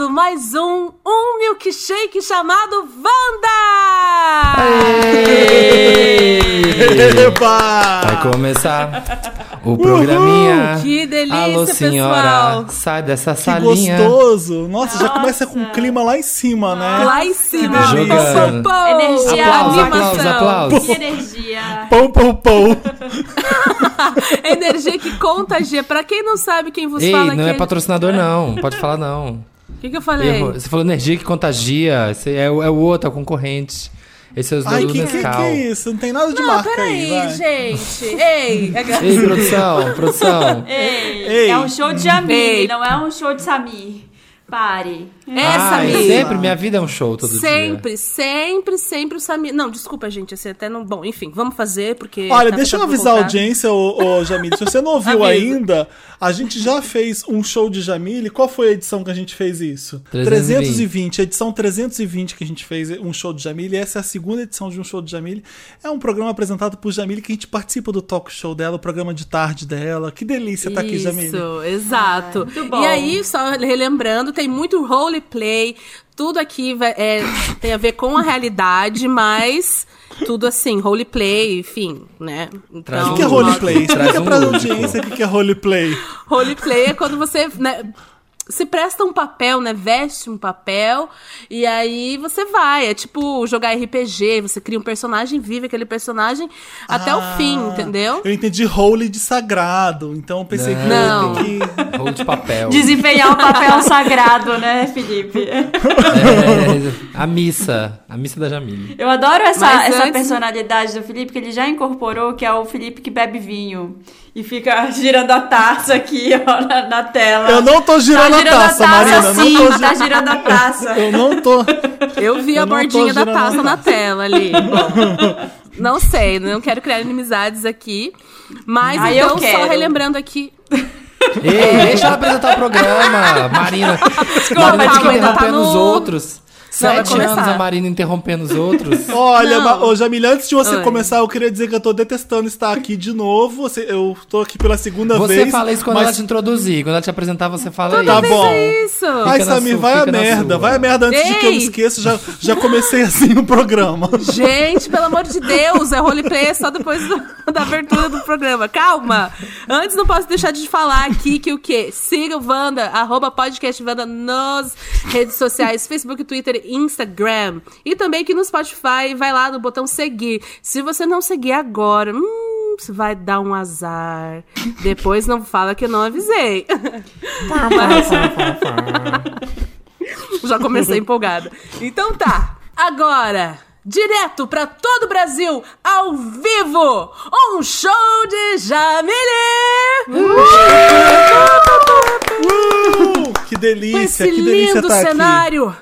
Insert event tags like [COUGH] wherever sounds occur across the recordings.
começando mais um Um Milkshake chamado Wanda! Vai começar o programinha. Que delícia, Alô, senhora, pessoal. sai dessa Que salinha. gostoso! Nossa, já começa com o clima lá em cima, né? Lá em cima. Energia, Aplausos, animação. aplausos, aplausos. Que energia. Pão, pão, pão. [LAUGHS] Energia que contagia. Pra quem não sabe quem vos Ei, fala não é patrocinador, não. Pode falar, não. O que, que eu falei? Errou. Você falou energia que contagia. Esse é, o- é o outro, é o concorrente. Esse é os Ai, que, que, que é isso? Não tem nada de Não, marca peraí, aí, vai. gente. Ei, [LAUGHS] Ei, produção, produção. Ei, Ei. é um show de Jamile, Ei. não é um show de Samir. Pare. Essa Ai, mesmo. sempre, minha vida é um show todo dia. Sempre, sempre, sempre o Samir. Não, desculpa, gente, assim, até não. Bom, enfim, vamos fazer, porque. Olha, tá deixa eu avisar a audiência, ô, ô Jamile. Se você não ouviu ainda, a gente já fez um show de Jamile. Qual foi a edição que a gente fez isso? 320. 320. A edição 320 que a gente fez um show de Jamile. Essa é a segunda edição de um show de Jamile. É um programa apresentado por Jamile que a gente participa do talk show dela, o programa de tarde dela. Que delícia tá aqui, Jamile. Isso, exato. muito bom. E aí, só relembrando, tem muito roleplay. Tudo aqui vai- é, tem a ver com a realidade, mas tudo assim, roleplay, enfim, né? Traz O Então, que é um roleplay? Traz Explica um pra audiência o que que é roleplay. Roleplay é quando você né, se presta um papel, né? Veste um papel e aí você vai. É tipo jogar RPG, você cria um personagem, vive aquele personagem até o Ah, fim, entendeu? Eu entendi holy de sagrado. Então eu pensei que Não. eu tenho que. Rolo de papel. Desempenhar o papel sagrado, né, Felipe? É, a missa. A missa da Jamile. Eu adoro essa, Mas essa antes- personalidade do Felipe, que ele já incorporou, que é o Felipe que bebe vinho. E fica [LAUGHS] girando a taça aqui, [LAUGHS] ó, na, na tela. Eu não tô girando, tá girando a taça, Marina. sim, não tô tá girando a taça. [LAUGHS] Eu não tô. Eu vi Eu a bordinha da taça a na tela ali. Não sei, não quero criar inimizades aqui. Mas Ah, eu então, só relembrando aqui. Ei, deixa ela apresentar o programa. Marina. Marina calma, fica tá interrompendo no- os outros. Não, Sete anos começar. a Marina interrompendo os outros. [LAUGHS] Olha, Não. Ô, Jamile, antes de você Oi. começar, eu queria dizer que eu tô detestando estar aqui de novo. Você- eu tô aqui pela segunda Você vez. fala isso quando mas... ela te introduzir. Quando ela te apresentar, você fala Tá isso. bom. É isso. Ai, Samir, sua, vai a merda. sua. Vai a merda antes de que eu me Ei! esqueça. Já, já comecei assim o programa. [LAUGHS] Gente, pelo amor de Deus, é roleplay é só depois do- [LAUGHS] da abertura do programa. Calma! Antes não posso deixar de falar aqui que o quê? Siga o Wanda, arroba podcast Wanda nas redes sociais, Facebook, Twitter e Instagram. E também aqui no Spotify, vai lá no botão seguir. Se você não seguir agora, hum, você vai dar um azar. [LAUGHS] Depois não fala que eu não avisei. [LAUGHS] Já comecei empolgada. Então tá. Agora, direto pra todo o Brasil, ao vivo, um show de Jamile! Uh, que Com delícia, esse que delícia lindo tá aqui. cenário!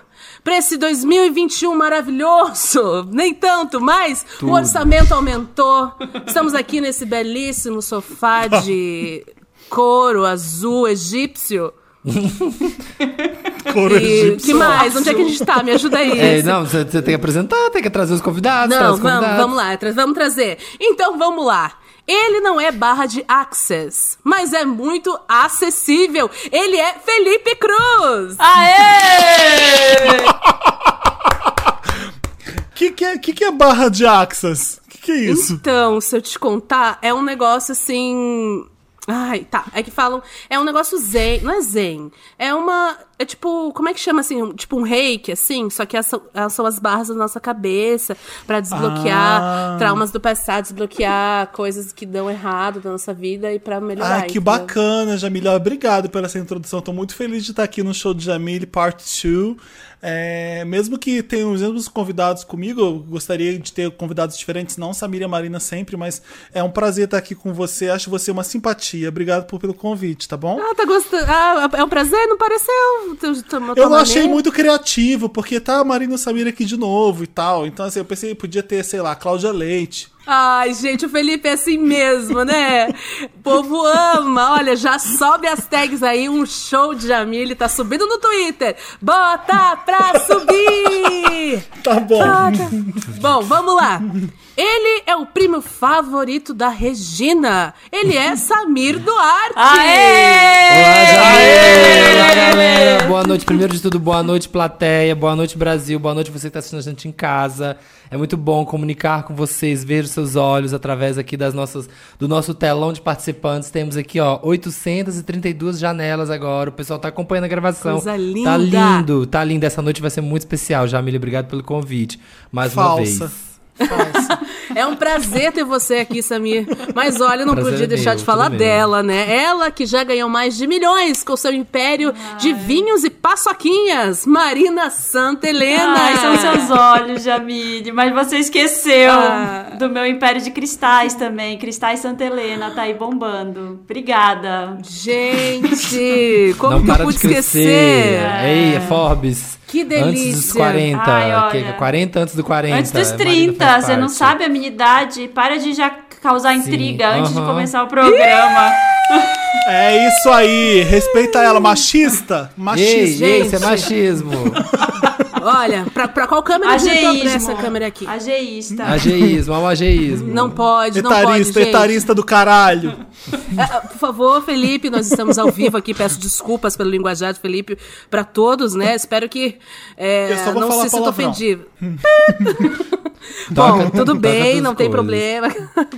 Pra esse 2021 maravilhoso! Nem tanto, mas o orçamento aumentou. Estamos aqui nesse belíssimo sofá de [LAUGHS] couro azul egípcio. [LAUGHS] Coro E que mais? Onde é que a gente tá? Me ajuda aí. É, não, você, tem que apresentar, tem que trazer os convidados. Não, traz os vamos, convidados. vamos lá, tra- vamos trazer. Então vamos lá. Ele não é barra de access, mas é muito acessível. Ele é Felipe Cruz. Aê! [LAUGHS] Que que é, que que é barra de Axas? Que que é isso? Então, se eu te contar, é um negócio assim. Ai, tá. É que falam. É um negócio zen. Não é zen. É uma. É tipo. Como é que chama assim? Um- Tipo um reiki, assim? Só que são, as barras da nossa cabeça pra desbloquear Ah. traumas do passado, desbloquear coisas que dão errado na nossa vida e pra melhorar. Ai, que entendeu? bacana, Jamile. Obrigado pela essa introdução. Tô muito feliz de estar aqui no show de Jamile, Part 2. É, mesmo que tenham os mesmos convidados comigo, eu gostaria de ter convidados diferentes, não Samira e Marina sempre, mas é um prazer estar aqui com você. Acho você uma simpatia. Obrigado por- pelo convite, tá bom? Ah, tá gostando. Ah, é um prazer? Não pareceu? Tu- tu- tua Eu não achei muito criativo, porque tá a Marina e o Samir aqui de novo e tal. Então, assim, eu pensei que podia ter, sei lá, Cláudia Leite. Ai, gente, o Felipe é assim mesmo, né? O povo ama. Olha, já sobe as tags aí, um show de Jamile tá subindo no Twitter. Bota pra subir! [LAUGHS] Tá bom. Bota. Bom, vamos lá. Ele é o primo favorito da Regina. Ele é Samir Duarte. Olá, Jamile! Olá, Aê! galera! Boa noite. Primeiro de tudo, boa noite, plateia. Boa noite, Brasil. Boa noite, você que está assistindo a gente em casa. É muito bom comunicar com vocês, ver os seus olhos através aqui das nossas, do nosso telão de participantes. Temos aqui, ó, 832 janelas agora. O pessoal tá acompanhando a gravação. Coisa linda. Tá lindo, tá lindo. Essa noite vai ser muito especial. Jamile, obrigado pelo convite. Mais uma Falsa. vez. Falsa. [LAUGHS] É um prazer ter você aqui, Samir. Mas olha, eu não Prazer podia é deixar meu, de falar meu. dela, né? Ela que já ganhou mais de milhões com seu império de vinhos e paçoquinhas. Marina Santa Helena. Ai, são seus olhos, Jamile. Mas você esqueceu Ah. do meu império de cristais também. Cristais Santa Helena, tá aí bombando. Obrigada. Gente, como Não que eu pude esquecer? Ei, é Forbes. Que Antes dos delícia. 40. Ai, olha. que- 40 antes do 40. Antes dos Marina 30, faz você não sabe a minha idade. Para de já causar Sim, intriga antes de começar o programa. [LAUGHS] É isso aí. Respeita ela, machista. Machista. ei, isso é machismo. [LAUGHS] Olha, pra, pra qual câmera Ageísmo. essa câmera aqui? Ageísta. Ageísmo, é um ageísmo. Não pode, não pode, Etarista, gente. etarista do caralho. É, é, por favor, Felipe, nós estamos ao vivo aqui. Peço desculpas pelo linguajar de Felipe pra todos, né? Espero que é, Eu só vou não falar se sinta ofendido. [LAUGHS] Toca- Bom, tudo toca bem, não tem coisas. problema.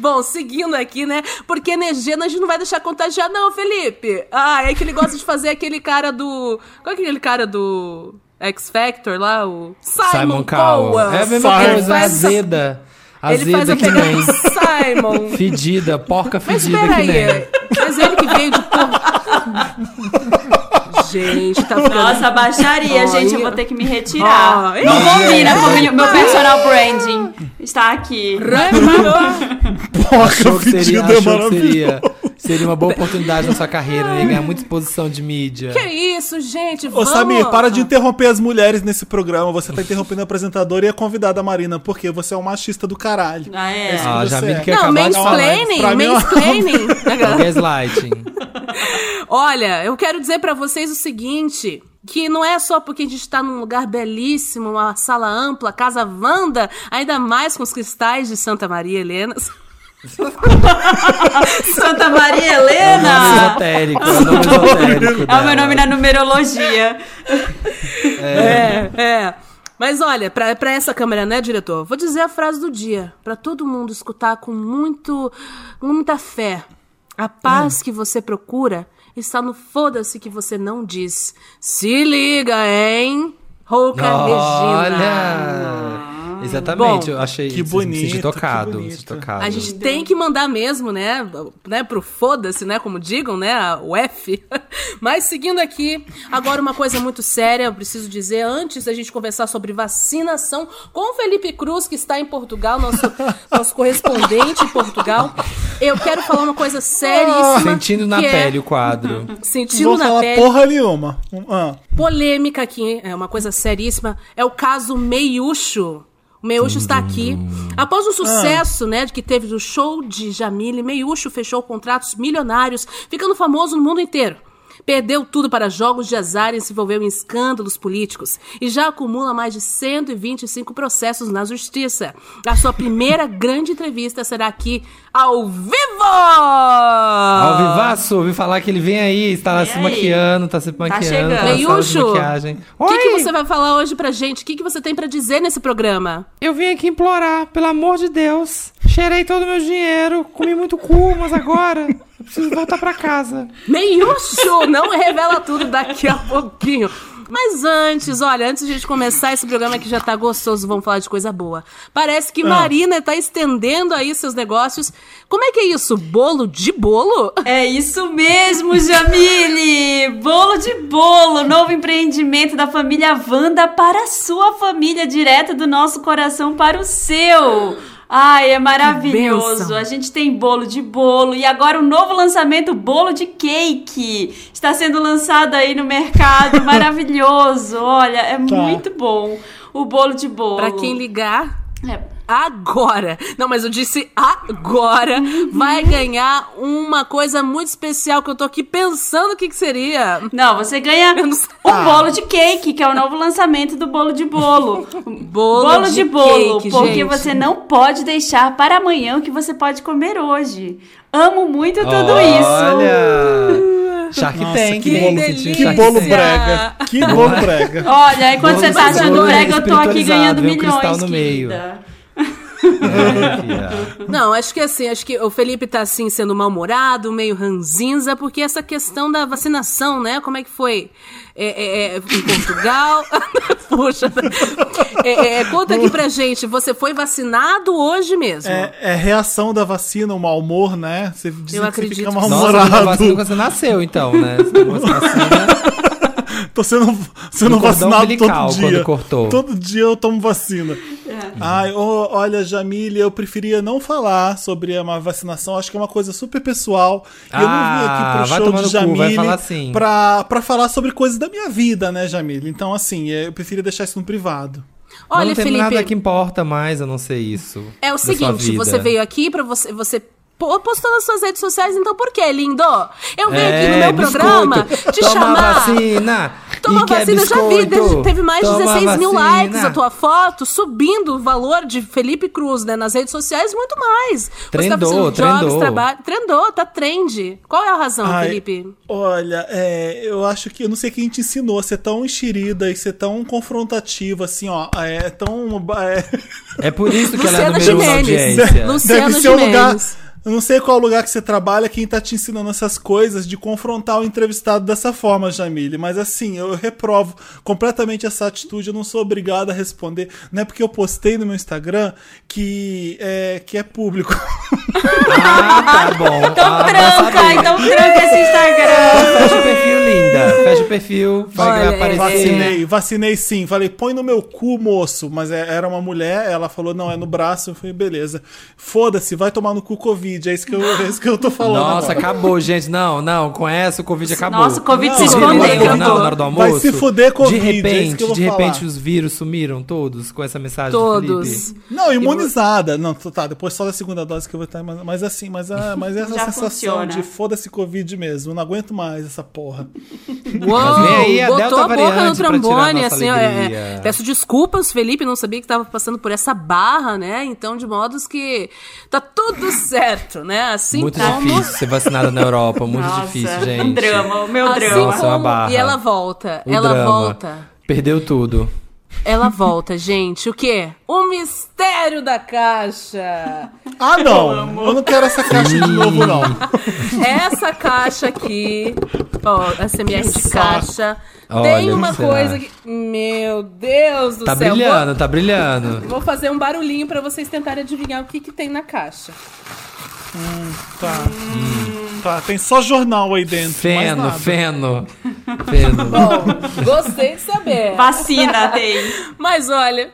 Bom, seguindo aqui, né? Porque energia a gente não vai deixar contagiar, não, Felipe. Ah, é que ele gosta de fazer aquele cara do. Qual é aquele cara do X Factor lá? O Simon, Simon Cowell. É a mesma Simon. Coisa, faz essa- azeda. Ele faz Azeda a que nem. [LAUGHS] Simon. Fedida, porca Mas fedida espera que nem. mas ele que veio de porra. [LAUGHS] Gente, tá ficando... Nossa, baixaria, gente. Eu vou ter que me retirar. Ai. não vou vir, né? Porque meu- meu personal branding está aqui. Achou que seria, é achou que seria, seria uma boa oportunidade na sua carreira, né? Ganhar muita exposição de mídia. Que isso, gente? Ô, Vamos... Samir, para de interromper as mulheres nesse programa. Você tá interrompendo a apresentadora e a convidada Marina, porque você é um machista do caralho. Ah, é? Esse Ah, já vi é. que Não, de falar. mansplaining, mansplaining. [LAUGHS] É gaslighting. Olha, eu quero dizer pra vocês o seguinte. Que não é só porque a gente tá num lugar belíssimo, uma sala ampla, casa Wanda, ainda mais com os cristais de Santa Maria Helena. [LAUGHS] Santa Maria É Helena. é o nome esotérico É o meu nome na numerologia. É, é. Mas olha, pra, pra essa câmera, né, diretor? Vou dizer a frase do dia, pra todo mundo escutar com muito, com muita fé. A paz que você procura está no foda-se que você não diz. Se liga, hein? Rouca Regina. Olha! Exatamente, Bom, eu achei que senti bonito, tocado, que bonito. tocado. A gente tem que mandar mesmo, né? né pro foda-se, né? Como digam, né? O F. [LAUGHS] Mas seguindo aqui, agora uma coisa muito séria, eu preciso dizer, antes da gente conversar sobre vacinação com o Felipe Cruz, que está em Portugal, nosso, [LAUGHS] nosso correspondente em Portugal, eu quero falar uma coisa seríssima. Sentindo na é- pele o quadro. Sentindo vou na falar pele porra nenhuma. Ah, polêmica aqui, é uma coisa seríssima, é o caso Meiúcho. O Meiúcho está aqui. Após o sucesso, né, que teve do show de Jamile, Meiúcho fechou contratos milionários, ficando famoso no mundo inteiro. Perdeu tudo para jogos de azar e se envolveu em escândalos políticos. E já acumula mais de 125 processos na justiça. A sua primeira [LAUGHS] grande entrevista será aqui ao vivo! Ao vivaço, ouvi falar que ele vem aí, está se aí. maquiando, tá se maquiando. chegando. tá sala de Meiúcho, maquiagem. O que, que você vai falar hoje pra gente? O que, que você tem pra dizer nesse programa? eu vim aqui implorar, pelo amor de Deus. Cheirei todo o meu dinheiro, comi muito cu, mas agora [LAUGHS] eu preciso voltar pra casa. Meiúcho! Não revela tudo daqui a pouquinho. Mas antes, olha, antes de a gente começar esse programa que já tá gostoso, vamos falar de coisa boa. Parece que Marina tá estendendo aí seus negócios. Como é que é isso? Bolo de bolo? É isso mesmo, Jamile! Bolo de bolo, novo empreendimento da família Wanda para a sua família, direto do nosso coração para o seu. Ai, é maravilhoso. A gente tem bolo de bolo e agora o novo lançamento, bolo de cake. Está sendo lançado aí no mercado, [LAUGHS] maravilhoso. Olha, é muito bom o bolo de bolo. Pra quem ligar. É, agora, não, mas eu disse agora, vai ganhar uma coisa muito especial que eu tô aqui pensando o que, que seria. Não, você ganha não o bolo de cake, que é o novo lançamento do bolo de bolo. [LAUGHS] Bolo, de, bolo, cake, porque gente. você não pode deixar para amanhã o que você pode comer hoje. Amo muito tudo isso. Olha! Shark Nossa, Tank, que bolo- um Que bolo brega. Que bolo brega. Olha, aí quando Bolo você tá de achando bolo brega, eu tô aqui ganhando milhões, no meio. É. Não, acho que assim, acho que o Felipe tá assim sendo mal-humorado, meio ranzinza, porque essa questão da vacinação, né? Como é que foi? É, é, é, em Portugal. [LAUGHS] Puxa. É, é, conta aqui pra gente, você foi vacinado hoje mesmo? É, é reação da vacina, o mau humor, né? Você diz Eu que acredito você fica. Nossa, você mal-humorado. você nasceu, então, né? Você. Tô sendo, sendo No vacinado umbilical, todo dia. quando cortou. Todo dia eu tomo vacina. É. Ai, ô, olha, Jamile, eu preferia não falar sobre a vacinação. Acho que é uma coisa super pessoal. E eu não vim aqui Ah, pro vai show de cu, Jamile falar assim. pra, pra falar sobre coisas da minha vida, né, Jamile? Então, assim, eu preferia deixar isso no privado. Olha, não tem Felipe, nada que importa mais, a não ser isso. é o seguinte, você veio aqui pra você. você Postou nas suas redes sociais, então por quê, lindo? Eu venho aqui no É, meu programa biscoito. te Toma chamar. vacina! Toma quer vacina, eu já vi. Teve mais de Toma 16 mil vacina. likes a tua foto, subindo o valor de Felipe Cruz, né? Nas redes sociais, muito mais. Trendou, Você tá fazendo jobs, trendou. trabalho. Trendou, tá trend. Qual é a razão, Ai, Felipe? Olha, é, eu acho que eu não sei quem te ensinou a ser tão enxerida e ser tão confrontativa, assim, ó. É tão. É, É por isso que ela é Luciana número Gimenez. audiência. Luciana Deve ser um lugar. Eu não sei qual lugar que você trabalha, quem tá te ensinando essas coisas de confrontar o entrevistado dessa forma, Jamile. Mas assim, eu reprovo completamente essa atitude. Eu não sou obrigado a responder. Não é porque eu postei no meu Instagram que é, que é público. Ah, tá [LAUGHS] bom. Então ah, tranca, então tranca esse Instagram. Fecha o perfil, linda. Fecha o perfil, vai Olha, aparecer. Vacinei, vacinei sim. Falei, põe no meu cu, moço. Mas é- era uma mulher, ela falou, não, é no braço. Eu falei, beleza. Foda-se, vai tomar no cu Covid. É isso que eu, é isso que eu tô falando. Nossa, agora. acabou, gente. Não, não, com essa o Covid acabou. Nossa, o Covid Não, se escondeu. não, na hora do Vai almoço. se fuder, Covid, De é isso que repente, eu vou de repente falar. os vírus sumiram todos com essa mensagem do Todos. Felipe. Não, imunizada. Não, tá, depois só da segunda dose que eu vou estar. Mas, mas assim, mas, ah, [LAUGHS] mas essa Já sensação funciona. de foda-se Covid mesmo. Eu não aguento mais essa porra. Uou, vem aí a botou Delta a boca no a trombone, assim, ó, é, é. Peço desculpas, Felipe, não sabia que estava passando por essa barra, né? Então, de modos que tá tudo certo, né? Assim Muito como... difícil ser vacinada na Europa, muito Nossa, difícil, um gente. drama, o meu Assim drama. Nossa, é uma como... barra. E ela volta, O ela drama. volta. Perdeu tudo. Ela volta, gente. O quê? O mistério da caixa. Ah, não! Eu não quero essa caixa de novo, não. Essa caixa aqui, ó, SMR de caixa, Olha, tem uma coisa que. Meu Deus do Tá céu. brilhando, tá brilhando. Vou, vou fazer um barulhinho pra vocês tentarem adivinhar o que, que tem na caixa. Tá. Tá, tem só jornal aí dentro. mais Feno, nada. feno. [LAUGHS] Feno. Bom, gostei de saber. Vacina tem. Mas olha,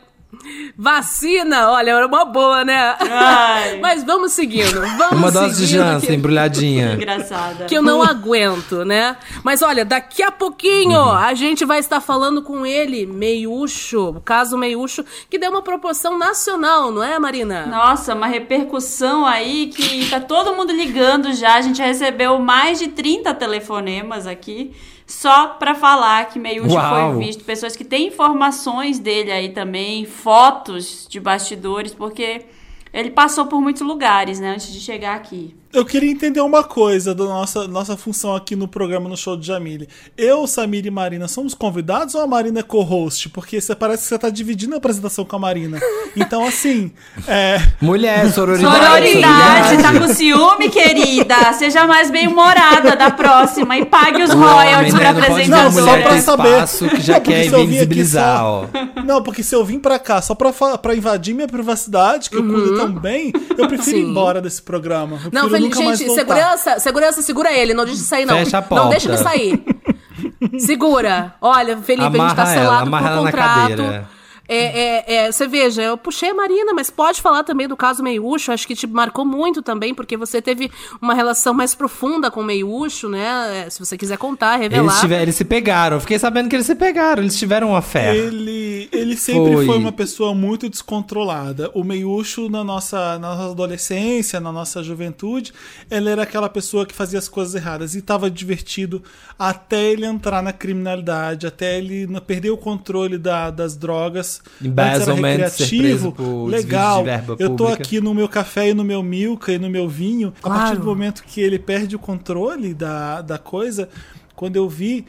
vacina, olha, era uma boa, né? Ai. [LAUGHS] Mas vamos seguindo. Vamos Uma dose de Janssen, aqui. embrulhadinha. Engraçada. que eu não aguento, né? Mas olha, daqui a pouquinho Uhum. a gente vai estar falando com ele, Meiúcho, o caso Meiúcho, que deu uma proporção nacional, não é, Marina? Nossa, uma repercussão aí que tá todo mundo ligando já. A gente recebeu mais de 30 telefonemas aqui só pra falar que Meiúcho Uau. foi visto. Pessoas que têm informações dele aí também, fotos de bastidores, porque ele passou por muitos lugares, né, antes de chegar aqui. Eu queria entender uma coisa da nossa, nossa função aqui no programa no show de Jamile. Eu, Samir e Marina somos convidados ou a Marina é co-host? Porque você parece que você tá dividindo a apresentação com a Marina. Então, assim, [LAUGHS] é, Mulher, sororidade. Sororidade, tá com ciúme, querida? Seja mais bem-humorada da próxima e pague os royalties pra né, não pode Não, só pra saber. espaço que já Não, quer se eu vim aqui invisibilizar, só- ó. Não, porque se eu vim pra cá só pra, pra invadir minha privacidade, que eu cuido tão bem, eu prefiro ir Sim. embora desse programa. Eu Não, Felipe, nunca mais gente, voltar. segurança, segurança, segura ele, não deixa ele sair, não. Fecha a Não porta. deixa ele sair. [LAUGHS] Segura. Olha, Felipe, a gente tá Amarra ela, selado amarra por ela na contrato. cadeira. É, é, é, você veja, eu puxei a Marina, mas pode falar também do caso Meiúcho, acho que te marcou muito também, porque você teve uma relação mais profunda com o Meiúcho, né? É, Se você quiser contar, revelar. Eles, tiver- eles se pegaram. Eu fiquei sabendo que eles se pegaram. Eles tiveram uma fé. Ele, ele sempre foi. Foi. uma pessoa muito descontrolada. O Meiúcho, na nossa, na nossa adolescência, na nossa juventude, ele era aquela pessoa que fazia as coisas erradas e estava divertido até ele entrar na criminalidade, até ele perder o controle da- das drogas. Antes era Embezzlement, ser recreativo, por legal. desvio de verba Eu tô pública. aqui no meu café e no meu milka e no meu vinho. A Claro. partir do momento que ele perde o controle da, da coisa, quando eu vi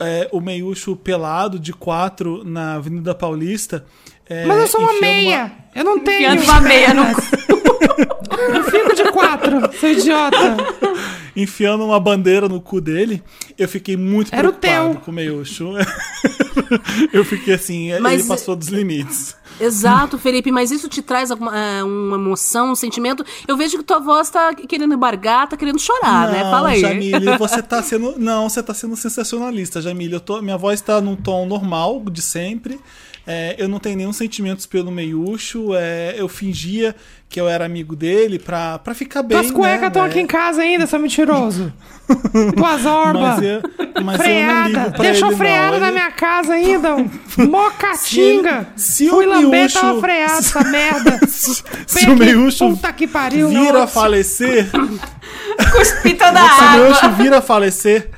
é, o Meiúcho pelado de quatro na Avenida Paulista. é, Mas eu sou uma meia. Eu não tenho. Enfiando uma meia no cu. [LAUGHS] Eu fico de quatro. Sou idiota. Enfiando uma bandeira no cu dele, eu fiquei muito Era o preocupado teu. com o Meiúcho. [LAUGHS] eu fiquei assim, Mas- ele passou dos limites. Exato, Felipe, mas isso te traz alguma, ah, uma emoção, um sentimento? Eu vejo que tua voz tá querendo embargar, tá querendo chorar, né? Fala aí. Jamile, [LAUGHS] você tá sendo. Não, você tá sendo sensacionalista, Jamile. Eu tô, minha voz tá num tom normal de sempre. É, eu não tenho nenhum sentimento pelo Meiúcho. É, eu fingia que eu era amigo dele pra, pra ficar bem. Cuecas né, estão né? aqui em casa ainda, seu mentiroso. [LAUGHS] Tuas orbas. Mas eu, mas eu não freada. Deixou ele, freada não. na Ele- minha casa ainda. Mocatinga. [LAUGHS] Se- se Fui o lamber, Miúcho- tava freada essa [LAUGHS] merda. Se Pega o aqui, Meiúcho Puta que pariu. vir a falecer, Cuspi toda a se o água. Meiúcho vir a falecer,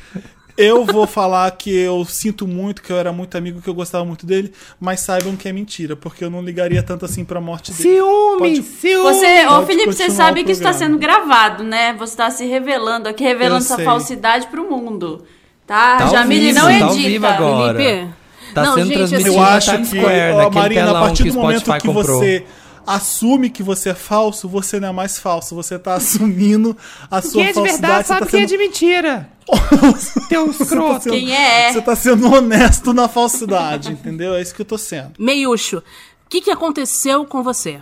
eu vou falar que eu sinto muito, que eu era muito amigo, que eu gostava muito dele, mas saibam que é mentira, porque eu não ligaria tanto assim pra morte dele. Ciúme, Pode- ciúme. Você, ô Felipe, você sabe que isso está programa. sendo gravado, né? Você está se revelando aqui, revelando Eu essa sei. falsidade pro mundo. Tá? Tá Jamile não tá ao edita. vivo agora. Felipe? Tá não, sendo gente, transmitido assim, Eu na acho que, Square, ó, Marina, a partir do momento que comprou. você assume que você é falso, você não é mais falso. Você tá [LAUGHS] assumindo a sua Quem é de falsidade. verdade você sabe tá quem é sendo... de mentira. [LAUGHS] Teu Você tá escroto. sendo- Quem é? Você tá sendo honesto na falsidade, entendeu? É isso que eu tô sendo. Meiúcho, o que, que aconteceu com você?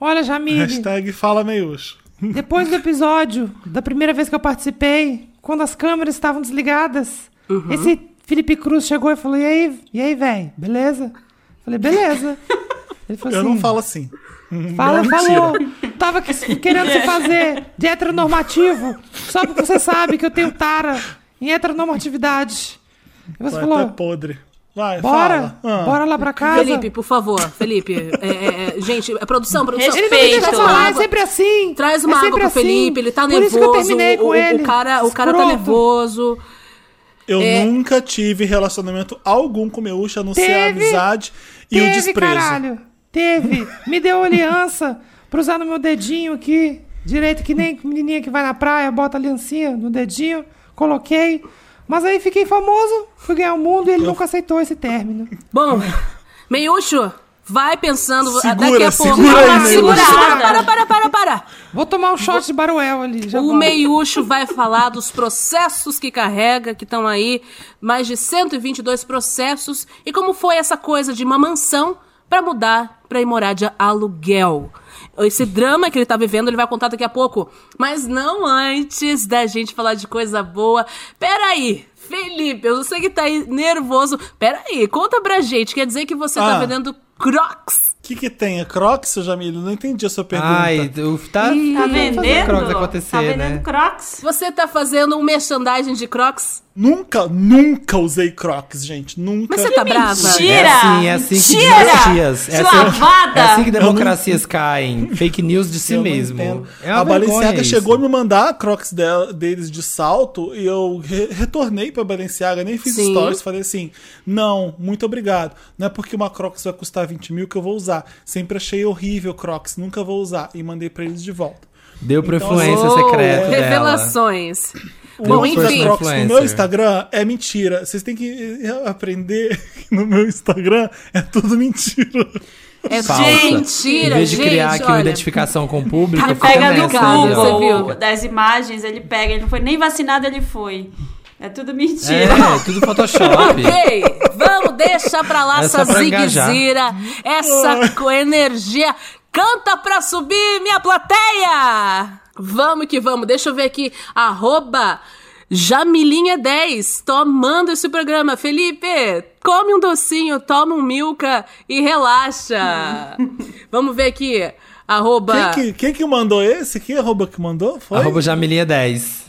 Olha, Jamile, Hashtag fala meiúcho. depois do episódio, da primeira vez que eu participei, quando as câmeras estavam desligadas, Uhum. esse Felipe Cruz chegou e falou: E aí, e aí, velho? Beleza? Falei, beleza. [LAUGHS] Ele falou Eu assim, não falo assim. Fala, Mentira. falou. Tava que- querendo se fazer de heteronormativo, só porque você sabe que eu tenho tara em heteronormatividade. E você Vai falou, até podre. Vai, bora, fala. Ah. bora lá pra casa. Felipe, por favor, Felipe. é, é, é, gente, é produção, produção. Ele não me deixa falar, é sempre assim. Traz é uma água sempre pro assim. Felipe, ele tá Por nervoso. isso que eu terminei com o, ele. o cara, o cara tá nervoso. Eu É. nunca tive relacionamento algum com meiúcho, a não ser a amizade e Teve, o desprezo. caralho. Teve. Me deu aliança pra usar no meu dedinho aqui. Direito, que nem menininha que vai na praia, bota aliancinha no dedinho. Coloquei. Mas aí fiquei famoso, fui ganhar o mundo e ele nunca aceitou esse término. Bom, Meiúcho, vai pensando. Segura, daqui a pouco. segura aí, segura, para, para, para, para. Vou tomar um shot de Baruel ali. Já O volto. Meiúcho vai falar dos processos que carrega, que estão aí, mais de 122 processos, e como foi essa coisa de uma mansão para mudar para ir morar de aluguel. Esse drama que ele tá vivendo, ele vai contar daqui a pouco. Mas não antes da gente falar de coisa boa. Peraí, Felipe, eu sei que tá aí nervoso. Peraí, conta pra gente. Quer dizer que você tá Ah. vendendo Crocs? O que, que tem? É Crocs, seu Jamilo? Não entendi a sua pergunta. Ai, o- tá, Tá fazer vendendo? Crocs acontecer, tá vendendo né? Crocs? Você tá fazendo um merchandising de Crocs? Nunca, nunca usei Crocs, gente. Nunca. Mas você tá brava? Mentira! É assim, é assim que Mentira! democracias. É assim, Lavada! é assim que democracias [LAUGHS] caem. Fake news de si Eu não mesmo. É uma a Balenciaga chegou a me mandar a Crocs dela- deles de salto e eu re- retornei pra Balenciaga, nem fiz Sim. stories, falei assim: não, muito obrigado. Não é porque uma Crocs vai custar 20 mil que eu vou usar. Sempre achei horrível Crocs, nunca vou usar. E mandei pra eles de volta. Deu pro Então, influência Oh, secreto dela. Revelações. O Bom, enfim. Crocs no meu. Instagram é mentira. Vocês têm que eh, aprender que no meu Instagram é tudo mentira. É Falsa. mentira, Em vez de gente, criar aqui uma olha. identificação com o público, Ele Pega no ó. Você Google viu? das imagens, ele pega. Ele não foi nem vacinado, ele foi. É tudo mentira. É, tudo Photoshop. [LAUGHS] Ok, vamos deixar pra lá É essa ziguezira, essa co- energia. Canta pra subir, minha plateia! Vamos que vamos, deixa eu ver aqui. Arroba Jamilinha 10, tomando esse programa. Felipe, come um docinho, toma um milka e relaxa. [LAUGHS] Vamos ver aqui. Arroba. Quem que, quem que mandou esse? Que arroba que mandou? Foi? Arroba Jamilinha10.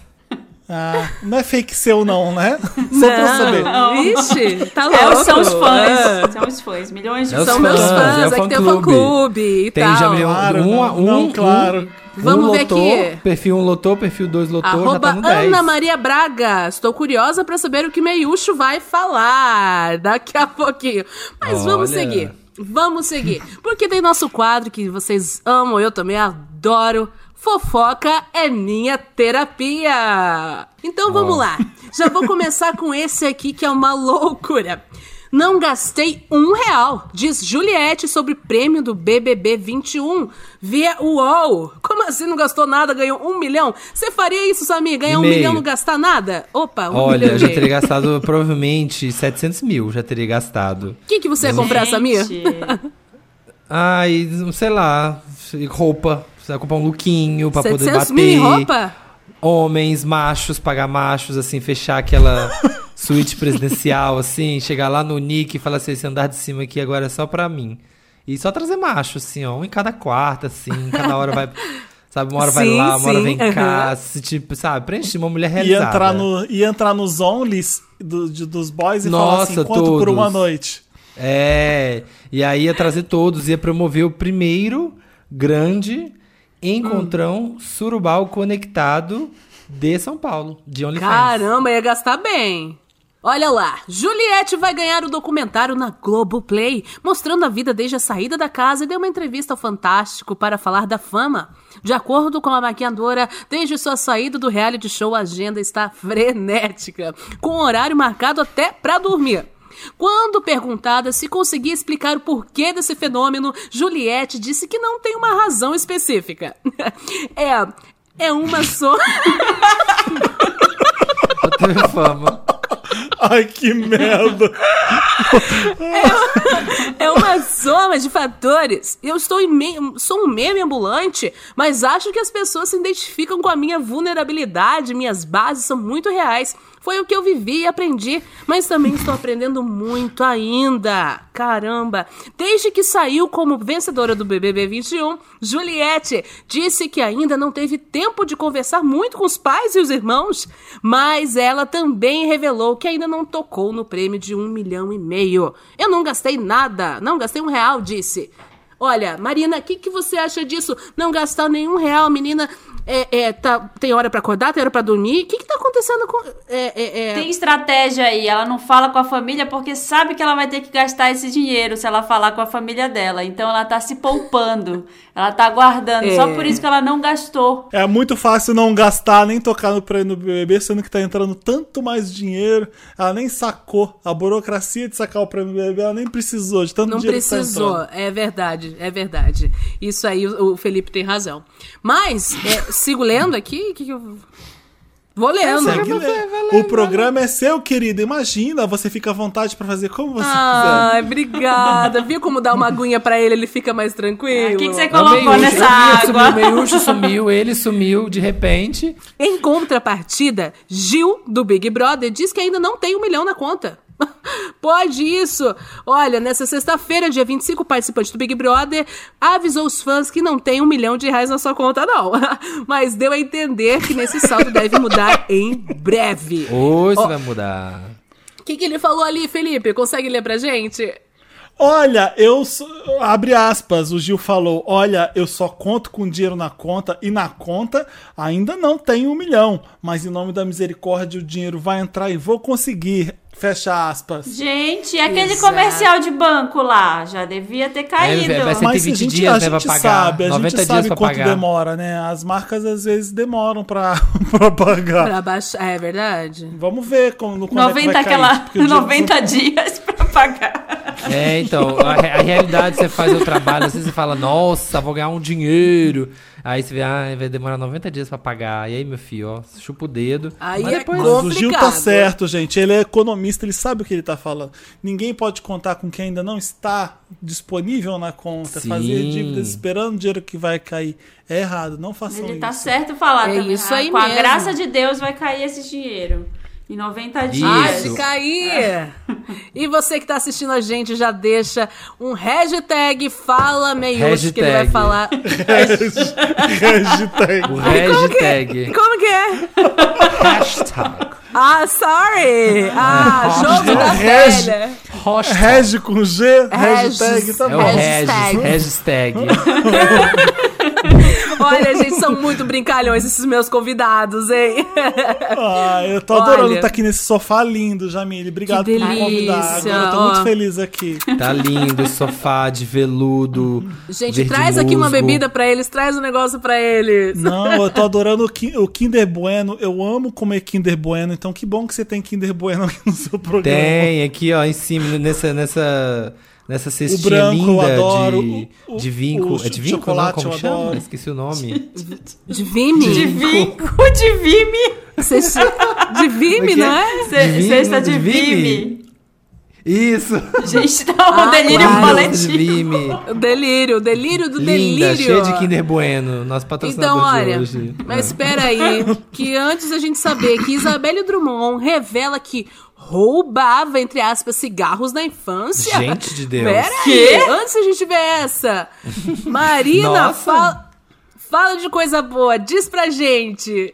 Ah, não é fake seu não, né? Só pra eu saber. Não, Ixi, tá louco. É, são os fãs. São os fãs. Milhões de É os São fãs. meus fãs, fãs, é o é que tem o fã-clube. e Tem tal. Jamilinha Claro, um, não, um, não, um, claro. Vamos um ver lotou, aqui. Perfil 1 lotou, perfil 2 lotou, já Arroba tá no 10. Ana Maria Braga. Estou curiosa pra saber o que Meiúcho vai falar daqui a pouquinho. Mas vamos Olha. seguir. Vamos seguir. Porque tem nosso quadro que vocês amam, eu também adoro. Fofoca é minha terapia. Então vamos Ó. lá. Já vou começar com esse aqui que é uma loucura. Não gastei um real, diz Juliette sobre prêmio do BBB 21 via UOL. Como assim não gastou nada, ganhou um milhão? Você faria isso, Samir? Ganhar um milhão não gastar nada? Opa, um Olha, milhão eu e já teria gastado provavelmente 700 mil, já teria gastado. O que, que você ia comprar, Samir? [LAUGHS] [LAUGHS] Ai, sei lá, roupa. Precisa comprar um lookinho pra poder 700 bater. mil em roupa? Homens, machos, pagar machos, assim, fechar aquela [LAUGHS] suíte presidencial, assim, chegar lá no Nick e falar assim, esse andar de cima aqui agora é só pra mim. E só trazer macho, assim, ó, um em cada quarto, assim, cada hora vai... [LAUGHS] Sabe, uma hora vai Sim, lá, uma hora sim, vem aham. cá, se, tipo, sabe, preenche uma mulher E realizada. entrar, no, e entrar nos onlys do- de- dos boys e falar assim, Nossa, quanto por uma todos. noite? É, e aí ia trazer todos, ia promover o primeiro grande encontrão surubal conectado de São Paulo, de OnlyFans. Caramba, ia gastar bem. Olha lá, Juliette vai ganhar o documentário na Globoplay, mostrando a vida desde a saída da casa e deu uma entrevista ao Fantástico para falar da fama. De acordo com a maquiadora, desde sua saída do reality show, a agenda está frenética, com horário marcado até para dormir. Quando perguntada se conseguia explicar o porquê desse fenômeno, Juliette disse que não tem uma razão específica. [LAUGHS] é, é uma só. Eu tenho fama. Ai, que merda. É uma soma de fatores. Eu estou sou um meme ambulante, mas acho que as pessoas se identificam com a minha vulnerabilidade, minhas bases são muito reais. Foi o que eu vivi e aprendi, mas também estou aprendendo muito ainda. Caramba! Desde que saiu como vencedora do BBB 21, Juliette disse que ainda não teve tempo de conversar muito com os pais e os irmãos, mas ela também revelou que ainda não tocou no prêmio de um milhão e meio. Eu não gastei nada, não gastei um real, disse. Olha, Marina, o que, que você acha disso? Não gastar nenhum real, menina. É, é, tá, tem hora pra acordar, tem hora pra dormir. O que, que tá acontecendo com. É, é, é... Tem estratégia aí. Ela não fala com a família porque sabe que ela vai ter que gastar esse dinheiro se ela falar com a família dela. Então ela tá se poupando. Ela tá guardando. É. Só por isso que ela não gastou. É muito fácil não gastar, nem tocar no prêmio do BBB, sendo que tá entrando tanto mais dinheiro. Ela nem sacou. A burocracia de sacar o prêmio do BBB, ela nem precisou de tanto Não dinheiro que tá precisou, entrando. é verdade, é verdade. Isso aí o, o Felipe tem razão. Mas, é, sigo lendo aqui, que que eu... Vou lendo. Segue ler. O programa é seu, querido. Imagina, você fica à vontade pra fazer como você Ai, obrigada. Viu como dar uma aguinha pra ele, ele fica mais tranquilo? O que, que você É colocou Meiúcho, nessa água? [LAUGHS] Sumiu, o Meiúcho sumiu, ele sumiu de repente. Em contrapartida, Gil, do Big Brother, diz que ainda não tem um milhão na conta. [LAUGHS] Pode isso! Olha, nessa sexta-feira, dia 25, o participante do Big Brother avisou os fãs que não tem um milhão de reais na sua conta, não. [LAUGHS] Mas deu a entender que nesse saldo deve mudar [LAUGHS] em breve. Hoje Ó. vai mudar. O que, que ele falou ali, Felipe? Consegue ler pra gente? Olha, eu. Abre aspas, o Gil falou: Olha, eu só conto com dinheiro na conta e na conta ainda não tem um milhão. Mas em nome da misericórdia o dinheiro vai entrar e vou conseguir. Fecha aspas. Gente, e aquele Exato. comercial de banco lá? Já devia ter caído. É, vai ser- Mas 120 a gente, dias, a né, gente pagar. sabe, a 90 gente sabe quanto pagar. demora, né? As marcas às vezes demoram pra, [LAUGHS] pra pagar. Pra baixar. É verdade. Vamos ver como, quando é que 90, vai cair, aquela, porque o dinheiro- [LAUGHS] [LAUGHS] 90 dias pra pagar. É, então, a, a realidade você faz o trabalho, assim, você fala, nossa, vou ganhar um dinheiro. Aí você vê, ah, vai demorar 90 dias pra pagar. E aí, meu filho, ó, chupa o dedo. Aí Mas é depois- Mas o Gil tá Complicado. certo, gente. Ele é economista, ele sabe o que ele tá falando. Ninguém pode contar com quem ainda não está disponível na conta, Sim. fazer dívidas esperando o dinheiro que vai cair. É errado, não façam Ele isso. tá certo falar É também. isso Ah, aí Com a mesmo. graça de Deus vai cair esse dinheiro. Em 90 dias. Isso. de cair! E você que tá assistindo a gente já deixa um hashtag fala meiúcho que ele vai falar. Hashtag. [LAUGHS] O hashtag. Como que é? Hashtag. Ah, sorry! Ah, jogo da Regi- velha. Hashtag. Regi com G, hashtag, tá É o bom. Hashtag. Regis. Hashtag. [LAUGHS] Olha, gente, são muito brincalhões esses meus convidados, hein? Ah, eu tô adorando Olha. estar aqui nesse sofá lindo, Jamile. Obrigado Que por me convidar. eu tô muito feliz aqui. Tá lindo esse sofá de veludo. Gente, verde traz aqui uma musgo. bebida pra eles, traz um negócio pra eles. Não, eu tô adorando o Kinder Bueno. Eu amo comer Kinder Bueno, então que bom que você tem Kinder Bueno aqui no seu programa. Tem, aqui, ó, em cima, nessa, nessa, nessa cestinha branco eu linda adoro, de, o- o- de vinco. o é de vinco, não? chocolate Como eu chama? adoro. Esqueci o nome. [LAUGHS] De Vime? De vinco, de Vime. Cês- De Vime, não é? Vime, Cesta de de Vime? Isso! Gente, tá um Ah, delírio coletivo. Vime. O delírio, o delírio do Linda, delírio. cheia de Kinder Bueno. Nosso patrocinador Então, de olha, hoje. mas espera aí, que antes a gente saber que Isabelle Drummond revela que roubava, entre aspas, cigarros na infância. Gente de Deus. Pera Quê? aí, antes a gente ver essa. Marina, fala, fala de coisa boa, diz pra gente.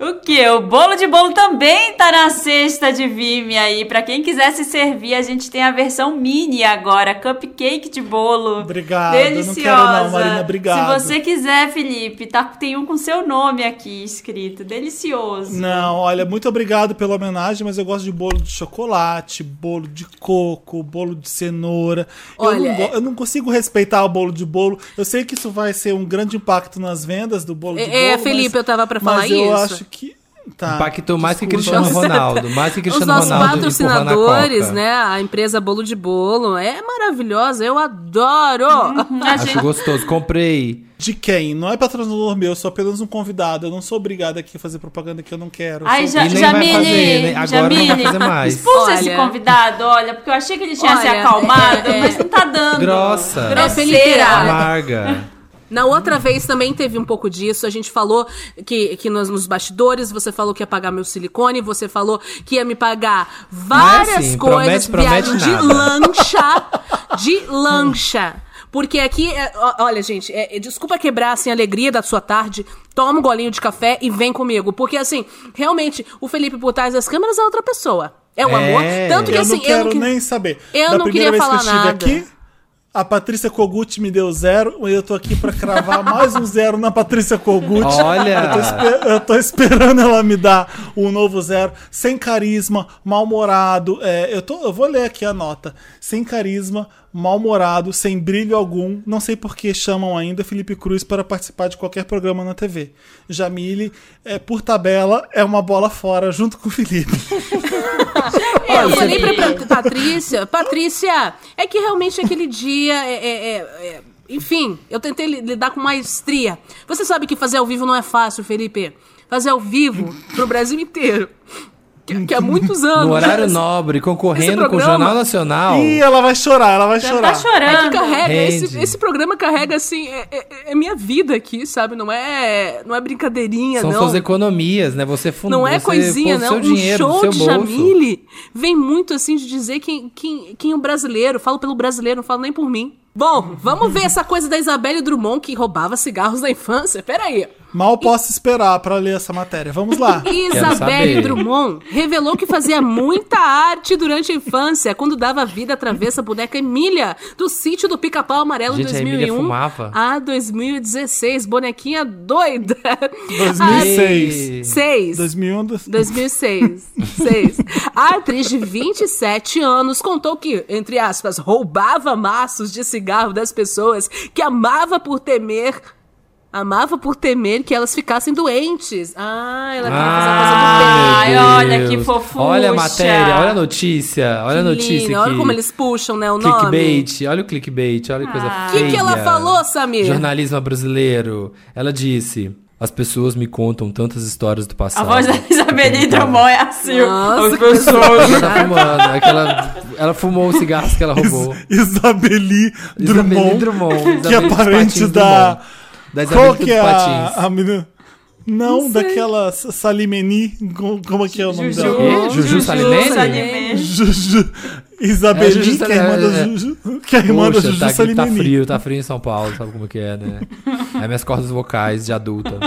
O que? O bolo de bolo também tá na cesta de Vime aí. Pra quem quiser se servir, a gente tem a versão mini agora, cupcake de bolo. Obrigado, eu não Deliciosa. quero não, Marina, obrigado. Se você quiser, Felipe, tá, tem um com seu nome aqui escrito. Delicioso. Não, olha, muito obrigado pela homenagem, mas eu gosto de bolo de chocolate, bolo de coco, bolo de cenoura. eu, Olha, não go- eu não consigo respeitar o bolo de bolo. Eu sei que isso vai ser um grande impacto nas vendas do bolo de bolo. É, Felipe, mas, eu tava pra falar mas eu isso. acho que. Tá. Impactou mais que. Cristiano Ronaldo. [LAUGHS] Mais que Os Cristiano nossos Ronaldo empurrando a patrocinadores, Copa. né? A empresa Bolo de Bolo é maravilhosa, eu adoro. A [LAUGHS] Acho gente- gostoso. Comprei. De quem? Não é patrocinador meu, eu sou apenas um convidado. Eu não sou obrigado aqui a fazer propaganda que eu não quero. Ai, sou- Ja- E nem vai Jamile, fazer, né? Agora Jamile, não vai fazer mais. expulsa Olha. esse convidado, olha, porque eu achei que ele tinha se Olha, acalmado, é, é. mas não tá dando. Grossa. É, Grosseira. Amarga. Na outra vez também teve um pouco disso. A gente falou que, que nos, nos bastidores, você falou que ia pagar meu silicone, você falou que ia me pagar várias assim, coisas, promete, promete viagem de nada. lancha, [LAUGHS] de lancha. Porque aqui, é, ó, olha, gente, é, é, desculpa quebrar assim, a alegria da sua tarde. Toma um golinho de café e vem comigo. Porque, assim, realmente, o Felipe por trás das câmeras é outra pessoa. É o É. amor. Tanto que, eu assim, não quero eu não que- nem saber. eu da não primeira queria vez falar que eu estive nada. aqui, a Patrícia Kogut me deu zero e eu tô aqui pra cravar [LAUGHS] mais um zero na Patrícia Kogut. Olha. Eu tô, eu tô esperando ela me dar um novo zero. Sem carisma, mal-humorado. É, eu, tô, eu vou ler aqui a nota. Sem carisma, mal-humorado, sem brilho algum. Não sei por que chamam ainda Felipe Cruz para participar de qualquer programa na TV. Jamile, é, por tabela, é uma bola fora junto com o Felipe. [LAUGHS] Eu falei pra, Patrícia, Patrícia, é que realmente aquele dia é, é- é- é- enfim, eu tentei li- lidar com maestria. Você sabe que fazer ao vivo não é fácil, Felipe. Fazer ao vivo pro Brasil inteiro. Que, que há muitos anos. No horário Esse- nobre, concorrendo com o programa- Jornal Nacional. Ih, ela vai chorar, ela vai Já chorar. tá chorando. É que carrega, esse, esse programa carrega assim, é, é- é minha vida aqui, sabe? Não é, não é brincadeirinha, São não. suas economias, né? Você fundou. Não é você coisinha, não. seu dinheiro um do show seu de bolso. Jamile vem muito assim de dizer quem, quem, quem é o brasileiro. Falo pelo brasileiro, não falo nem por mim. Bom, vamos ver essa coisa da Isabelle Drummond que roubava cigarros na infância. Peraí. Mal posso esperar pra ler essa matéria. Vamos lá. [LAUGHS] Isabelle. Drummond revelou que fazia muita arte durante a infância, quando dava vida à travessa boneca Emília, do sítio do Pica-Pau Amarelo Gente, a 2001 Emília fumava? a 2016. Bonequinha doida. 2006. Seis. 2001. do- 2006. Seis. A atriz de 27 anos contou que, entre aspas, roubava maços de cigarro das pessoas que amava por temer. Amava por temer que elas ficassem doentes. Ah, ela queria fazer a coisa do bem. Ah, Ai, olha que fofucha. Olha a matéria, olha a notícia. Olha a Que notícia lindo. Olha como eles puxam, né, o nome. Clickbait, olha o clickbait, olha que coisa Ah. O que, feia. que ela falou, Samir? Jornalismo brasileiro. Ela disse: As pessoas me contam tantas histórias do A passado. voz da Isabeli Drummond é assim. Nossa, As pessoas. Ela tá fumando. É que ela, ela fumou os cigarros que ela roubou. Isabeli Isabeli Drummond, Drummond. que é Isabeli parente da... Drummond. Da Isabeli Qual que é a, a menina? Não, daquela S- Salimeni, como é que é o nome Juju. dela? Quê? Juju Salimene? Salimene. Juju. Isabeli, É, Juju que é a irmã da Juju, que é a irmã da Poxa, Juju tá, tá Salimeni. frio, tá frio em São Paulo, sabe como que é, né? É minhas cordas vocais de adulta.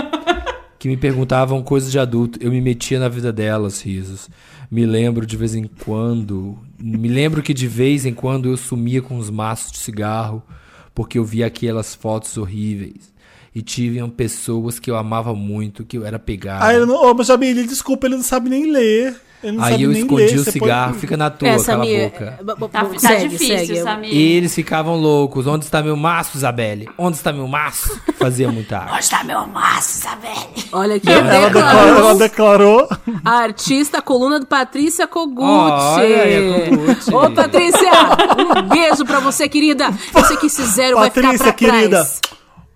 Que me perguntavam coisas de adulto. Eu me metia na vida delas, risos. Me lembro de vez em quando. Me lembro que de vez em quando eu sumia com uns maços de cigarro, porque eu via aquelas fotos horríveis. E tinham pessoas que eu amava muito, que eu era pegado. Ah, ele não, ô, mas Jamile, desculpa, ele não sabe nem ler. Aí eu escondi ler. o Você cigarro, pode- fica na tua, É, cala a boca. é, Tá, tá segue, difícil, segue. Samir. Eles ficavam loucos. Onde está meu maço, Isabelle? Onde está meu maço? Fazia muita arte. Onde tá meu maço, Isabeli? Olha aqui, Ela declarou, declarou ela declarou a artista, a coluna do Patrícia Kogut. Olha aí, a Kogut. Ô, Patrícia, um beijo pra você, querida. Sei que esse zero vai ficar Patrícia, pra querida. trás.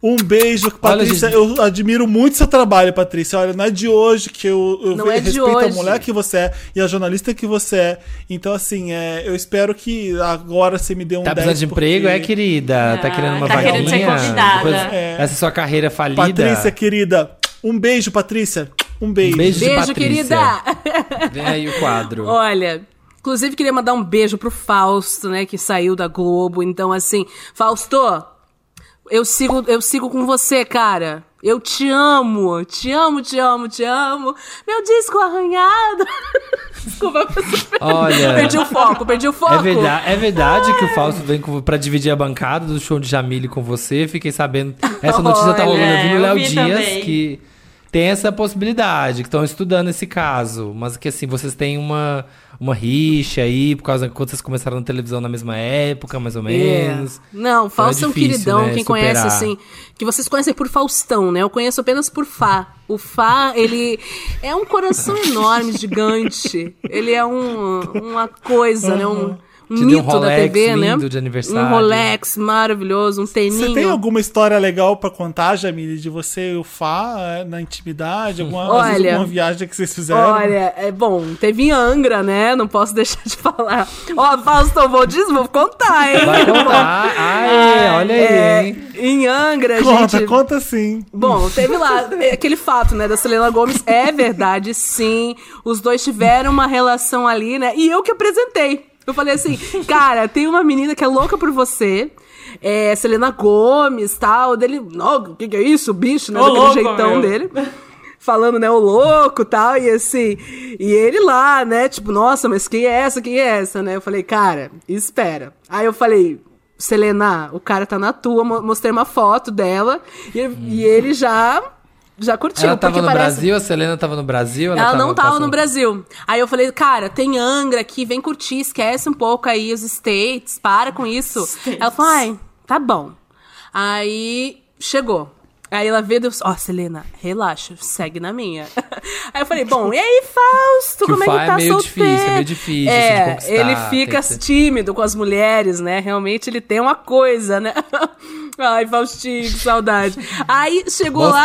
Um beijo, Patrícia. gente. eu admiro muito seu trabalho, Patrícia. Olha, não é de hoje que eu, eu Não é de respeito a hoje. mulher que você é e a jornalista que você é. Então, assim, é, eu espero que agora você me dê um Tá 10 precisando de porque- emprego, é, querida? Tá Ah, querendo uma tá vaguinha? querendo ser convidada. Depois, É. Essa sua carreira falida. Patrícia, querida. Um beijo, Patrícia. Um beijo. Um beijo, de Beijo, Patrícia. querida. [LAUGHS] Vem aí o quadro. Olha, inclusive queria mandar um beijo pro Fausto, né, que saiu da Globo. Então, assim, Fausto, eu sigo, eu sigo com você, cara. Eu te amo, te amo, te amo, te amo. Meu disco arranhado. [LAUGHS] Desculpa, Olha. perdi o foco, perdi o foco. É verdade, é verdade que o Fausto vem pra dividir a bancada do show de Jamile com você. Fiquei sabendo. Essa notícia tá rolando. Vi no Olha, Léo Dias também. que tem essa possibilidade, que estão estudando esse caso. Mas que assim, vocês têm uma, uma rixa aí, por causa que quando vocês começaram na televisão na mesma época, mais ou menos. É. Não, Fausto é um queridão, né, quem superar. conhece, assim. Que vocês conhecem por Faustão, né? Eu conheço apenas por Fá. O Fá, ele é um coração enorme, gigante. Ele é um, uma coisa, né? Um, um Te deu um mito da Rolex TV, né? lindo de aniversário. Um Rolex maravilhoso, um teninho. Você tem alguma história legal pra contar, Jamile, de você e o Fá é, na intimidade? Alguma, Olha. alguma viagem que vocês fizeram? Olha, é bom, teve em Angra, né? Não posso [LAUGHS] deixar de falar. Ó, Fausto, vou, diz, vou contar, hein? Vai contar. Ai, olha aí, É, hein? em Angra, conta, gente. conta sim. Bom, teve lá é, aquele fato, né, da Selena Gomes. É verdade, sim. Os dois tiveram uma relação ali, né? E eu que apresentei. Eu falei assim, cara, tem uma menina que é louca por você. É, Selena Gomes, tal. Dele, ó, o que, que é isso, bicho, né? Ô, Daquele louco, jeitão meu. dele. Falando, né, o louco tal, e assim. E ele lá, né, tipo, nossa, mas quem é essa? Quem é essa, né? Eu falei, cara, espera. Aí eu falei, Selena, o cara tá na tua, mo- mostrei uma foto dela, e, e ele já. Já curtiu, Ela tava porque no parece. Brasil, a Selena tava no Brasil? Ela, não tava passando- no Brasil. Aí eu falei, cara, tem Angra aqui, vem curtir, esquece um pouco aí os States, para com isso. Ela falou, ai, tá bom. Aí chegou. Aí ela veio e deu, ó, Selena, relaxa, segue na minha. [LAUGHS] Aí eu falei, bom, e aí, Fausto, Que como é que é tá meio solteiro? difícil, é meio difícil, assim, É, conquistar, ele fica que tímido com as mulheres, né? Realmente ele tem uma coisa, né? [LAUGHS] Ai, Faustinho, que saudade. Aí chegou Bons lá,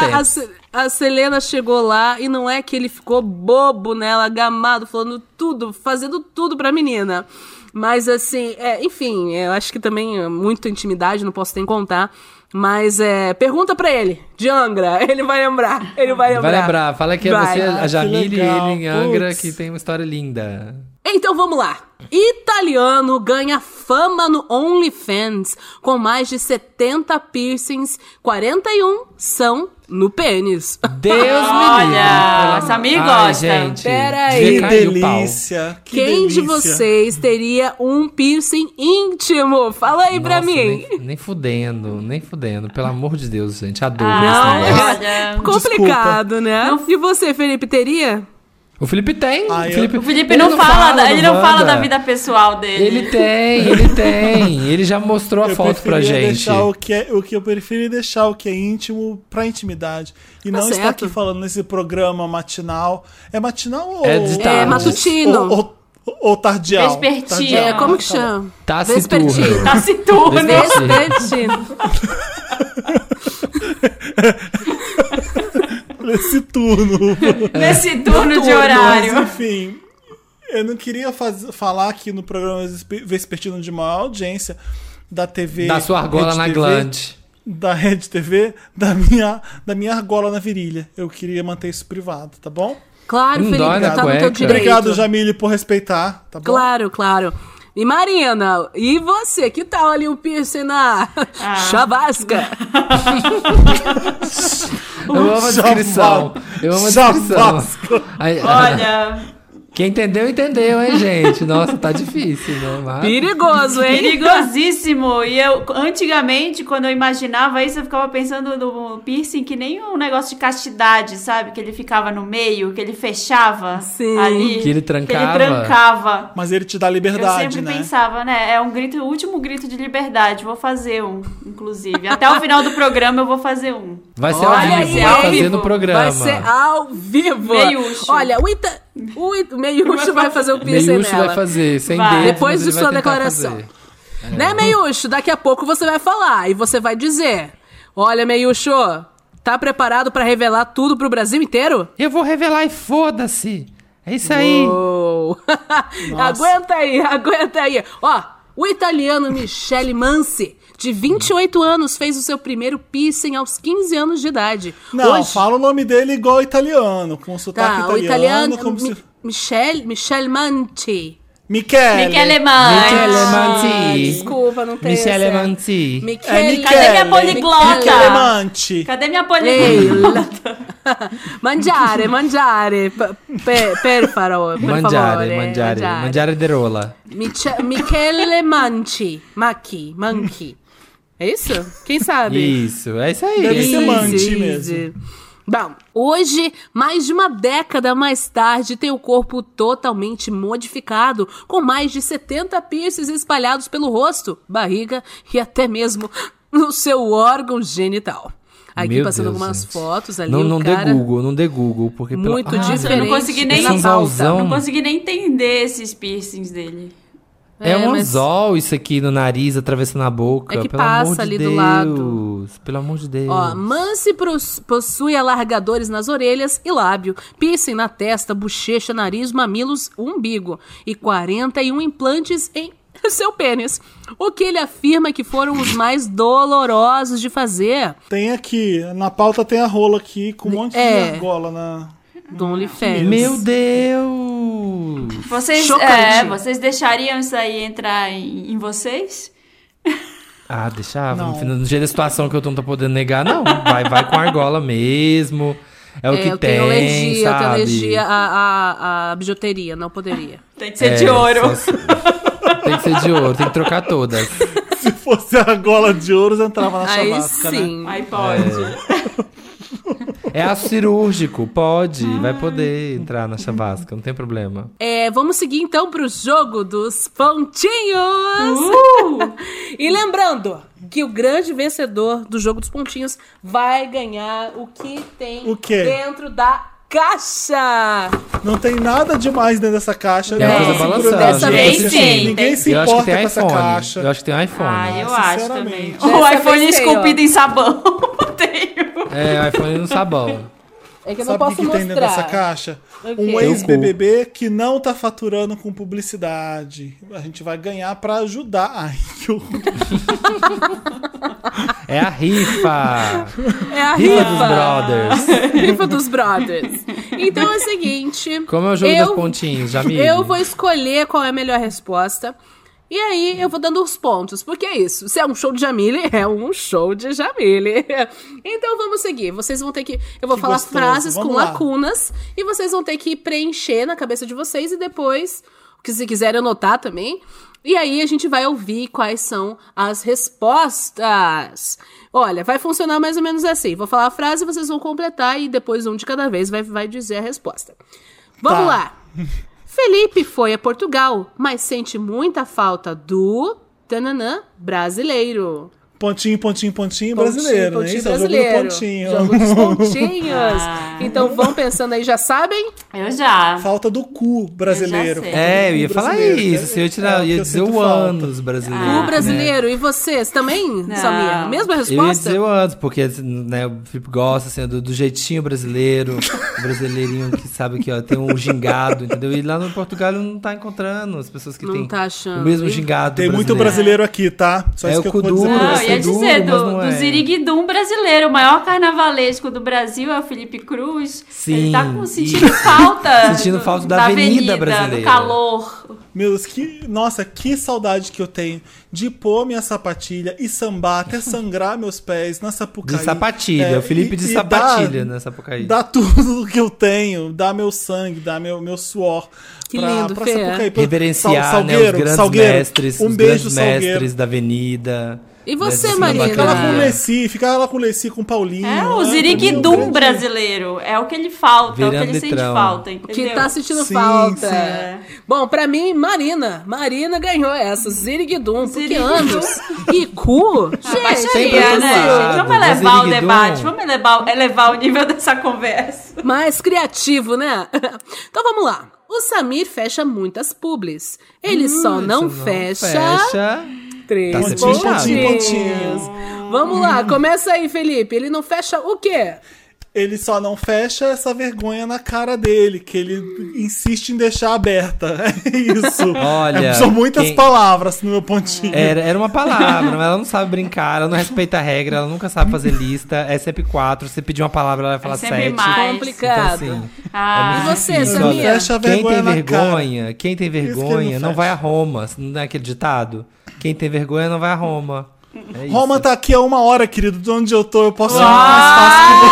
a, a Selena chegou lá e não é que ele ficou bobo nela, gamado, falando tudo, fazendo tudo pra menina. Mas assim, é, enfim, eu acho que também é muita intimidade, não posso nem contar. Mas é, pergunta pra ele, de Angra, [LAUGHS] ele vai lembrar, ele vai lembrar. Vai lembrar, fala que é Vai. você, Ah, a Jamile e ele em Angra, putz. que tem uma história linda. Então vamos lá. Italiano ganha fama no OnlyFans com mais de 70 piercings, 41 são no pênis. Deus [LAUGHS] me livre. Olha, Ai, gosta. gente, Pera devia aí. Que delícia. Que Quem de delícia. vocês teria um piercing íntimo? Fala aí pra Nossa, mim. Nem, nem fudendo, nem fudendo. Pelo amor de Deus, gente. Adoro Ah, esse negócio. olha. Complicado, né? E você, Felipe, teria? O Felipe tem. Ah, o eu- Felipe, O Felipe ele não, fala, do ele não fala da vida pessoal dele. Ele tem, ele tem. Ele já mostrou a Eu foto pra gente. o que é o que eu prefiro é deixar o que é íntimo pra intimidade e Tá não estar certo. aqui falando nesse programa matinal. É matinal ou É de tarde. É matutino. Ou, ou, ou tardial? Vespertino. É, como que Tá chama? Taciturno. Vespertino. Taciturno. Vespertino. [LAUGHS] [LAUGHS] Vespertino. Esse turno. Nesse turno [LAUGHS] de Mas, horário. enfim, eu não queria faz- falar aqui no programa Vespe- Vespertino de maior audiência da TV. Da sua argola na TV, glande. Da Rede TV, da minha, da minha argola na virilha. Eu queria manter isso privado, tá bom? Claro, Felipe, dói tá no teu direito. Obrigado, Jamile, por respeitar, tá bom? Claro, claro. E Marina, e você? Que tal ali o piercing na Ah. chavasca? Eu amo a descrição. Eu amo a descrição. Olha, Quem entendeu, entendeu, hein, gente? Nossa, tá difícil, né? Mas... Perigoso, hein? perigosíssimo. E eu, antigamente, quando eu imaginava isso, eu ficava pensando no piercing que nem um negócio de castidade, sabe? Que ele ficava no meio, que ele fechava Sim. ali. Que ele Que ele trancava. trancava. Mas ele te dá Eu liberdade, sempre né? pensava, né? É um grito, o último grito de liberdade. Vou fazer um, inclusive. Até o final do programa eu vou fazer um. Vai ser ao Olha vivo, aí, vai ao fazer vivo. no programa. Vai ser ao vivo. Meiúcho. Olha, o, Ita... o, It... o Meiúcho vai fazer o piercing Meiúcho nela. vai fazer, sem Vai. dedos, Depois de sua declaração. fazer. Né, Meiúcho? Daqui a pouco você vai falar e você vai dizer: Olha, Meiúcho, tá preparado pra revelar tudo pro Brasil inteiro? Eu vou revelar e foda-se. É isso aí. Uou. [LAUGHS] aguenta aí, aguenta aí. Ó, o italiano Michele Mansi, de 28 anos, fez o seu primeiro piercing aos 15 anos de idade. Não, Hoje, fala o nome dele igual italiano, com sotaque tá, o italiano. italiano como Mi- se... Michele, Michele Manti. Michele. Michele. Michele Ah, Manti. desculpa, não tem Michele essa. Manti. É Michele Michele. Cadê minha poliglota? Michele Manti. Cadê minha poliglota? [LAUGHS] Mangiare, mangiare, per, faro, per Mangiare, favore, mangiare, mangiare de rola. Miche- Michele Manci, Macchi, Manchi. É isso? Quem sabe? Isso, é isso aí. Deve ser Easy, Manti easy. mesmo. Bom, hoje, mais de uma década mais tarde, tem o corpo totalmente modificado, com mais de 70 piercings espalhados pelo rosto, barriga e até mesmo no seu órgão genital. Aqui Meu passando Deus, algumas gente. fotos ali, Não, não cara... dê Google, não dê Google, porque pela- Muito Ah, diferente. eu não consegui nem-. Não consegui nem entender esses piercings dele. É, É, um mas- anzol isso aqui no nariz, atravessando a boca. É que pelo passa amor de ali Deus. do lado. Pelo amor de Deus. Ó, Mansi possui alargadores nas orelhas e lábio, piercing na testa, bochecha, nariz, mamilos, umbigo e 41 implantes em [LAUGHS] seu pênis. O que ele afirma que foram os mais dolorosos de fazer. Tem aqui, na pauta tem a rola aqui, com um monte É. de argola na... Do OnlyFans. Meu Deus! Vocês, é, vocês deixariam isso aí entrar em, em vocês? Ah, deixava. Não. No, jeito da situação que eu não tô podendo negar, não. Vai, vai com argola mesmo. É o É, que eu tem, tenho alergia, eu sabe? tenho alergia à, à, à bijuteria, não poderia. Tem que ser É, de ouro. só Tem que ser de ouro, tem que trocar todas. Se fosse argola de ouro, entrava na Aí né? sim. Aí pode. É aço [LAUGHS] cirúrgico, pode, vai poder entrar na chavasca, não tem problema. É, vamos seguir então pro jogo dos pontinhos. Uh! [LAUGHS] E lembrando que o grande vencedor do jogo dos pontinhos vai ganhar o que tem O quê? dentro da caixa. Não tem nada demais dentro dessa caixa. Tem uma ninguém coisa se balançando. segura- Dessa vez Ninguém- sim. Ninguém se eu acho que importa tem com essa iPhone. caixa. Eu acho que tem iPhone. Ah, eu acho também. O iPhone vez tem, esculpido em sabão. Tenho. É, iPhone no sabão. É que eu não Sabe o posso que, que tem dentro dessa mostrar. caixa? Um ex-BBB que não tá faturando com publicidade. A gente vai ganhar pra ajudar. [LAUGHS] Ai, que horror. É a rifa. É a Rifa rifa. dos brothers. [LAUGHS] rifa dos brothers. Então é o seguinte. Como é o jogo eu, dos pontinhos, Jamile? Eu vou escolher qual é a melhor resposta. E aí eu vou dando os pontos. Porque é isso. Se é um show de Jamile, [LAUGHS] é um show de Jamile. [LAUGHS] Então vamos seguir. Vocês vão ter que. Eu vou Que falar gostoso. frases Vamos com lá. lacunas. E vocês vão ter que preencher na cabeça de vocês. E depois, que se quiserem anotar também. E aí a gente vai ouvir quais são as respostas. Olha, vai funcionar mais ou menos assim. Vou falar a frase, vocês vão completar e depois um de cada vez vai, vai dizer a resposta. Vamos Tá. lá. [LAUGHS] Felipe foi a Portugal, mas sente muita falta do tananã brasileiro. Pontinho, pontinho, pontinho, Pontinho, brasileiro, né? pontinho Isso é o jogo do brasileiro. pontinho. Jogo dos [LAUGHS] pontinhos. Ah. Então vão pensando aí, já sabem? Eu já. Falta do cu brasileiro. Eu sei. É, eu Cu ia falar brasileiro, isso. Se eu é- tirar, é ia eu dizer o anos brasileiro. Ah, o brasileiro. E vocês também, Não. Samir? Mesma Eu ia resposta? dizer o anos, porque né, o Felipe gosta assim, do, do jeitinho brasileiro, o brasileirinho que sabe que ó, tem um gingado, entendeu? E lá no Portugal não tá encontrando as pessoas que Não têm tá achando, o mesmo hein? gingado Tem muito brasileiro. brasileiro aqui, tá? Só É isso o que eu cu vou dizer duro, pra. Ia é duro, dizer, mas do, não do é. Ziriguidum brasileiro, o maior carnavalesco do Brasil é o Felipe Cruz. Sim, Ele tá com, e- sentindo falta. [LAUGHS] Sentindo do- falta da avenida do brasileira. calor. Meu Deus, que, nossa, que saudade que eu tenho de pôr minha sapatilha e sambar até sangrar meus pés na Sapucaí. De sapatilha, É, o Felipe e- de e sapatilha dá- nessa Sapucaí. Dá tudo que eu tenho, dá meu sangue, dá meu, meu suor. Que pra, lindo, pra Fê. Sapucaí. Pra- Reverenciar Sal- né, os Salgueiro, grandes Salgueiro. mestres, Um os beijo, grandes Salgueiro. mestres da avenida. E você, né, de Marina? samba Fica lá com o. Leci, fica lá com o Leci, com o Paulinho. É o mim, Ziriguidum um brasileiro. É o que ele falta, é o que Virando ele sente falta, entendeu? Que tá sentindo Sim, falta. sim. Bom, pra mim, Marina. Marina ganhou essa. Ziriguidum. Porque anos. E cu. [LAUGHS] Gente, Baixaria, todo né, gente? Vamos elevar o debate, vamos elevar, elevar o nível dessa conversa. mais criativo, né? [LAUGHS] Então vamos lá. O Samir fecha muitas publis. Ele só não, Hum, fecha, fecha. Três Tá sempre pontinhos. fechado. Pontinhos. Vamos lá, começa aí, Felipe. Ele não fecha o quê? Ele só não fecha essa vergonha na cara dele, que ele insiste em deixar aberta. [LAUGHS] É isso. Olha, É, são muitas quem- palavras no meu pontinho. Era, era uma palavra, mas ela não sabe brincar, ela não respeita a regra, ela nunca sabe fazer lista. É sempre quatro. Se você pedir uma palavra, ela vai falar sempre sete. mais. Complicado. Então, assim, Ah, E você, Samir? fecha a Quem tem vergonha, quem tem vergonha não não vai a. Roma. Não é aquele ditado? Quem tem vergonha não vai a Roma. É isso. Roma tá aqui há uma hora, querido. De onde eu tô, eu posso ir mais fácil que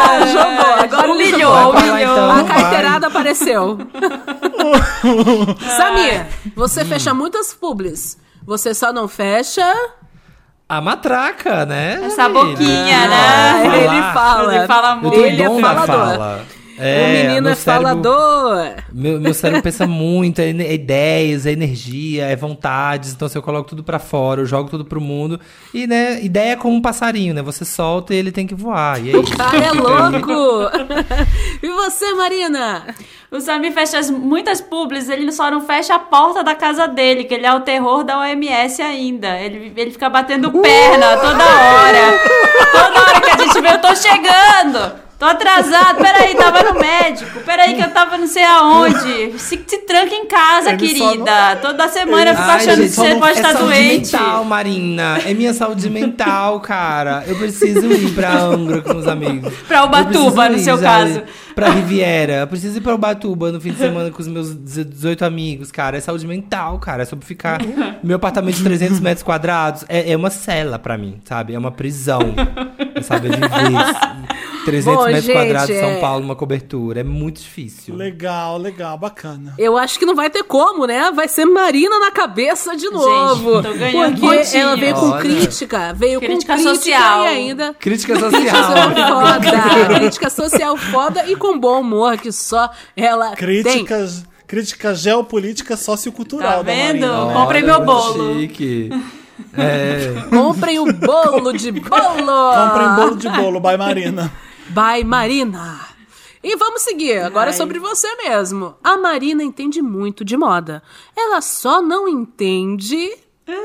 Ah, [LAUGHS] jogou. Agora humilhou, lá, então. A vai. carteirada apareceu. [LAUGHS] Samir, você fecha muitas publis. Você só não fecha. A matraca, né? Essa boquinha, Ah, né? Ele fala. Ele fala muito. Ele é falador. fala. O É, menino meu é cérebro- falador. Meu, meu cérebro [LAUGHS] pensa muito, é, é ideias, é energia, é vontades. Então, se eu coloco tudo pra fora, eu jogo tudo pro mundo. E, né, ideia é como um passarinho, né? Você solta e ele tem que voar. E é O cara é [LAUGHS] louco. e você, Marina? O Samir fecha as- muitas publis, ele só não fecha a porta da casa dele, que ele é o terror da OMS ainda. Ele, ele fica batendo perna toda hora. Toda hora que a gente vê, eu tô chegando! Tô atrasado, peraí, [LAUGHS] tava no médico, peraí que eu tava não sei aonde. Se, se tranca em casa, Ele querida. Toda semana eu fico Ai, achando gente, que você não- pode é estar saúde doente. mental, Marina. É minha saúde mental, cara. Eu preciso ir pra Angra com os amigos. Pra Ubatuba, no seu caso. Pra Riviera. Eu preciso ir pra Ubatuba no fim de semana com os meus 18 amigos, cara. É saúde mental, cara. É sobre ficar... Meu apartamento de 300 metros quadrados é, é uma cela pra mim, sabe? É uma prisão. É, sabe? É viver [LAUGHS] 300 Bom, metros gente, quadrados de São é- Paulo, uma cobertura. É muito difícil. Legal, legal, bacana. Eu acho que não vai ter como, né? Vai ser Marina na cabeça de novo. tô ganhando porque pontinho. ela veio com Olha. crítica, veio Crítica com crítica social. e ainda Crítica Crítica social. foda, crítica social foda e [LAUGHS] com bom humor que só ela tem. Críticas, crítica geopolítica sociocultural Tá da vendo? Marina. né? Comprei meu bolo. Chique. É. Comprem o bolo de bolo. Comprem bolo de bolo, by Marina. By Marina. E vamos seguir, agora é Ai. sobre você mesmo. A Marina entende muito de moda. Ela só não entende.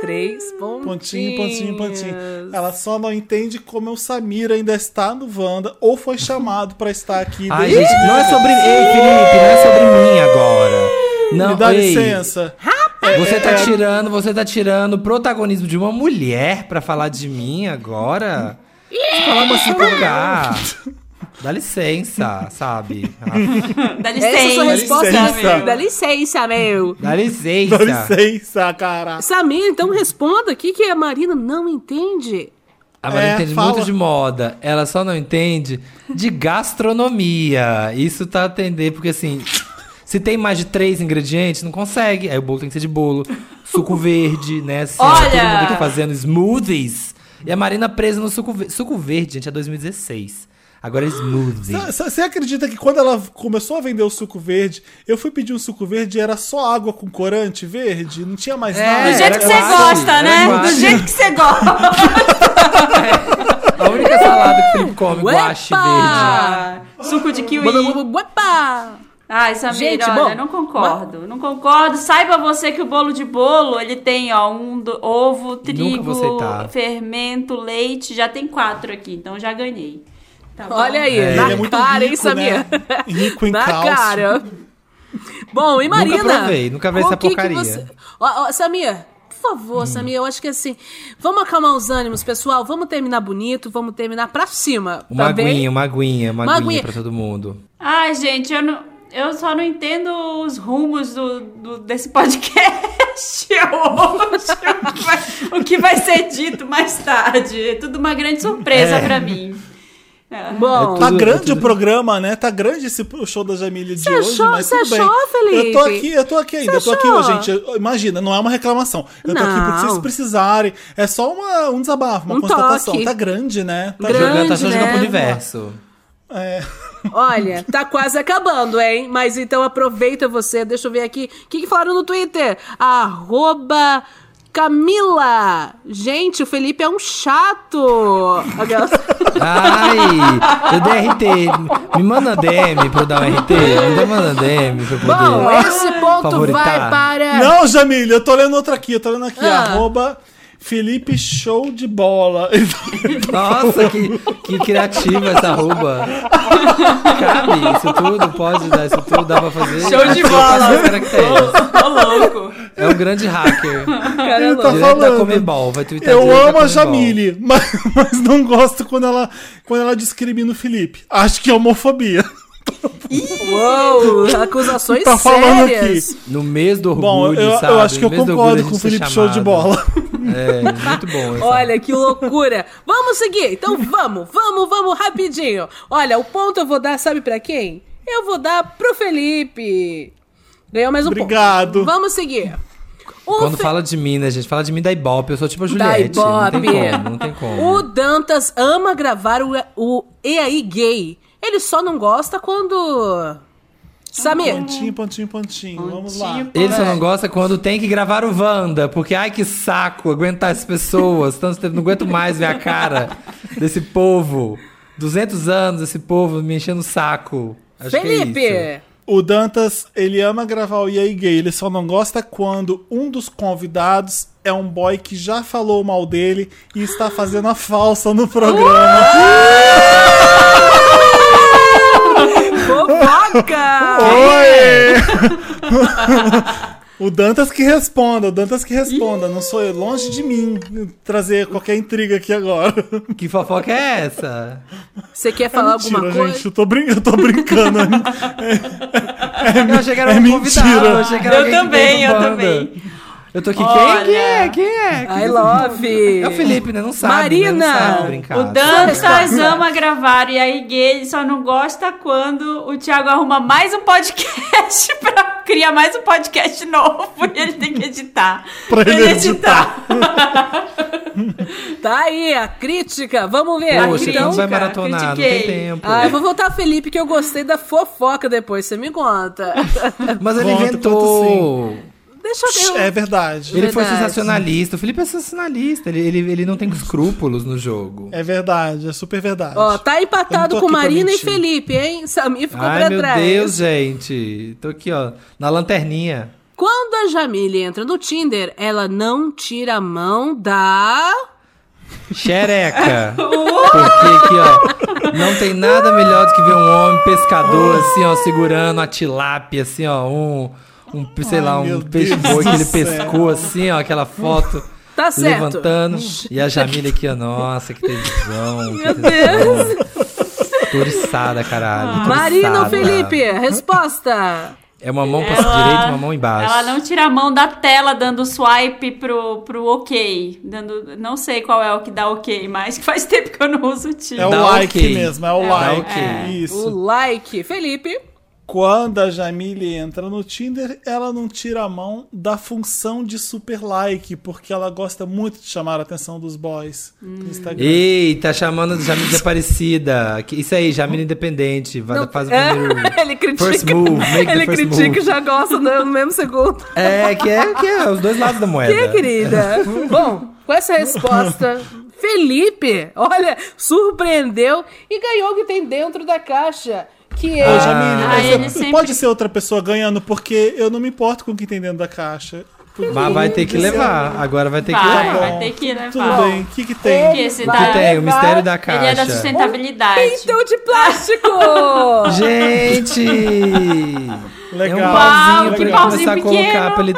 Três pontinhos. Pontinho, pontinho, pontinho. Ela só não entende como o Samir ainda está no Wanda ou foi chamado pra estar aqui. Ai, gente, não é sobre. Ei, Felipe, não é sobre mim agora. Não, Me dá ei, licença. Você tá tirando, você tá tirando o protagonismo de uma mulher pra falar de mim agora? Você fala uma assim lugar. Dá licença, [LAUGHS] sabe? Dá Essa é sua licença. licença. Dá licença, meu. Dá licença. Dá licença, cara. Samir, então responda. O que, que a Marina não entende? A Maria É, entende fala. muito de moda. Ela só não entende de gastronomia. Isso tá a atender, porque assim, se tem mais de três ingredientes, não consegue. Aí o bolo tem que ser de bolo. Suco verde, né? Assim, Olha! todo mundo aqui fazendo smoothies. E a Marina presa no suco verde. Suco verde, gente, é 2016. Agora é smoothie. Você acredita que quando ela começou a vender o suco verde, eu fui pedir um suco verde e era só água com corante verde? Não tinha mais É, nada? Do jeito que você gosta, né? Do jeito que você [LAUGHS] gosta. A única salada que o Felipe come, guache verde. Ah, suco de kiwi. Uepa! Ai, Samir, Gente, olha, bom, não concordo. Não concordo. Saiba você que o bolo de bolo, ele tem, ó, um do- ovo, trigo, fermento, leite. Já tem quatro aqui, então já ganhei. Tá? Olha aí, É. na Ele é muito cara, hein, rico, Samir? né? Rico em na cálcio. cara. Bom, e Nunca Marina? provei, nunca vi essa que que porcaria. você- Ó, ó, Samir, por favor, Samir, eu acho que assim, vamos acalmar os ânimos, pessoal. Vamos terminar bonito, vamos terminar pra cima. Uma tá bem? aguinha, uma aguinha, uma Uma aguinha aguinha. pra todo mundo. Ai, gente, eu, não, eu só não entendo os rumos do, do- desse podcast [LAUGHS] hoje. o, que vai, o que vai ser dito mais tarde. É tudo uma grande surpresa É. pra mim. É. Bom, É Tá Tudo- grande tudo- o programa, né? Tá grande esse o show da Jamília de Você hoje, achou- mas tudo bem. achou, Felipe? Eu tô aqui, eu tô aqui ainda. Eu tô aqui, achou? gente. eu- Imagina, não é uma reclamação. Eu tô aqui porque Não. vocês precisarem. É só uma, um desabafo, uma Um constatação. toque. Tá grande, né? Tá Grande. Jogando, tá só jogando né? pro universo. É. olha, tá quase acabando, hein? Mas então aproveita você, deixa eu ver aqui. O que, que falaram no Twitter? Arroba Camila! Gente, o Felipe é um chato! Ai, eu DRT. Me manda DM pra eu dar um RT. Me manda DM pra eu poder. Bom, esse ponto favoritar. vai para. Não, Jamília, eu tô lendo outra aqui. Eu tô lendo aqui. Ah. Arroba Felipe Show de Bola. [LAUGHS] Nossa, que, que criativa essa arroba. Cabe isso tudo, pode dar isso tudo, dá pra fazer. Show de bola. faço os caracteres. Ô, louco. É um grande hacker. Cara, Ele tá louco. Direto da falando. Comebol, vai twittar Eu direto da amo a. Jamile, [LAUGHS] mas, mas não gosto quando ela, quando ela discrimina o Felipe. Acho que é homofobia. [LAUGHS] Uou, acusações Tá falando sérias. No mês do Bom, orgulho, eu, sabe? eu acho que eu concordo com o Felipe Show de. Bola. [LAUGHS] É, muito bom. essa. Olha que loucura. Vamos seguir. Então vamos, vamos, vamos rapidinho. Olha, o ponto eu vou dar, sabe pra quem? Eu vou dar pro Felipe. Ganhou mais um Obrigado. ponto. Vamos seguir. O Quando Fe- fala de mim, né, gente? Fala de mim da Ibope. Eu sou tipo a da Juliette. Não tem Ibope. como, não tem como. O Dantas ama gravar o, o E aí gay. Ele só não gosta quando. Samir, Pontinho, pontinho, pontinho. Vamos lá. Pontinho, Ele só É. não gosta quando tem que gravar o Wanda, porque ai que saco aguentar as pessoas. Tanto tempo, não aguento mais ver a cara desse povo. 200 anos esse povo me enchendo o saco. Acho que é isso. Felipe. O Dantas, ele ama gravar o E aí Gay. Ele só não gosta quando um dos convidados é um boy que já falou mal dele e está fazendo a falsa no programa. Oi! [LAUGHS] o Dantas que responda, o Dantas que responda. Não sou eu, longe de mim trazer qualquer intriga aqui agora. Que fofoca é essa? Você quer falar alguma Mentira, coisa? gente, eu tô, brin eu tô brincando. eu achei que era é um mentira. convidado. Eu, achei que era Eu também, eu também. Eu tô aqui, Olha. quem, quem é? Quem é? I love. É o Felipe, né? Não sabe. Marina! Né? Não sabe brincar. O Dantas ama gravar e aí gay ele só não gosta quando o Thiago arruma mais um podcast [LAUGHS] pra criar mais um podcast novo e ele tem que editar. [LAUGHS] Pra ele editar. [LAUGHS] Tá aí a crítica. Vamos ver. Poxa, então, vai maratonar, não critiquei. tem tempo. Ah, eu vou voltar Felipe, que eu gostei da fofoca depois, você me conta. Mas ele Conta, inventou. Deixa eu ver. É verdade. Ele foi Verdade. sensacionalista. O Felipe é sensacionalista. Ele, ele, ele não tem escrúpulos no jogo. É verdade, é super verdade. Ó, tá empatado com Marina e. Felipe, hein? Samir ficou Ai, pra meu trás. Deus, gente. Tô aqui, ó, na lanterninha. Quando a Jamile entra no Tinder, ela não tira a mão da. Xereca. [LAUGHS] Porque aqui, ó, não tem nada melhor do que ver um homem pescador, assim, ó, segurando a tilápia, assim, ó, um, um sei Ai, lá, um peixe Deus boi que ele céu. pescou, assim, ó, aquela foto. [LAUGHS] Tá certo. Levantando. E a Jamília aqui, ó, nossa, que tesão. Meu que tesão. Turiçada, caralho. Marina ou turiçada. Felipe? Resposta. É uma mão pra Ela- direita e uma mão embaixo. Ela não tira a mão da tela dando swipe pro, pro ok. Dando, não sei qual é o que dá ok, mas que faz tempo que eu não uso o É Tinder. o Dá like ok. mesmo, é o Dá like. O Isso. like. Felipe. Quando a Jamile entra no Tinder, ela não tira a mão da função de super like, porque ela gosta muito de chamar a atenção dos boys no Instagram. Eita, chamando de Jamile de Aparecida. Que- Isso aí, Jamile Independente. Vai, Não, faz o é, primeiro. [LAUGHS] ele critica, First move, make the ele first critica move. e já gosta no, no mesmo segundo. É, que é, que é os dois lados da moeda. Que querida? [LAUGHS] Bom, com essa resposta, Felipe, olha, surpreendeu e ganhou o que tem dentro da caixa. Que. Ô, Jamile, Ah, mas você- sempre- pode ser outra pessoa ganhando, porque eu não me importo com o que tem dentro da caixa. Mas vai ter que levar. Agora vai ter que Vai, levar. vai ter que levar. Tudo bem, o que, que tem? Que esse O da- que tem? O mistério da Ele é da caixa. sustentabilidade. Então de plástico! [LAUGHS] Gente! Legal. É um Uau, pauzinho que pra ele pauzinho começar a colocar, pequeno. pra ele,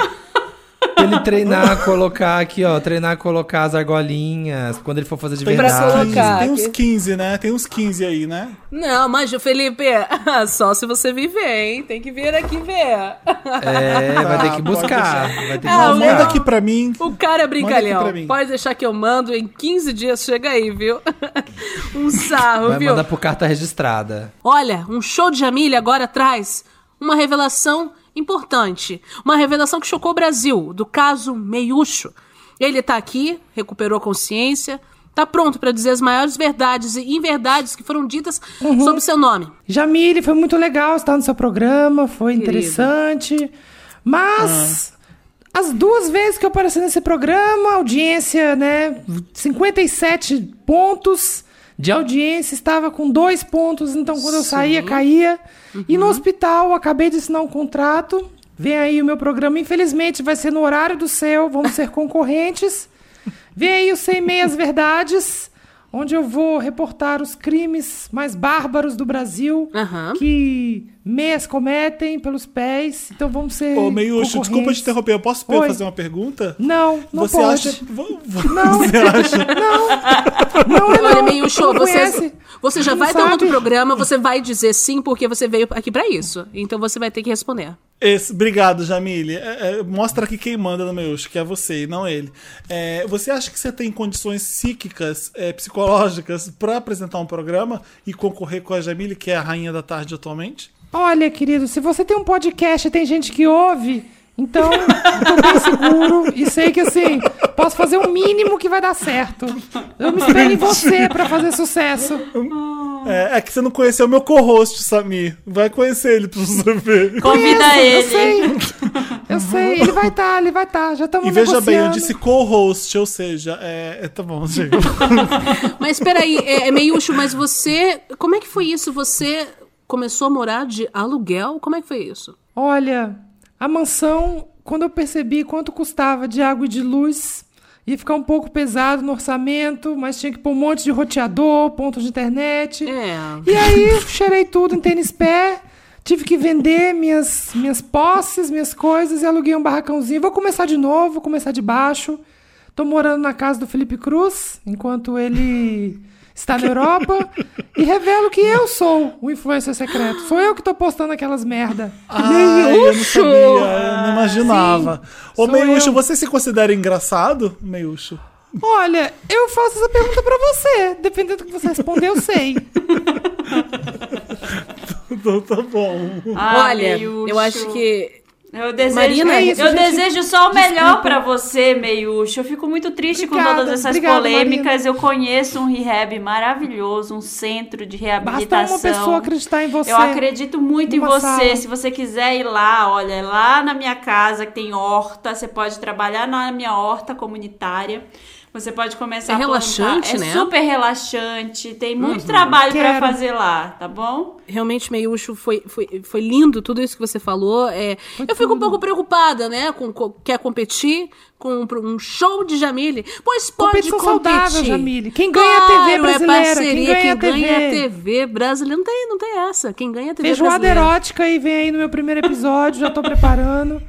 ele treinar, colocar aqui, ó. Treinar, colocar as argolinhas. Quando ele for fazer de Tem, verdade. 15, colocar tem uns aqui. 15, né? Tem uns 15 aí, né? Não, mas, Felipe, [LAUGHS] só se você viver, hein? Tem que vir aqui ver. É, vai ter que Tá, pode buscar. Vai ter que Ah, Não, buscar. manda aqui pra mim. O cara é brincalhão. Pode deixar que eu mando. Em 15 dias chega aí, viu? [LAUGHS] um sarro, Vai viu? mandar por carta registrada. Olha, um show de Jamília agora traz uma revelação importante. Uma revelação que chocou o Brasil, do caso Meiucho. Ele tá aqui, recuperou a consciência, tá pronto para dizer as maiores verdades e inverdades que foram ditas Uhum. sobre seu nome. Jamile, foi muito legal estar no seu programa, foi Querida. interessante. Mas as duas vezes que eu apareci nesse programa, audiência, né, 57 pontos de audiência, estava com dois pontos, então quando eu saía, caía. E no hospital, acabei de assinar um contrato. Vem aí o meu programa, infelizmente vai ser no horário do seu, vamos ser concorrentes. Vem aí o Sem Meias Verdades, onde eu vou reportar os crimes mais bárbaros do Brasil Aham. que meias cometem pelos pés. Então vamos ser. Ô, Meiucho, desculpa te interromper. Eu posso Oi. fazer uma pergunta? Não, não você pode. acha. Não. [LAUGHS] Você acha. [LAUGHS] Não, é Olha, não. meio show, Não você, você já Não vai ter um outro sabe? programa, você vai dizer sim, porque você veio aqui pra isso. Então você vai ter que responder. Esse- obrigado, Jamile. É, é, mostra aqui quem manda no Meiucho, que é você e não ele. É, você acha que você tem condições psíquicas, é, psicológicas, pra apresentar um programa e concorrer com a Jamile, que é a rainha da tarde atualmente? Olha, querido, se você tem um podcast e tem gente que ouve, então eu tô bem seguro e sei que assim, posso fazer o mínimo que vai dar certo. Eu me espelho em você pra fazer sucesso. É, é que você não conheceu o meu co-host, Samir. Vai conhecer ele pra você ver. Convida Eu ele. sei. Eu sei, ele vai estar, ele vai estar. Já estamos E veja bem, eu negociando. disse co-host, ou seja, é, é, tá bom, chega. Mas peraí, é, é Meiucho, mas você. Como é que foi isso? Você começou a morar de aluguel? Como é que foi isso? Olha, a mansão, quando eu percebi quanto custava de água e de luz, ia ficar um pouco pesado no orçamento, mas tinha que pôr um monte de roteador, ponto de internet. É. E aí, cheirei tudo em tênis pé, tive que vender minhas, minhas posses, minhas coisas e aluguei um barracãozinho. Vou começar de novo, vou começar de baixo. Tô morando na casa do Felipe Cruz, enquanto ele está na Europa. e revelo que eu sou o influencer secreto. Sou eu que tô postando aquelas merda. Ai, eu não sabia, eu não imaginava. Ô, sou Meiucho, eu. você se considera engraçado, Meiucho? Olha, eu faço essa pergunta pra você. Dependendo do que você responder, eu sei. [LAUGHS] Então tá bom. Ah, Olha, Meiucho. eu acho que. Eu desejo, Marina, é isso, eu gente. desejo só o melhor pra você, Meiucho. Eu fico muito triste com Obrigada, todas essas obrigada, polêmicas. Eu conheço um rehab maravilhoso, um centro de Basta reabilitação. uma pessoa acreditar em você. Eu acredito muito em você. sala. Se você quiser ir lá, olha, lá na minha casa que tem horta, você pode trabalhar na minha horta comunitária. Você pode começar É a plantar. relaxante, é né? super relaxante, tem muito trabalho pra Quero. fazer lá, tá bom? Realmente, Meiucho, foi, foi, foi lindo tudo isso que você falou. É, eu fico um pouco preocupada, né? Com, com- quer competir com um show de Jamile. Pois pode Competição competir. saudável, Jamile. Quem ganha a TV Claro, brasileira? É parceria. Quem ganha a ganha a TV? TV brasileira. Não tem, não tem essa. Quem ganha a TV Feijoada brasileira. erótica aí vem aí no meu primeiro episódio, já tô preparando.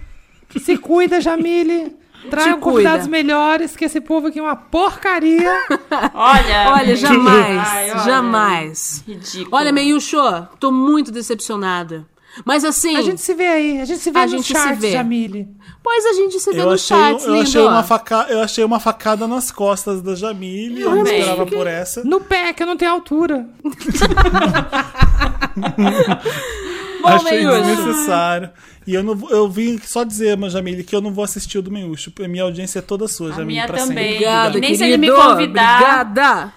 Se cuida, Jamile. Traiam convidados melhores, que esse povo aqui é uma porcaria. [LAUGHS] Olha. Olha, jamais. Ai, olha. jamais. Ridículo. Olha, Meiucho, tô muito decepcionada. Mas assim, A gente se vê aí, a gente se vê A nos gente se charts, vê. Jamile. pois a gente se vê Eu no achei, chat, eu, lindo. achei uma faca, eu achei uma facada nas costas da Jamile. Eu não também. esperava por essa. No pé, que eu não tenho altura. [LAUGHS] Bom, Achei desnecessário. E eu, não, eu vim só dizer, mas Jamile, que eu não vou assistir o do Meiúcho. Minha audiência é toda sua, A Jamile. minha pra também. Obrigada, nem querido. se ele me convidar. Obrigada.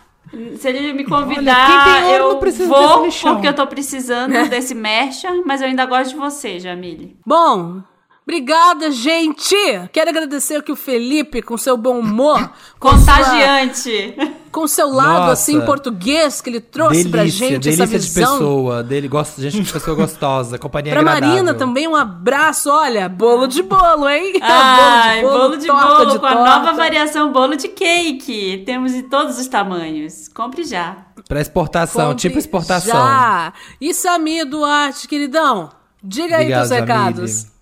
Se ele me Olha, convidar, quem tem ouro eu não precisa vou, porque eu tô precisando [LAUGHS] desse mercha, mas eu ainda gosto de você, Jamile. Bom, obrigada, gente. Quero agradecer aqui o Felipe com seu bom humor. [LAUGHS] com sua- Contagiante. com seu lado, Nossa. assim, português que ele trouxe delícia, pra gente, delícia essa de visão. pessoa. Dele, gosta, gente de pessoa gostosa, companhia Pra agradável. Marina também um abraço. Olha, bolo de bolo, hein? [LAUGHS] Ai, bolo de bolo, torta de com a torta. nova variação bolo de cake. Temos de todos os tamanhos. Compre já. Pra exportação, Compre tipo exportação. Já. E Samir Duarte, queridão, diga aí Obrigado, teus recados.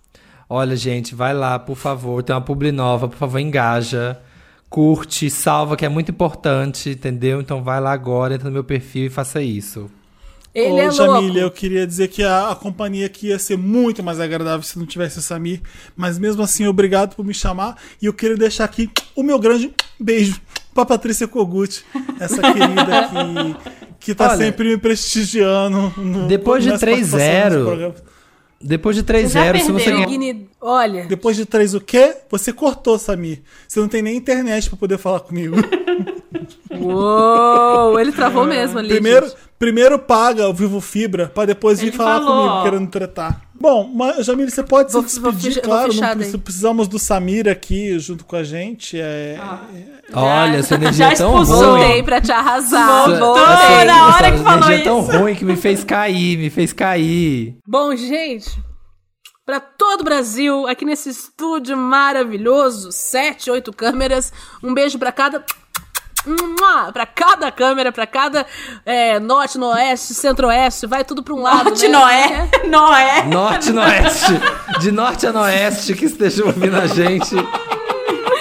Olha, gente, vai lá, por favor. Tem uma publi nova, por favor, engaja. Curte, salva, que é muito importante, entendeu? Então vai lá agora, entra no meu perfil e faça isso. Ele Ô, é louco. eu queria dizer que a, a companhia aqui ia ser muito mais agradável se não tivesse o Samir. Mas mesmo assim, obrigado por me chamar. E eu queria deixar aqui o meu grande beijo pra Patrícia Kogut, essa [LAUGHS] querida que, que tá Olha, sempre me prestigiando. No, depois de nessa 3-0, participação nos programas. Depois de já 3-0, se você ganhar. Olha, Depois de três o quê? Você cortou, Samir. Você não tem nem internet pra poder falar comigo. [LAUGHS] uou, ele travou mesmo ali. Primeiro, gente. Primeiro paga o Vivo Fibra pra depois vir Ele falar falou, comigo querendo tretar. Bom, mas, Jamile, você pode Vou- se despedir, vou claro. Não daí. precisamos do Samir aqui junto com a gente. É, Olha, essa energia já é tão expulsou. ruim. Voltei pra te arrasar. Voltou na hora essa que falou energia é tão isso. ruim que me fez cair, me fez cair. Bom, gente, pra todo o Brasil, aqui nesse estúdio maravilhoso, sete, oito câmeras, um beijo pra cada. Mua! Pra cada câmera, pra cada é, norte, noroeste, centro-oeste, vai tudo pra um lado. Norte, né? Noé. Noé. Norte e Oeste. De norte a oeste que estejam ouvindo a gente.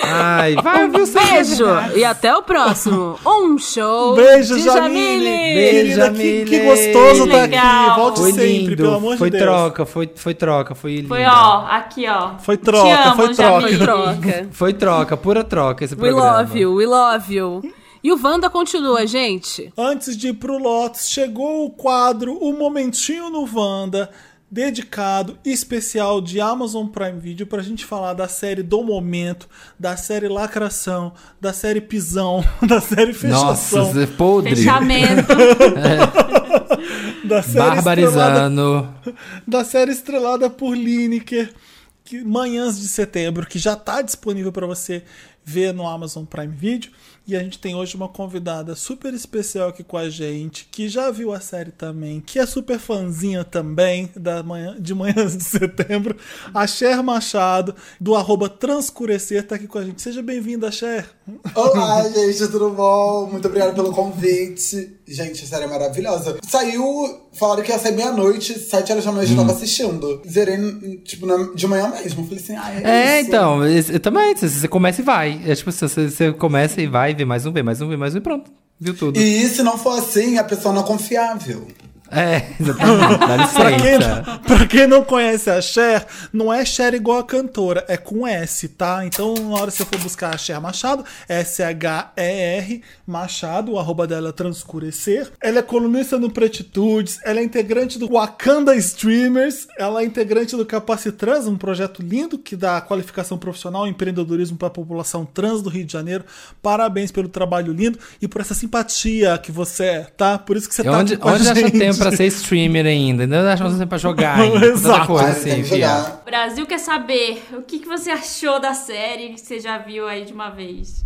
Ai, vai ouvir o seu Beijo e até o próximo. Um show. Beijo, de Jamile. Beijo, Querida, que, Jamile. que gostoso tá aqui. Volte Foi sempre, lindo, pelo amor foi de Deus. troca, foi, foi troca, foi lindo. Foi, ó, aqui, ó. Foi troca, Te amo, foi Jamile. troca. Troca. [LAUGHS] Foi troca, pura troca esse We programa. love you, we love you. E o Wanda continua, gente. Antes de ir pro Lotus, chegou o quadro O Momentinho no Wanda, dedicado, especial de Amazon Prime Video, pra gente falar da série do momento, da série Lacração, da série Pisão, [LAUGHS] da série Fechação, Nossa, Zé podre. Fechamento. [LAUGHS] da série estrelada Barbarizando. da série estrelada por Lineker, que Manhãs de Setembro, que já está disponível para você ver no Amazon Prime Video. E a gente tem hoje uma convidada super especial aqui com a gente, que já viu a série também, que é super fãzinha também da manhã, de Manhãs de [LAUGHS] Setembro, a Cher Machado, do arroba Transcurecer, tá aqui com a gente. Seja bem-vinda, Cher. Olá, gente, tudo bom? Muito obrigado pelo convite. Gente, a série é maravilhosa. Saiu, falaram que ia sair meia-noite, sete horas da manhã eu já tava assistindo. Zerei, tipo, na- de manhã mesmo. Falei assim, ah, é, É, isso. então, eu também, você- você começa e vai. É tipo, você, você começa e vai, vê mais um, vê mais um, vê mais um e pronto. Viu tudo. E se não for assim, a pessoa não é confiável. É, exatamente. Dá Pra quem, pra quem não conhece a Cher, não é Cher igual a cantora, é com S, tá? Então, na hora que você for buscar a Cher Machado, S-H-E-R Machado, o arroba dela é transcurecer. Ela é colunista no Pretitudes, ela é integrante do Wakanda Streamers, ela é integrante do Capacitrans, um projeto lindo que dá qualificação profissional e empreendedorismo para a população trans do Rio de Janeiro. Parabéns pelo trabalho lindo e por essa simpatia que você é, tá? Por isso que você E tá onde, com a onde acha gente. tempo pra ser streamer ainda? Ainda acha tempo pra jogar ainda. Exato. coisa assim. O Brasil quer saber o que, que você achou da série que você já viu aí de uma vez.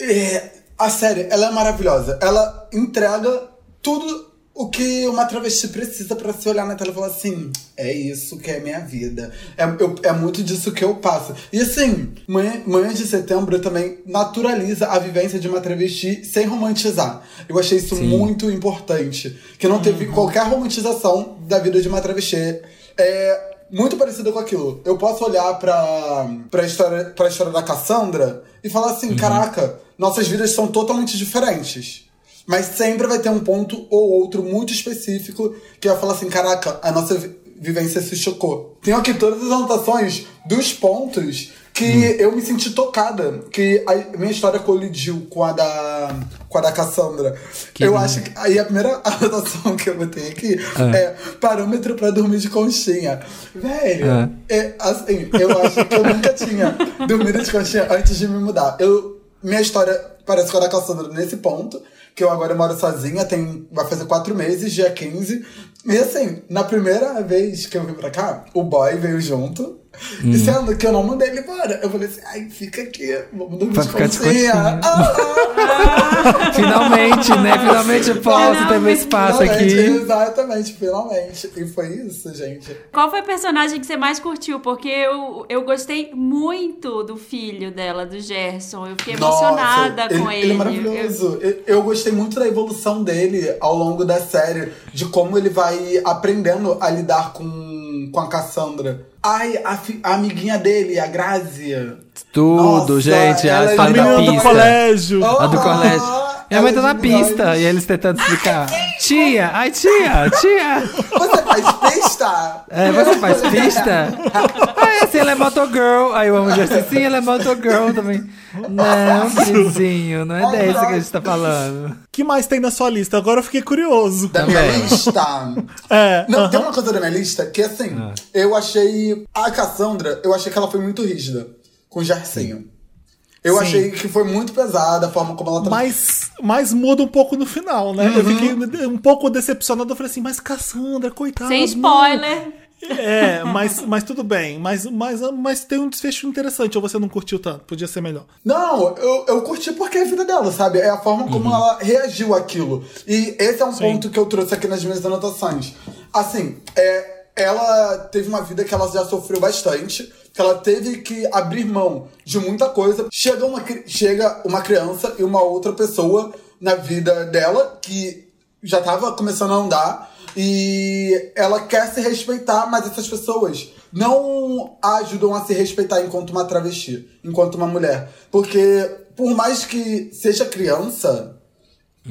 É, a série, ela é maravilhosa. Ela entrega tudo o que uma travesti precisa pra se olhar na tela e falar assim: é isso que é minha vida. É, eu- é muito disso que eu passo. E assim, Manhã, Manhã de Setembro também naturaliza a vivência de uma travesti sem romantizar. Eu achei isso muito importante. Que não teve qualquer romantização da vida de uma travesti. É muito parecido com aquilo. Eu posso olhar pra, pra, história, pra história da Cassandra e falar assim: caraca, nossas vidas são totalmente diferentes. Mas sempre vai ter um ponto ou outro muito específico que vai falar assim: caraca, a nossa vi- vivência se chocou. Tenho aqui todas as anotações dos pontos que eu me senti tocada, que a minha história colidiu com a da, com a da Cassandra. Que eu lindo. acho que. Aí a primeira [LAUGHS] anotação que eu botei aqui Ah. é parâmetro pra dormir de conchinha. Velho, Ah. é, assim, eu acho que eu nunca tinha dormido de conchinha antes de me mudar. Eu, minha história parece com a da Cassandra nesse ponto, que eu agora moro sozinha, tem, vai fazer quatro meses, dia 15. E assim, na primeira vez que eu vim pra cá, o boy veio junto. Hum. E sendo que eu não mandei ele embora. Eu falei assim, ai, fica aqui, vamos dormir de de conchinha. conchinha. Ah, [LAUGHS] Finalmente, né? Finalmente eu posso ter meu espaço finalmente, aqui. Exatamente, finalmente. E foi isso, gente. Qual foi a personagem que você mais curtiu? Porque eu, eu gostei muito do filho dela, do Gerson. Eu fiquei emocionada Nossa, com ele. ele. Ele é maravilhoso. Eu, eu gostei muito da evolução dele ao longo da série, de como ele vai aprendendo a lidar com, com a Cassandra. Ai, a, fi- a amiguinha dele, a Grazia. Tudo, Nossa, gente. A ela é da menina do pista. colégio. A do colégio. Minha mãe tá ela na pista e eles tentando explicar. Tia, ai tia, tia. Você faz pista? É, você faz pista? [LAUGHS] Ah, assim, ela é motogirl. Aí eu amo Jersey. Sim, ela é motogirl também. Não, queridinho, não é dessa que a gente tá falando. O que mais tem na sua lista? Agora eu fiquei curioso. Da minha lista. É. Não, aham. tem uma coisa da minha lista que, assim, Ah. eu achei. A Cassandra, eu achei que ela foi muito rígida com o Gersinho. Eu Sim. achei que foi muito pesada a forma como ela tratou. Mas, mas muda um pouco no final, né? Eu fiquei um pouco decepcionado. Eu falei assim, mas Cassandra, coitada. Sem não. spoiler. É, mas, mas tudo bem. Mas, mas, mas tem um desfecho interessante. Ou você não curtiu tanto? Podia ser melhor. Não, eu, eu curti porque é a vida dela, sabe? É a forma como ela reagiu àquilo. E esse é um ponto que eu trouxe aqui nas minhas anotações. Assim, é, ela teve uma vida que ela já sofreu bastante, que ela teve que abrir mão de muita coisa. Chega uma, chega uma criança e uma outra pessoa na vida dela que já tava começando a andar e ela quer se respeitar, mas essas pessoas não a ajudam a se respeitar enquanto uma travesti, enquanto uma mulher. Porque por mais que seja criança,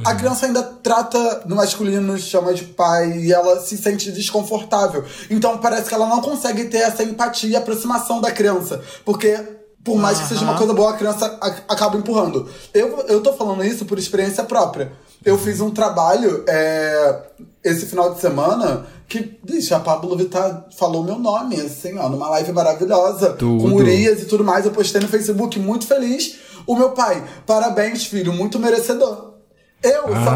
a criança ainda trata no masculino, chama de pai, e ela se sente desconfortável. Então parece que ela não consegue ter essa empatia e aproximação da criança. Porque, por mais que seja uma coisa boa, a criança acaba empurrando. Eu, eu tô falando isso por experiência própria. Eu fiz um trabalho é, esse final de semana que, bicho, a Pablo Vittar falou meu nome, assim, ó, numa live maravilhosa, Tudo. com Urias e tudo mais. Eu postei no Facebook muito feliz. O meu pai, parabéns, filho, muito merecedor. Eu só.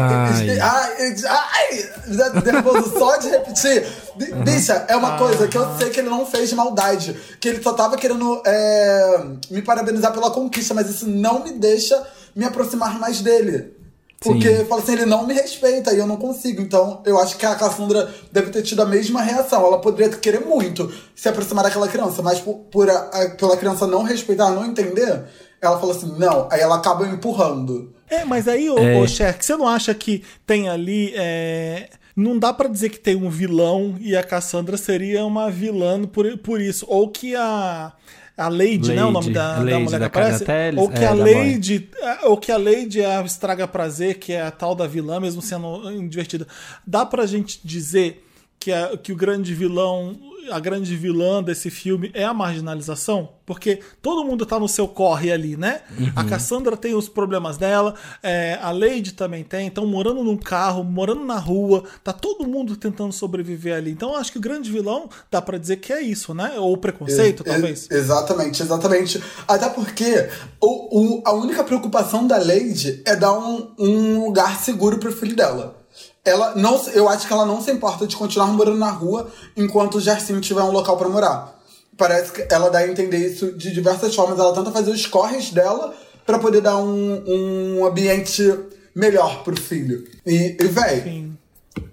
Ai. Ai, ai, nervoso só de repetir. Bi- Bicha, é uma coisa que eu sei que ele não fez de maldade. Que ele só tava querendo é, me parabenizar pela conquista, mas isso não me deixa me aproximar mais dele. Porque, Sim. fala assim, ele não me respeita e eu não consigo. Então, eu acho que a Cassandra deve ter tido a mesma reação. Ela poderia querer muito se aproximar daquela criança, mas por, por a- a- pela criança não respeitar, não entender, ela falou assim, não. Aí ela acaba empurrando. É, mas aí, ô, É. ô Cher, você não acha que tem ali. é, Não dá pra dizer que tem um vilão e a Cassandra seria uma vilã por, por isso. Ou que a. A Lady, né? O nome Lady, da, da Lady mulher da que aparece. Ou que é, a da Lady. é, Ou que a Lady é a estraga prazer, que é a tal da vilã, mesmo sendo divertida. Dá pra gente dizer que, a- que o grande vilão. A grande vilã desse filme é a marginalização? Porque todo mundo tá no seu corre ali, né? A Cassandra tem os problemas dela, é, a Lady também tem, então morando num carro, morando na rua, tá todo mundo tentando sobreviver ali. Então acho que o grande vilão dá pra dizer que é isso, né? Ou o preconceito, Ex- talvez. ex- exatamente, exatamente. Até porque o, o- a única preocupação da Lady é dar um, um lugar seguro pro filho dela. Ela não, eu acho que ela não se importa de continuar morando na rua enquanto o Gersinho tiver um local pra morar. Parece que ela dá a entender isso de diversas formas. Ela tenta fazer os corres dela pra poder dar um, um ambiente melhor pro filho. E, e véi,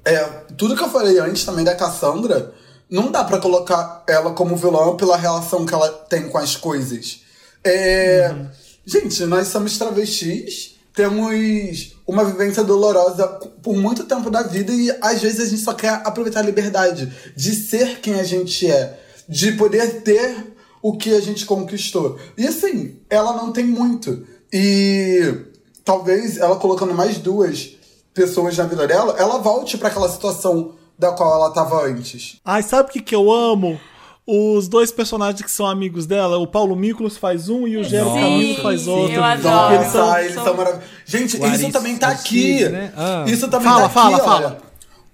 é, tudo que eu falei antes também da Cassandra, não dá pra colocar ela como vilã pela relação que ela tem com as coisas. É, Gente, nós somos travestis, temos uma vivência dolorosa por muito tempo da vida e às vezes a gente só quer aproveitar a liberdade de ser quem a gente é, de poder ter o que a gente conquistou. E assim, ela não tem muito. E talvez ela colocando mais duas pessoas na vida dela, ela volte pra aquela situação da qual ela tava antes. Ai, sabe o que, que eu amo? Os dois personagens que são amigos dela, o Paulo Miklos faz um e o Gero Camilo faz outro. eu adoro. Nossa, Eles são- eles são, maravilhosos. Gente, O isso também tá aqui. né? Ah. Isso também Fala, tá aqui, fala, olha. fala.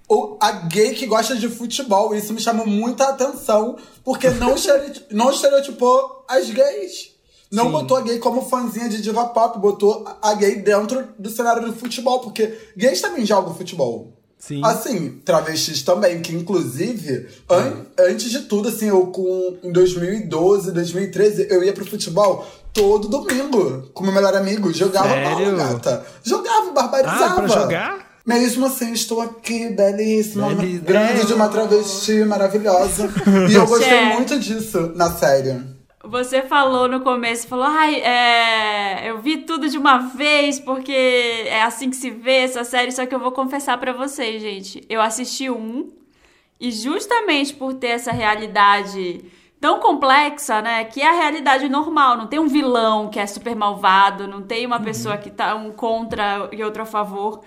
O, a gay que gosta de futebol, isso me chamou muita atenção, porque não, [LAUGHS] não estereotipou as gays. Não Sim. botou a gay como fãzinha de diva pop, botou a gay dentro do cenário do futebol, porque gays também jogam futebol. Sim. Assim, travestis também, que inclusive, an- antes de tudo, assim, eu com, em 2012, 2013, eu ia pro futebol todo domingo com meu melhor amigo. Jogava Sério? bola, gata. Jogava, barbarizava. Ah, pra jogar? Mesmo assim, estou aqui, belíssima, Beli- grande é. de uma travesti maravilhosa. [LAUGHS] e eu gostei muito disso na série. Você falou no começo, falou, ai, é, eu vi tudo de uma vez, porque é assim que se vê essa série, só que eu vou confessar pra vocês, gente. Eu assisti um, e justamente por ter essa realidade tão complexa, né, que é a realidade normal, não tem um vilão que é super malvado, não tem uma pessoa que tá um contra e outro a favor.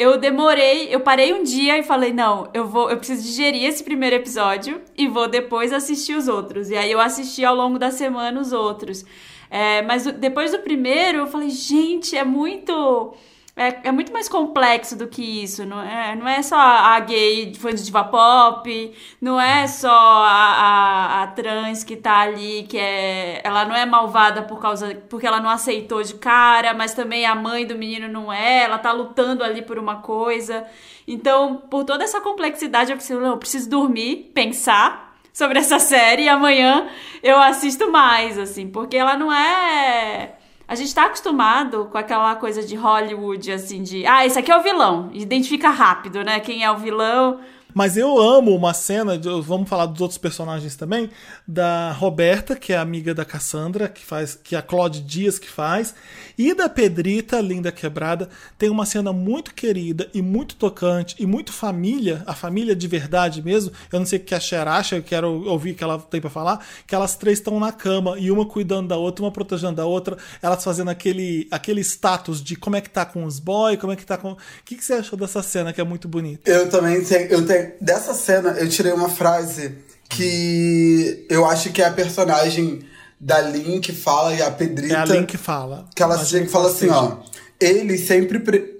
Eu demorei, eu parei um dia e falei, não, eu vou, eu preciso digerir esse primeiro episódio e vou depois assistir os outros. E aí eu assisti ao longo da semana os outros. É, mas depois do primeiro, eu falei, gente, é muito. É, é muito mais complexo do que isso, não é? Não é só a gay fã de diva pop, não é só a, a, a trans que tá ali, que é. Ela não é malvada por causa. porque ela não aceitou de cara, mas também a mãe do menino não é, ela tá lutando ali por uma coisa. Então, por toda essa complexidade, eu preciso, não, eu preciso dormir, pensar sobre essa [LAUGHS] série e amanhã eu assisto mais, assim, porque ela não é. A gente tá acostumado com aquela coisa de Hollywood, assim, de. Ah, esse aqui é o vilão. Identifica rápido, né? Quem é o vilão. Mas eu amo uma cena, vamos falar dos outros personagens também, da Roberta, que é amiga da Cassandra, que faz, que é a Claude Dias que faz, e da Pedrita, linda quebrada. Tem uma cena muito querida e muito tocante e muito família, a família de verdade mesmo. Eu não sei o que a Cher acha, eu quero ouvir o que ela tem pra falar, que elas três estão na cama e uma cuidando da outra, uma protegendo a outra, elas fazendo aquele, aquele status de como é que tá com os boys, como é que tá com. O que, que você achou dessa cena que é muito bonita? Eu também eu tenho. Dessa cena, eu tirei uma frase que eu acho que é a personagem da Lin que fala e a Pedrita. É a Lin que fala. Que ela chega e fala assim, seja. ó. Eles sempre, pre-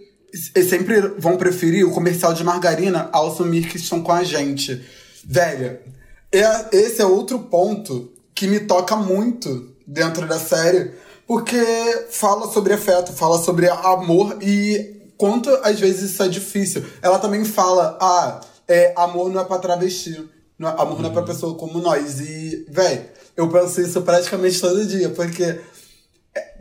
sempre vão preferir o comercial de margarina ao assumir que estão com a gente. Velho, é- esse é outro ponto que me toca muito dentro da série, porque fala sobre afeto, fala sobre amor e quanto às vezes isso é difícil. Ela também fala, ah, é, amor não é pra travesti. não é- Amor não é pra pessoa como nós. E, velho, eu penso isso praticamente todo dia, porque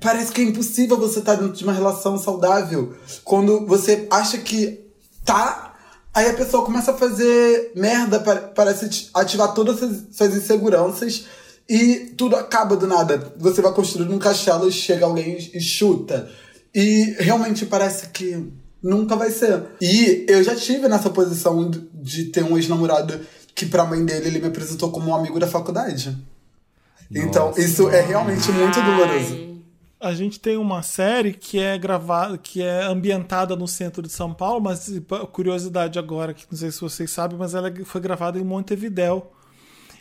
Parece que é impossível você estar dentro de uma relação saudável quando você acha que tá. Aí a pessoa começa a fazer merda, pa- parece ativar todas as suas inseguranças e tudo acaba do nada. Você vai construindo um castelo e chega alguém e chuta. E realmente parece que nunca vai ser. E eu já tive nessa posição de- ter um ex-namorado que pra mãe dele ele me apresentou como um amigo da faculdade. Então, isso é realmente muito doloroso. A gente tem uma série que é gravada, que é ambientada no centro de São Paulo, mas pá, curiosidade agora, que não sei se vocês sabem, mas ela foi gravada em Montevidéu.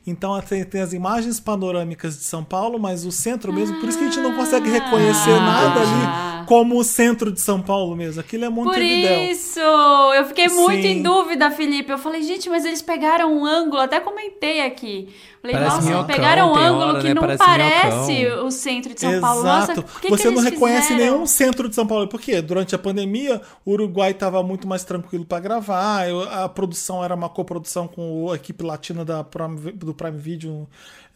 Então tem, tem as imagens panorâmicas de São Paulo, mas o centro mesmo, por isso que a gente não consegue reconhecer Ah. nada ali como o centro de São Paulo mesmo. Aquilo é Por Montevidéu. isso, eu fiquei muito Sim. em dúvida, Felipe. Eu falei, gente, mas eles pegaram um ângulo, até comentei aqui. Falei, Parece nossa, minhocão, pegaram um ângulo hora, que né? não Parece parece o centro de São Paulo. Nossa, Exato. por que Você que não reconhece fizeram? nenhum centro de São Paulo. Por quê? Durante a pandemia, o Uruguai estava muito mais tranquilo para gravar. A produção era uma coprodução com a equipe latina da Prime- do Prime Video.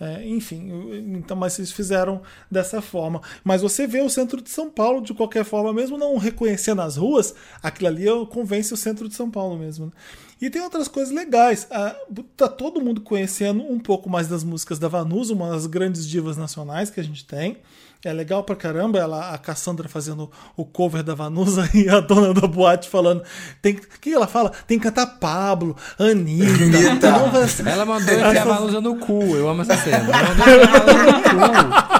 É, enfim, então, mas eles fizeram dessa forma. Mas você vê o centro de São Paulo de qualquer forma, mesmo não reconhecendo as ruas, aquilo ali convence o centro de São Paulo mesmo. né? E tem outras coisas legais. Ah, tá todo mundo conhecendo um pouco mais das músicas da Vanusa, uma das grandes divas nacionais que a gente tem. É legal pra caramba ela, a Cassandra fazendo o cover da Vanusa [LAUGHS] e a dona da boate falando. Tem, o que ela fala? Tem que cantar Pablo, Anitta. Anitta. Não vai ser- Ela mandou enfiar a Vanusa no cu. Eu amo essa cena. Ela mandou enfiar a Vanusa no cu.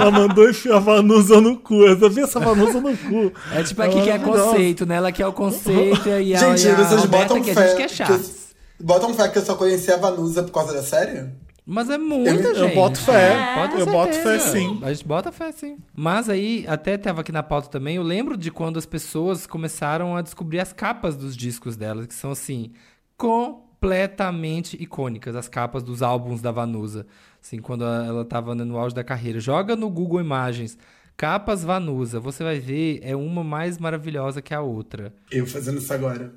Ela mandou enfiar a Vanusa no cu. Eu vi essa Vanusa no cu. É tipo aqui que é maravilhosa. conceito, né? Ela quer o conceito e a, Gente, e a vocês Roberta botam que a fé gente quer que chato. eu- Bota um fé que eu só conheci a Vanusa por causa da série? Mas é muita Eu- gente. Eu boto fé. É, pode ter eu boto fé sim. A gente bota fé sim. Mas aí, até tava aqui na pauta também, eu lembro de quando as pessoas começaram a descobrir as capas dos discos delas, que são assim, completamente icônicas, as capas dos álbuns da Vanusa. Assim, quando ela tava no auge da carreira. Joga no Google Imagens. Capas Vanusa, você vai ver, é uma mais maravilhosa que a outra. Eu fazendo isso agora.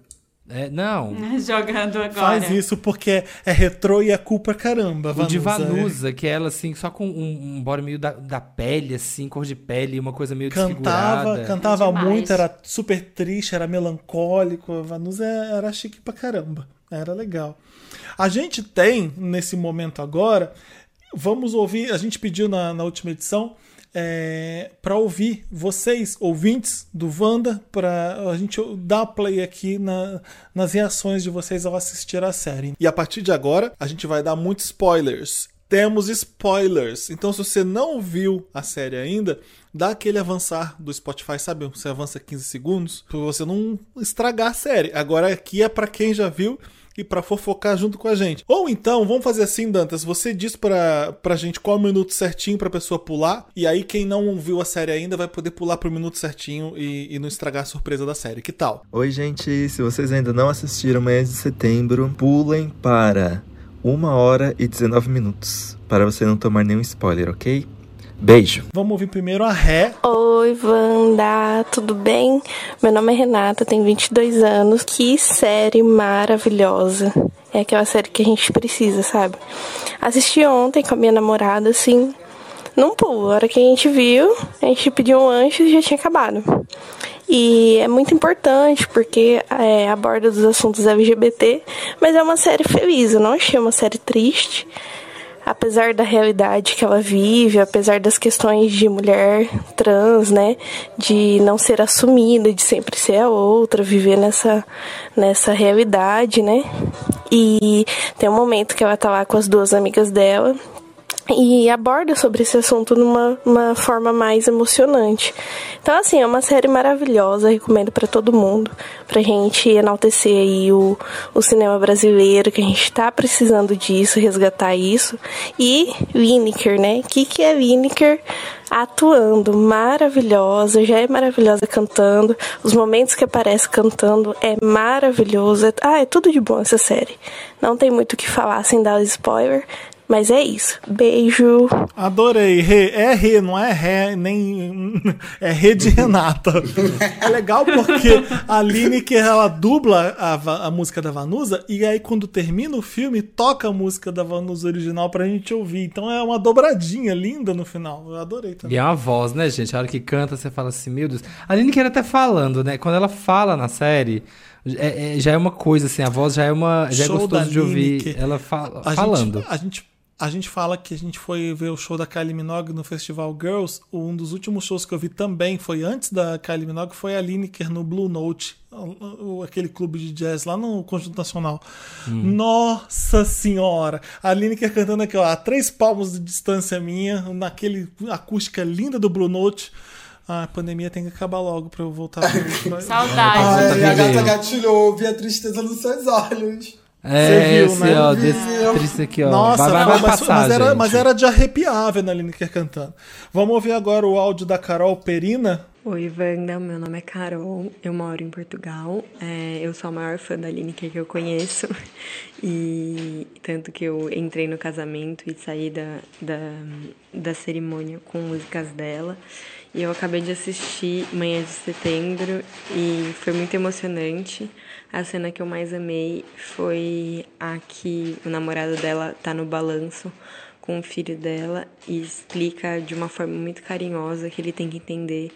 É, não, [LAUGHS] Jogando agora. Faz isso porque é retrô e é culpa caramba. O de Vanusa, né? Vanusa, que é ela assim, só com um, um body meio da, da pele, assim, cor de pele, uma coisa meio Cantava, desfigurada. cantava Demais. muito, era super triste, era melancólico. A Vanusa era chique pra caramba. Era legal. A gente tem, nesse momento agora, vamos ouvir, a gente pediu na, na última edição. É, para ouvir vocês, ouvintes do Wanda, para a gente dar play aqui na- nas reações de vocês ao assistir a série. E a partir de agora, a gente vai dar muitos spoilers. Temos spoilers. Então, se você não viu a série ainda, dá aquele avançar do Spotify, sabe? Você avança 15 segundos para você não estragar a série. Agora aqui é para quem já viu e para fofocar junto com a gente. Ou então, vamos fazer assim, Dantas, você diz pra, pra gente qual o minuto certinho pra pessoa pular, e aí quem não viu a série ainda vai poder pular pro minuto certinho e, e não estragar a surpresa da série. Que tal? Oi, gente. Se vocês ainda não assistiram Manhã de Setembro, pulem para 1 hora e 19 minutos. Para você não tomar nenhum spoiler, ok? Beijo. Vamos ouvir primeiro a Ré. Oi, Wanda, tudo bem? Meu nome é Renata, tenho 22 anos. Que série maravilhosa. É aquela série que a gente precisa, sabe? Assisti ontem com a minha namorada, assim, num pulo. A hora que a gente viu, a gente pediu um lanche e já tinha acabado. E é muito importante porque é, aborda dos assuntos LGBT, mas é uma série feliz. Eu não achei uma série triste apesar da realidade que ela vive, apesar das questões de mulher trans, né, de não ser assumida, de sempre ser a outra, viver nessa nessa realidade, né? E tem um momento que ela tá lá com as duas amigas dela e aborda sobre esse assunto numa uma forma mais emocionante. Então, assim, é uma série maravilhosa, recomendo para todo mundo, pra gente enaltecer aí o, o cinema brasileiro, que a gente tá precisando disso, resgatar isso. E Lineker, né? O que, que é Lineker? Atuando, maravilhosa, já é maravilhosa cantando. Os momentos que aparece cantando é maravilhoso. Ah, é tudo de bom essa série. Não tem muito o que falar sem dar spoiler. Mas é isso. Beijo. Adorei. Rê. É Rê, não é Ré, nem. [LAUGHS] É Rê de Renata. É legal porque a Lineker, ela dubla a, a música da Vanusa e aí quando termina o filme, toca a música da Vanusa original pra gente ouvir. Então é uma dobradinha linda no final. Eu adorei E também. é uma voz, né, gente? A hora que canta, você fala assim, meu Deus. A Aline quer até falando, né? Quando ela fala na série, é- é- já é uma coisa, assim, a voz já é uma. Já Show é gostoso de ouvir Lineker. ela fala, A falando. Gente, a, gente, a gente fala que a gente foi ver o show da Kylie Minogue no Festival Girls. Um dos últimos shows que eu vi também foi antes da Kylie Minogue, foi a Lineker no Blue Note, aquele clube de jazz lá no Conjunto Nacional. Nossa Senhora! A Lineker cantando aqui, ó, a três palmos de distância minha, naquele acústica linda do Blue Note. Ah, a pandemia tem que acabar logo pra eu voltar. [LAUGHS] pra- Saudade. Ai, tá a gata gatilhou, vi a tristeza nos seus olhos. É, viu, esse, né? ó, desse aqui, ó. Nossa, vai, vai, vai mas, passar, mas era, gente. mas era de arrepiar vendo a Lineker cantando. Vamos ouvir agora o áudio da Carol Perina. Oi, Wanda, meu nome é Carol, eu moro em Portugal. É, eu sou a maior fã da Lineker que eu conheço. [LAUGHS] E tanto que eu entrei no casamento e saí da, da, da cerimônia com músicas dela. E eu acabei de assistir Manhã de Setembro e foi muito emocionante. A cena que eu mais amei foi a que o namorado dela tá no balanço com o filho dela e explica de uma forma muito carinhosa que ele tem que entender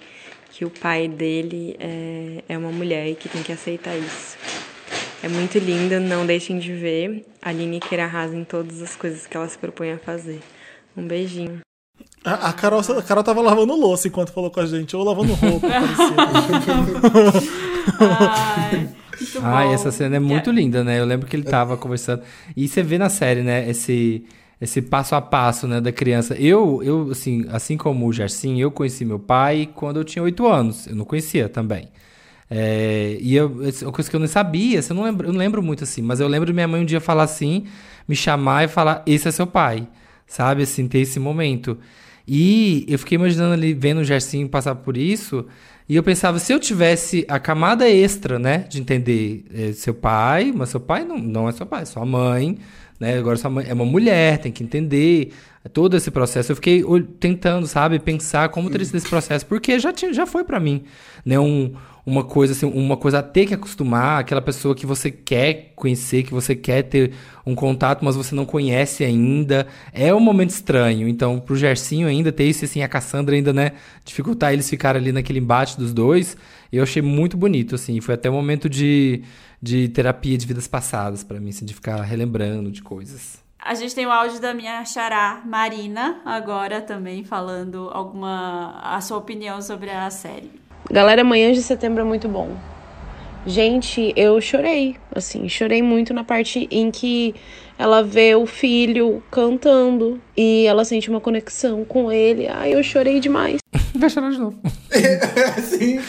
que o pai dele é, é uma mulher e que tem que aceitar isso. É muito linda, não deixem de ver. A Lineker arrasa em todas as coisas que ela se propõe a fazer. Um beijinho. A, a Carol, a Carol tava lavando louça enquanto falou com a gente, ou lavando roupa, [LAUGHS] parecia. Ai, [LAUGHS] muito Ai, bom. essa cena é muito linda, né? Eu lembro que ele tava conversando. E você vê na série, né, esse, esse passo a passo, né, da criança. Eu, eu assim, assim como o Gersim, eu conheci meu pai quando eu tinha oito anos. Eu não conhecia também. É, e eu, é uma coisa que eu não sabia, assim, eu não lembro, eu não lembro muito assim, mas eu lembro de minha mãe um dia falar assim, me chamar e falar: esse é seu pai, sabe? Assim, ter esse momento. E eu fiquei imaginando ali, vendo o Gersinho passar por isso, e eu pensava, se eu tivesse a camada extra, né, de entender é, seu pai, mas seu pai não, não é seu pai, é sua mãe, né, agora sua mãe é uma mulher, tem que entender todo esse processo. Eu fiquei tentando, sabe, pensar como teria sido esse processo, porque já, tinha, já foi pra mim, né, um, uma coisa assim, uma coisa a ter que acostumar, aquela pessoa que você quer conhecer, que você quer ter um contato, mas você não conhece ainda. É um momento estranho. Então, pro Gersinho ainda ter isso assim, a Cassandra ainda, né, dificultar eles ficarem ali naquele embate dos dois, eu achei muito bonito assim, foi até um momento de de terapia de vidas passadas pra mim, assim, de ficar relembrando de coisas. A gente tem o áudio da minha xará Marina, agora também falando alguma a sua opinião sobre a série. Galera, Manhã de Setembro é muito bom. Gente, eu chorei, assim, chorei muito na parte em que ela vê o filho cantando e ela sente uma conexão com ele. Ai, eu chorei demais. [LAUGHS] Vai chorar de novo. [LAUGHS] Sim.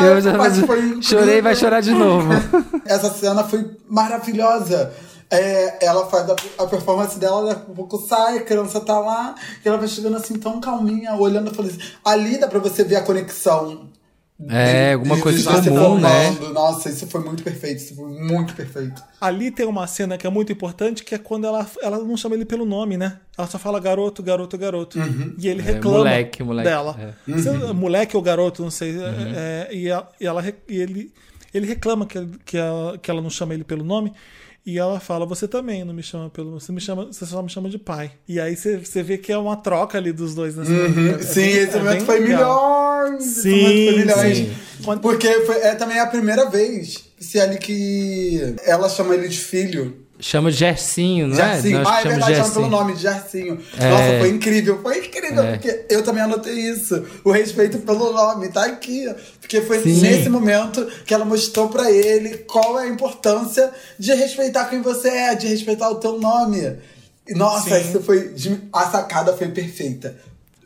Eu essa já parte foi chorei, vai chorar de novo. [LAUGHS] Essa cena foi maravilhosa. É, ela faz a, a performance dela, daqui a pouco sai, a criança tá lá, e ela vai chegando assim tão calminha, olhando e falando assim, ali dá pra você ver a conexão. É, alguma coisa comum, né? formando. Nossa, isso foi muito perfeito, isso foi muito perfeito. Ali tem uma cena que é muito importante, que é quando ela, ela não chama ele pelo nome, né? Ela só fala garoto, garoto, garoto. E ele reclama moleque, moleque, dela. é. Você- Moleque ou garoto, não sei. é, e, ela, e ela e ele, ele reclama que, que, ela, que ela não chama ele pelo nome. E ela fala, você também não me chama pelo. Você me chama, você só me chama de pai. E aí você, você vê que é uma troca ali dos dois nessa é- é Sim, bem- esse é momento foi milhões! esse Sim, momento foi milhões. sim. Quando- Porque foi, é também a primeira vez se ali que ela chama ele de filho. Chama de Gersinho, não é? Jarcinho. Não, acho Ah, é verdade, chama pelo nome de Jarcinho. É. Nossa, foi incrível, foi incrível, porque eu também anotei isso. O respeito pelo nome, tá aqui. Porque foi Sim. nesse momento que ela mostrou pra ele qual é a importância de respeitar quem você é, de respeitar o teu nome. E, Nossa, Sim. isso foi. A sacada foi perfeita.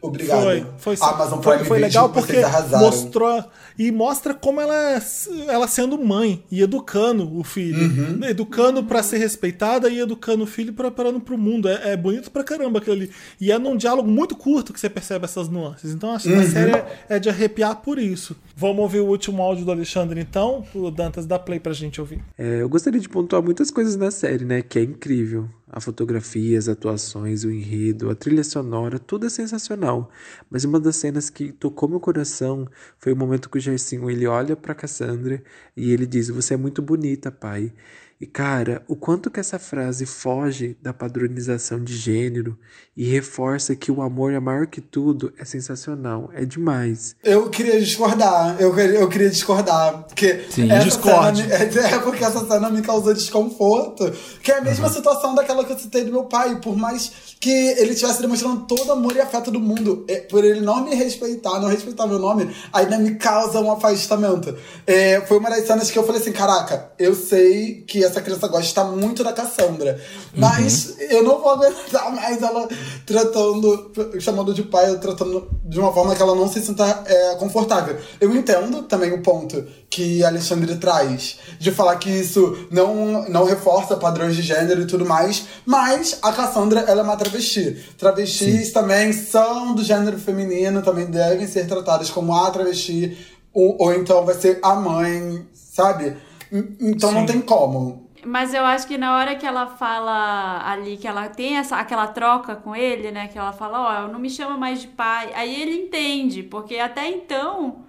Obrigado. Foi, foi, sim. Amazon foi, Prime foi Video, legal porque mostrou e mostra como ela, é- ela sendo mãe e educando o filho, Uhum. educando pra ser respeitada e educando o filho preparando pro mundo. É, é bonito pra caramba aquilo ali. E é num diálogo muito curto que você percebe essas nuances. Então acho que Uhum. a série é, é de arrepiar por isso. Vamos ouvir o último áudio do Alexandre então, o Dantas dá play pra gente ouvir. É, eu gostaria de pontuar muitas coisas na série, né? Que é incrível. A fotografia, as atuações, o enredo, a trilha sonora, tudo é sensacional. Mas uma das cenas que tocou meu coração foi o momento que o Gersinho ele olha pra Cassandra e ele diz: "Você é muito bonita, pai". E cara, o quanto que essa frase foge da padronização de gênero e reforça que o amor é maior que tudo é sensacional, é demais. Eu queria discordar, eu, queria- eu queria discordar, porque Sim. essa Discorde. cena [LAUGHS] é, porque essa cena me causou desconforto, que é a mesma situação daquela que eu citei do meu pai, por mais que ele estivesse demonstrando todo amor e afeto do mundo, é, por ele não me respeitar, não respeitar meu nome, ainda me causa um afastamento. É, foi uma das cenas que eu falei assim, caraca, eu sei que essa criança gosta muito da Cassandra, mas eu não vou aguentar [LAUGHS] mais ela tratando, chamando de pai, tratando de uma forma que ela não se sinta é, confortável. Eu entendo também o ponto que a Alexandre traz, de falar que isso não, não reforça padrões de gênero e tudo mais, mas a Cassandra, ela é uma travesti. Travestis também são do gênero feminino, também devem ser tratadas como a travesti, ou, ou então vai ser a mãe, sabe? En- Então não tem como. Mas eu acho que na hora que ela fala ali, que ela tem essa, aquela troca com ele, né? Que ela fala, ó, eu não me chama mais de pai. Aí ele entende, porque até então,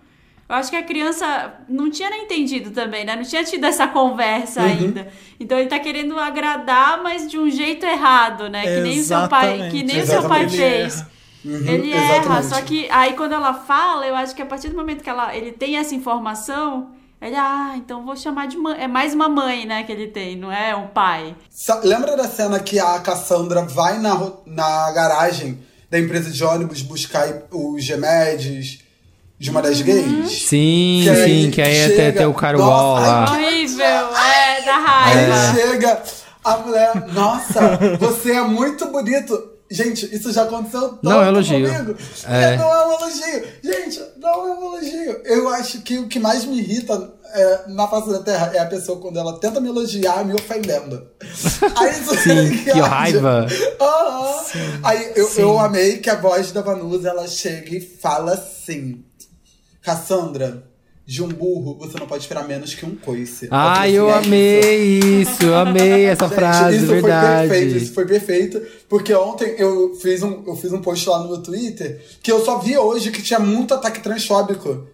eu acho que a criança não tinha nem entendido também, né? Não tinha tido essa conversa ainda. Então ele tá querendo agradar, mas de um jeito errado, né? Que nem o seu pai, que nem o seu pai fez. Ele Uhum, Ele erra, só que aí quando ela fala, eu acho que a partir do momento que ela, ele tem essa informação, ele, ah, então vou chamar de mãe. É mais uma mãe, né, que ele tem, não é um pai. Sa- Lembra da cena que a Cassandra vai na, na garagem da empresa de ônibus buscar os remédios de uma das gays? Sim, Que aí sim, que aí até chega- tem o carwall lá. ai, Horrível, é, da Aí raiva. chega a mulher, nossa, você é muito bonito. Gente, isso já aconteceu tanto Não, é elogio. comigo. É. É, não é um elogio. Gente, não é um elogio. Eu acho que o que mais me irrita é, na face da Terra é a pessoa quando ela tenta me elogiar me ofendendo. [LAUGHS] Aí isso Sim, que raiva. Aham. Aí eu, eu amei que a voz da Vanusa ela chega e fala assim: Cassandra, de um burro você não pode esperar menos que um coice. Ai, eu falei assim, "É isso." amei isso, eu amei [LAUGHS] essa Gente, frase, isso verdade. foi perfeito, isso foi perfeito. Porque ontem eu fiz, um, eu fiz um post lá no meu Twitter que eu só vi hoje que tinha muito ataque transfóbico.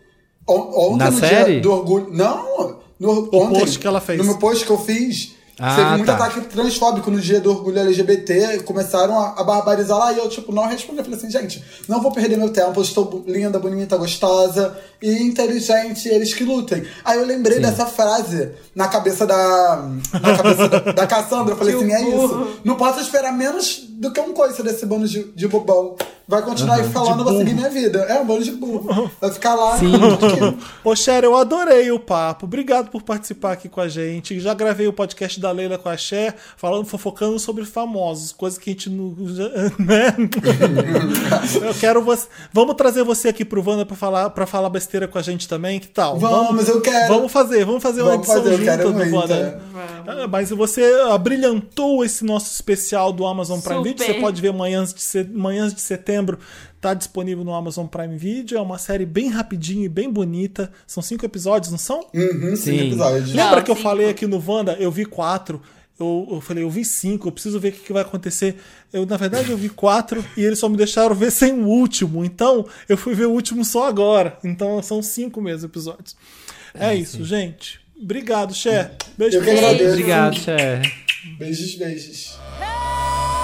On- Ontem, Na no série? dia do orgulho. Não! No, O ontem, post que ela fez. No meu post que eu fiz. Ah, teve muito tá. ataque transfóbico no dia do orgulho LGBT, começaram a, a barbarizar lá e eu, tipo, não respondi. Eu falei assim, gente, não vou perder meu tempo, eu estou linda, bonita, gostosa e inteligente, eles que lutem. Aí eu lembrei dessa frase na cabeça da. Na cabeça da, da Cassandra. Eu falei [LAUGHS] assim, é isso. Não posso esperar menos do que um coice desse bando de, de bobão. Vai continuar aí falando, eu vou seguir minha vida. É um bando de burro. Vai ficar lá. Sim. [LAUGHS] Ô, Cher, eu adorei o papo. Obrigado por participar aqui com a gente. Já gravei o podcast da Leila com a Cher, falando, fofocando sobre famosos, coisas que a gente não. [LAUGHS] já- Né? eu quero você. Vamos trazer você aqui pro Wanda pra falar, pra falar besteira com a gente também? Que tal? Vamos, eu quero. Vamos fazer, vamos fazer uma Vamos edição fazer, quero do Wanda. Ah, Mas você abrilhantou esse nosso especial do Amazon Prime Super. Video. Você pode ver manhãs de, manhãs de setembro. Tá disponível no Amazon Prime Video. É uma série bem rapidinha e bem bonita. São cinco episódios, não são? Uhum, sim, Sim. episódios. Lembra Não, que eu cinco. falei aqui no Wanda? Eu vi quatro. Eu, eu falei, eu vi cinco, eu preciso ver o que, que vai acontecer. Eu, na verdade, eu vi quatro e eles só me deixaram ver sem o último. Então, eu fui ver o último só agora. Então, são cinco mesmo episódios. É, isso, gente. Obrigado, Cher. Beijo Eu que agradeço. Obrigado, Cher. Beijos, beijos.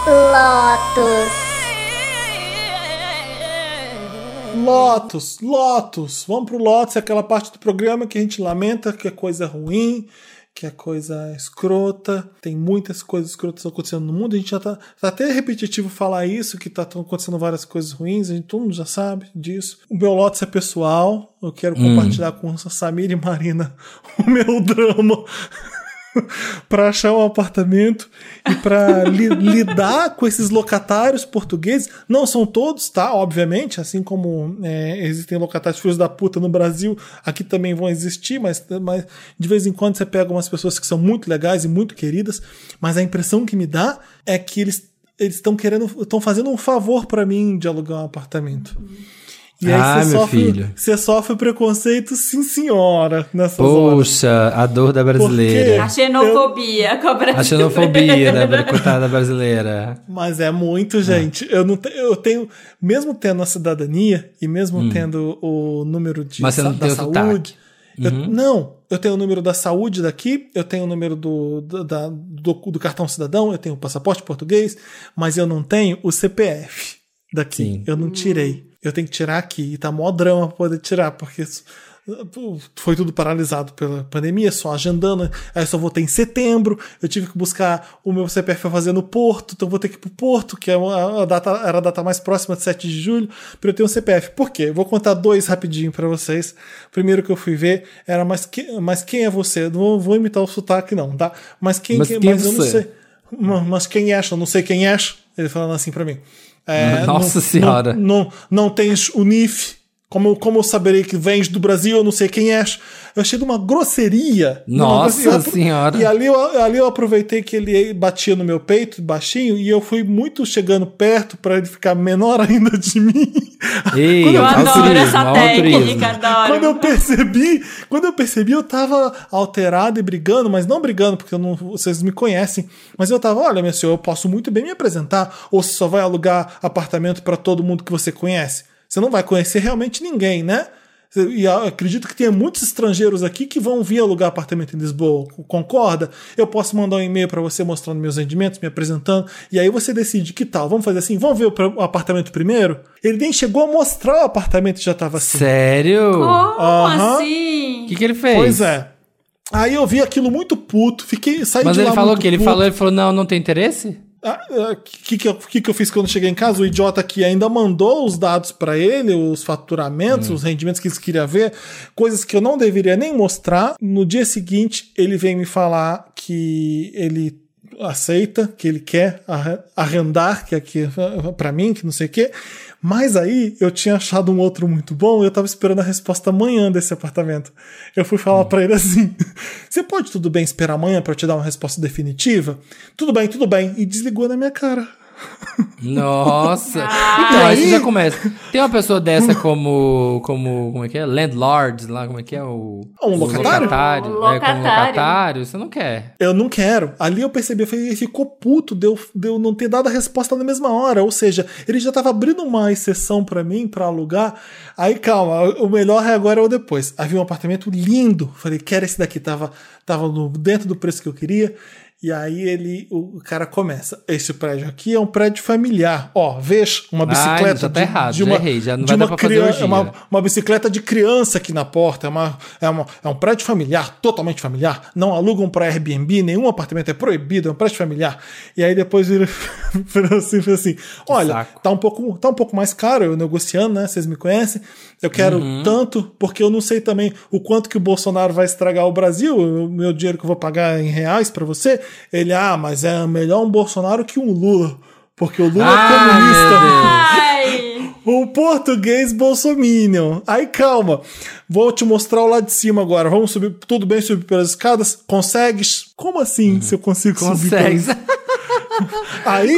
Lotus, Lotus. Vamos pro Lotus, é aquela parte do programa que a gente lamenta que é coisa ruim, que é coisa escrota. Tem muitas coisas escrotas acontecendo no mundo. A gente já tá, tá até repetitivo falar isso, que tá acontecendo várias coisas ruins. A gente, todo mundo já sabe disso. O meu Lotus é pessoal. Eu quero compartilhar com Samir e Marina [LAUGHS] o meu drama. [LAUGHS] para achar um apartamento e para lidar com esses locatários portugueses. Não são todos, tá? Obviamente, assim como é, existem locatários filhos da puta no Brasil, aqui também vão existir, mas, mas de vez em quando você pega umas pessoas que são muito legais e muito queridas, mas a impressão que me dá é que eles eles estão querendo, estão fazendo um favor para mim de alugar um apartamento. E aí Ah, você meu sofre, filho. você sofre preconceito, sim senhora, nessas horas. Poxa, a dor da brasileira. A xenofobia com a A brasileira. xenofobia [LAUGHS] da coitada brasileira. Mas é muito, gente. Eu não te- eu tenho, mesmo tendo a cidadania e mesmo tendo o número de Hum. Mas você não da tem saúde, sotaque. eu- não, eu tenho o número da saúde daqui, eu tenho o número do, do, da- do, do cartão cidadão, eu tenho o passaporte português, mas eu não tenho o CPF daqui. Sim. Eu não tirei. Eu tenho que tirar aqui. E tá mó drama pra poder tirar, porque foi tudo paralisado pela pandemia, só agendando. Aí só voltei em setembro. Eu tive que buscar o meu CPF pra fazer no Porto, então vou ter que ir pro Porto, que é uma- a data, era a data mais próxima de 7 de julho, pra eu ter um CPF. Por quê? Eu vou contar dois rapidinho pra vocês. Primeiro que eu fui ver era, mas, que, mas quem é você? Não vou, vou imitar o sotaque, não, tá? Mas quem, Mas que- quem é mas eu não você? sei. Ma- Mas quem és? Eu não sei quem és. Ele falando assim pra mim. É, [LAUGHS] Nossa não- Senhora. Não, não, não tens o NIF. Como, como eu saberei que vens do Brasil? Eu não sei quem és. Eu achei de uma grosseria. uma Nossa grosseria. [LAUGHS] Senhora. E ali eu, ali eu aproveitei que ele batia no meu peito, baixinho, e eu fui muito chegando perto pra ele ficar menor [LAUGHS] ainda de mim. Ei, [LAUGHS] Quando Eu eu- adoro altruísmo, essa altruísmo. técnica, adoro. Quando eu percebi, quando eu percebi, eu tava alterado e brigando, mas não brigando, porque eu não, vocês me conhecem. Mas eu tava, olha, meu senhor, eu posso muito bem me apresentar, ou você só vai alugar apartamento pra todo mundo que você conhece. Você não vai conhecer realmente ninguém, né? E eu acredito que tenha muitos estrangeiros aqui que vão vir alugar apartamento em Lisboa. Concorda? Eu posso mandar um e-mail para você mostrando meus rendimentos, me apresentando, e aí você decide que tal. Vamos fazer assim? Vamos ver o o apartamento primeiro? Ele nem chegou a mostrar o apartamento e já tava assim. Sério? Como. O assim? que, que ele fez? Pois é. Aí eu vi aquilo muito puto, fiquei saí Mas de ele lá falou o muito quê? Ele puto. falou, ele falou, não, não tem interesse? O que, que, eu- que, que eu fiz quando cheguei em casa? O idiota aqui ainda mandou os dados pra ele, os faturamentos, Hum. os rendimentos que eles queriam ver, coisas que eu não deveria nem mostrar. No dia seguinte, ele veio me falar que ele aceita, que ele quer arre- arrendar, que aqui para mim, que não sei o quê. Mas aí eu tinha achado um outro muito bom e eu tava esperando a resposta amanhã desse apartamento. Eu fui falar pra ele assim: [LAUGHS] Você pode tudo bem esperar amanhã pra eu te dar uma resposta definitiva? Tudo bem, tudo bem. E desligou na minha cara. Nossa! Ah. então, aí aí- você já começa. Tem uma pessoa dessa como. como. como é que é? Landlord, lá, como é que é? O. Um locatário? locatário. Um É, como locatário. locatário, você não quer. Eu não quero. Ali eu percebi, eu falei, ele ficou puto de eu, de eu não ter dado a resposta na mesma hora. Ou seja, ele já tava abrindo uma exceção pra mim, pra alugar. Aí, calma, o melhor é agora ou depois. Havia um apartamento lindo. Falei, quero esse daqui. Tava, tava no- dentro do preço que eu queria. E aí ele, o cara começa. Esse prédio aqui é um prédio familiar. Ó, veja uma Ai, bicicleta já tá de, errado, de já uma, errei, já não de vai uma criança, uma, uma bicicleta de criança aqui na porta. É, uma, é, uma, é um prédio familiar, totalmente familiar. Não alugam para Airbnb, nenhum apartamento é proibido, é um prédio familiar. E aí depois ele [LAUGHS] falou assim, falou assim: olha, saco. tá um, pouco, tá um pouco mais caro, eu negociando, né? Vocês me conhecem. Eu quero Uhum. tanto, porque eu não sei também o quanto que o Bolsonaro vai estragar o Brasil, o meu dinheiro que eu vou pagar em reais para você. Ele, ah, mas é melhor um Bolsonaro que um Lula. Porque o Lula é comunista. meu Deus. Ai! [LAUGHS] O português bolsominion. Aí calma, vou te mostrar o lado de cima agora. Vamos subir, tudo bem subir pelas escadas? Consegues? Como assim se eu consigo subir pelas Consegue. [LAUGHS] Aí,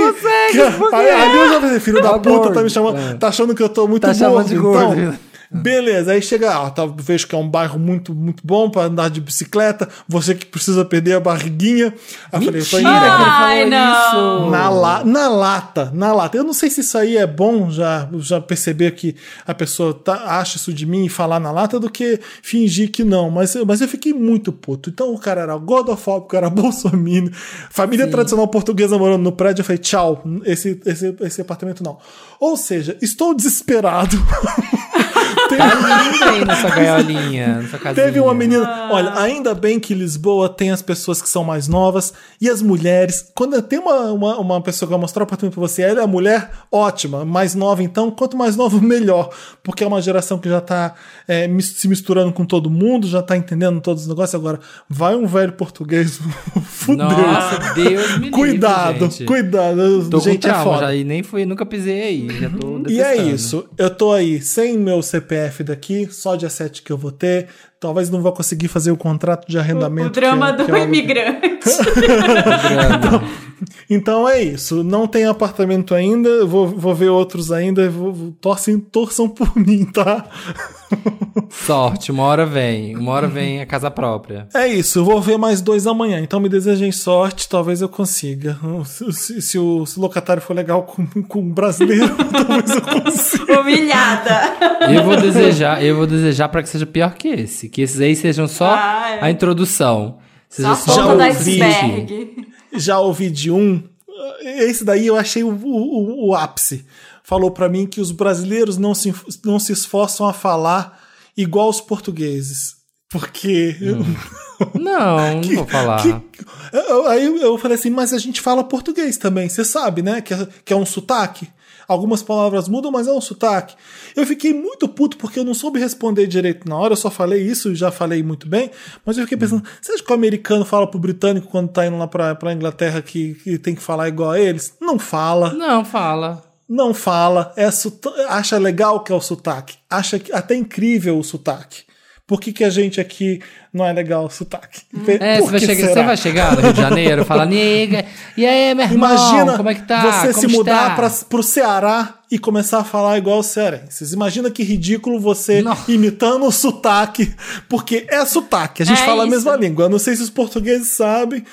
que- aí ali eu já falei, filho da Tá puta, tá me chamando, É. tá achando que eu tô muito Tá chamando gordo, de gordo. então. Beleza, aí chega, ah, tá, vejo que é um bairro muito, muito bom pra andar de bicicleta. Você que precisa perder a barriguinha. Aí eu falei, eu Mentira que ele Ai, não. isso. na, la, na lata, na lata. Eu não sei se isso aí é bom já, já perceber que a pessoa tá, acha isso de mim e falar na lata do que fingir que não. Mas, eu- mas eu fiquei muito puto. Então o cara era godofóbico, era [LAUGHS] bolsominion, família tradicional portuguesa morando no prédio. Eu falei, tchau, esse, esse, esse apartamento não. Ou seja, estou desesperado. [LAUGHS] Tá lindo aí nessa gaiolinha, casinha. Teve uma menina. Olha, ainda bem que Lisboa tem as pessoas que são mais novas e as mulheres. Quando tem uma, uma, uma pessoa que vai mostrar o apartamento pra você, ela é a mulher, ótima. Mais nova, então, quanto mais nova, [LAUGHS] melhor. Porque é uma geração que já tá é, se misturando com todo mundo, já tá entendendo todos os negócios. Agora, vai um velho português. [LAUGHS] Fudeu. Nossa, Deus me livre, cuidado, gente. cuidado. Tô gente, com é trauma foda. já e nem fui, nunca pisei aí. Já tô E é isso. Eu tô aí sem meu CPF daqui, só dia 7 que eu vou ter. Talvez não vou conseguir fazer o contrato de arrendamento. O drama que é- do que é o- imigrante. [LAUGHS] Drama. Então é isso. Não tem apartamento ainda. Vou, vou ver outros ainda. Vou, vou- torcem, torçam por [LAUGHS] mim, tá? Sorte, uma hora vem. Uma hora vem a casa própria. É isso. Eu vou ver mais dois amanhã. Então me desejem sorte. Talvez eu consiga. Se, se- se o, se o locatário for legal com, com um brasileiro, [LAUGHS] talvez eu consiga. Humilhada. Eu vou desejar, eu vou desejar para que seja pior que esse. Que esses aí sejam só Ah, é. a introdução. Seja Só a só ponta o do vídeo. iceberg. já ouvi de um. Esse daí eu achei o, o- o ápice. Falou pra mim que os brasileiros não se, não se esforçam a falar igual os portugueses. Porque. [LAUGHS] Não, não vou falar. que- eu- aí eu falei assim, mas a gente fala português também, você sabe, né? Que é, que é um sotaque. Algumas palavras mudam, mas é um sotaque. Eu fiquei muito puto porque eu não soube responder direito na hora, eu só falei isso e já falei muito bem, mas eu fiquei pensando, você acha que o americano fala pro britânico quando tá indo lá pra, pra Inglaterra que, que tem que falar igual a eles? Não fala, Não, fala. não fala, é acha legal que é o sotaque, acha que- até incrível o sotaque. Por que, que a gente aqui não é legal o sotaque? É, Por você vai, que chegar, será? você vai chegar no Rio de Janeiro, fala, nega, e aí, meu irmão, Imagina como é que tá? você Como se mudar está?" para pro Ceará e começar a falar igual os cearenses. Imagina que ridículo você Não. imitando o sotaque, porque é sotaque, a gente É fala a isso. mesma língua. Eu não sei se os portugueses sabem,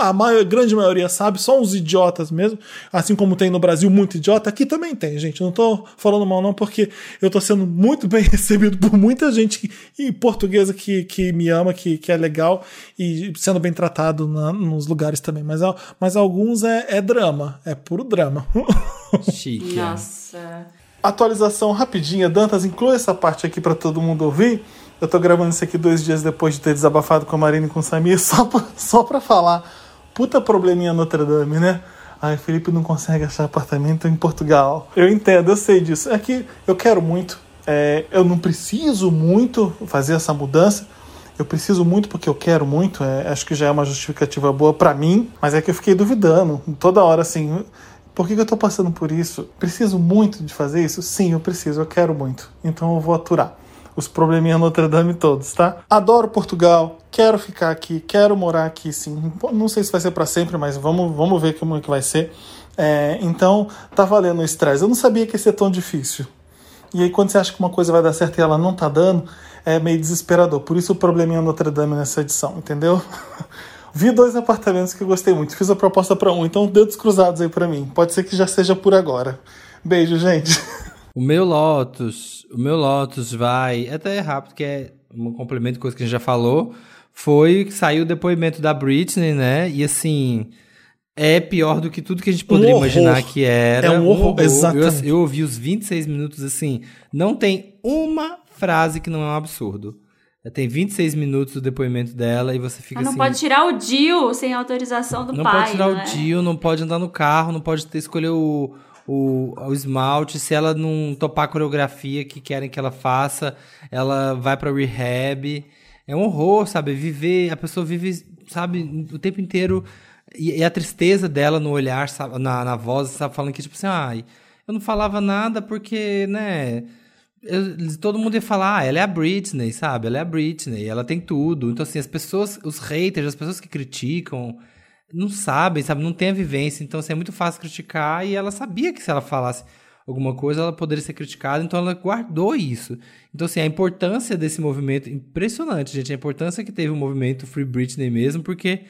a maior, grande maioria sabe, só uns idiotas mesmo, assim como tem no Brasil muito idiota, aqui também tem, gente. Não tô falando mal não, porque eu tô sendo muito [LAUGHS] bem recebido por muita gente que- e portuguesa que, que me ama, que, que é legal e sendo bem tratado na- nos lugares também. Mas, mas alguns é, é drama, é puro drama. [LAUGHS] Chique. é. Nossa. Atualização rapidinha, Dantas, inclui essa parte aqui pra todo mundo ouvir. Eu tô gravando isso aqui dois dias depois de ter desabafado com a Marina e com o Samir, [LAUGHS] só pra, só pra falar. Puta probleminha Notre Dame, né? Ai, Felipe não consegue achar apartamento em Portugal. Eu entendo, eu sei disso. É que eu quero muito, é, eu não preciso muito fazer essa mudança. Eu preciso muito porque eu quero muito, é, acho que já é uma justificativa boa pra mim, mas é que eu fiquei duvidando toda hora assim. Por que, que eu tô passando por isso? Preciso muito de fazer isso? Sim, eu preciso, eu quero muito. Então eu vou aturar os probleminhas Notre Dame todos, tá? Adoro Portugal, quero ficar aqui, quero morar aqui, sim. Não sei se vai ser para sempre, mas vamos, vamos ver como é que vai ser. É, então, tá valendo o estresse. Eu não sabia que ia ser tão difícil. E aí, quando você acha que uma coisa vai dar certo e ela não tá dando, é meio desesperador. Por isso o probleminha Notre Dame nessa edição, entendeu? [LAUGHS] Vi dois apartamentos que eu gostei muito. Fiz a proposta para um, então dedos cruzados aí para mim. Pode ser que já seja por agora. Beijo, gente. O meu Lotus, o meu Lotus vai, é até rápido, que é um complemento de coisa que a gente já falou, foi que saiu o depoimento da Britney, né? E assim, é pior do que tudo que a gente poderia Um imaginar horror. que era. É um horror, exatamente. Eu, eu ouvi os 26 minutos assim, não tem uma frase que não é um absurdo. Tem 26 minutos do depoimento dela e você fica Mas não assim... pode tirar o Dio sem autorização do não pai. pode tirar né? o tio, não pode andar no carro, não pode ter escolher o, o, o esmalte. Se ela não topar a coreografia que querem que ela faça, ela vai pra rehab. É um horror, sabe? Viver, a pessoa vive, sabe, o tempo inteiro. E, e a tristeza dela no olhar, sabe, na, na voz, sabe, falando que, tipo assim, ai, eu não falava nada porque, né. Eu- todo mundo ia falar, ah, ela é a Britney, sabe? Ela é a Britney, ela tem tudo. Então, assim, as pessoas, os haters, as pessoas que criticam, não sabem, sabe? Não tem a vivência. Então, assim, é muito fácil criticar. E ela sabia que se ela falasse alguma coisa, ela poderia ser criticada. Então, ela guardou isso. Então, assim, a importância desse movimento, impressionante, gente. A importância que teve o movimento Free Britney mesmo, porque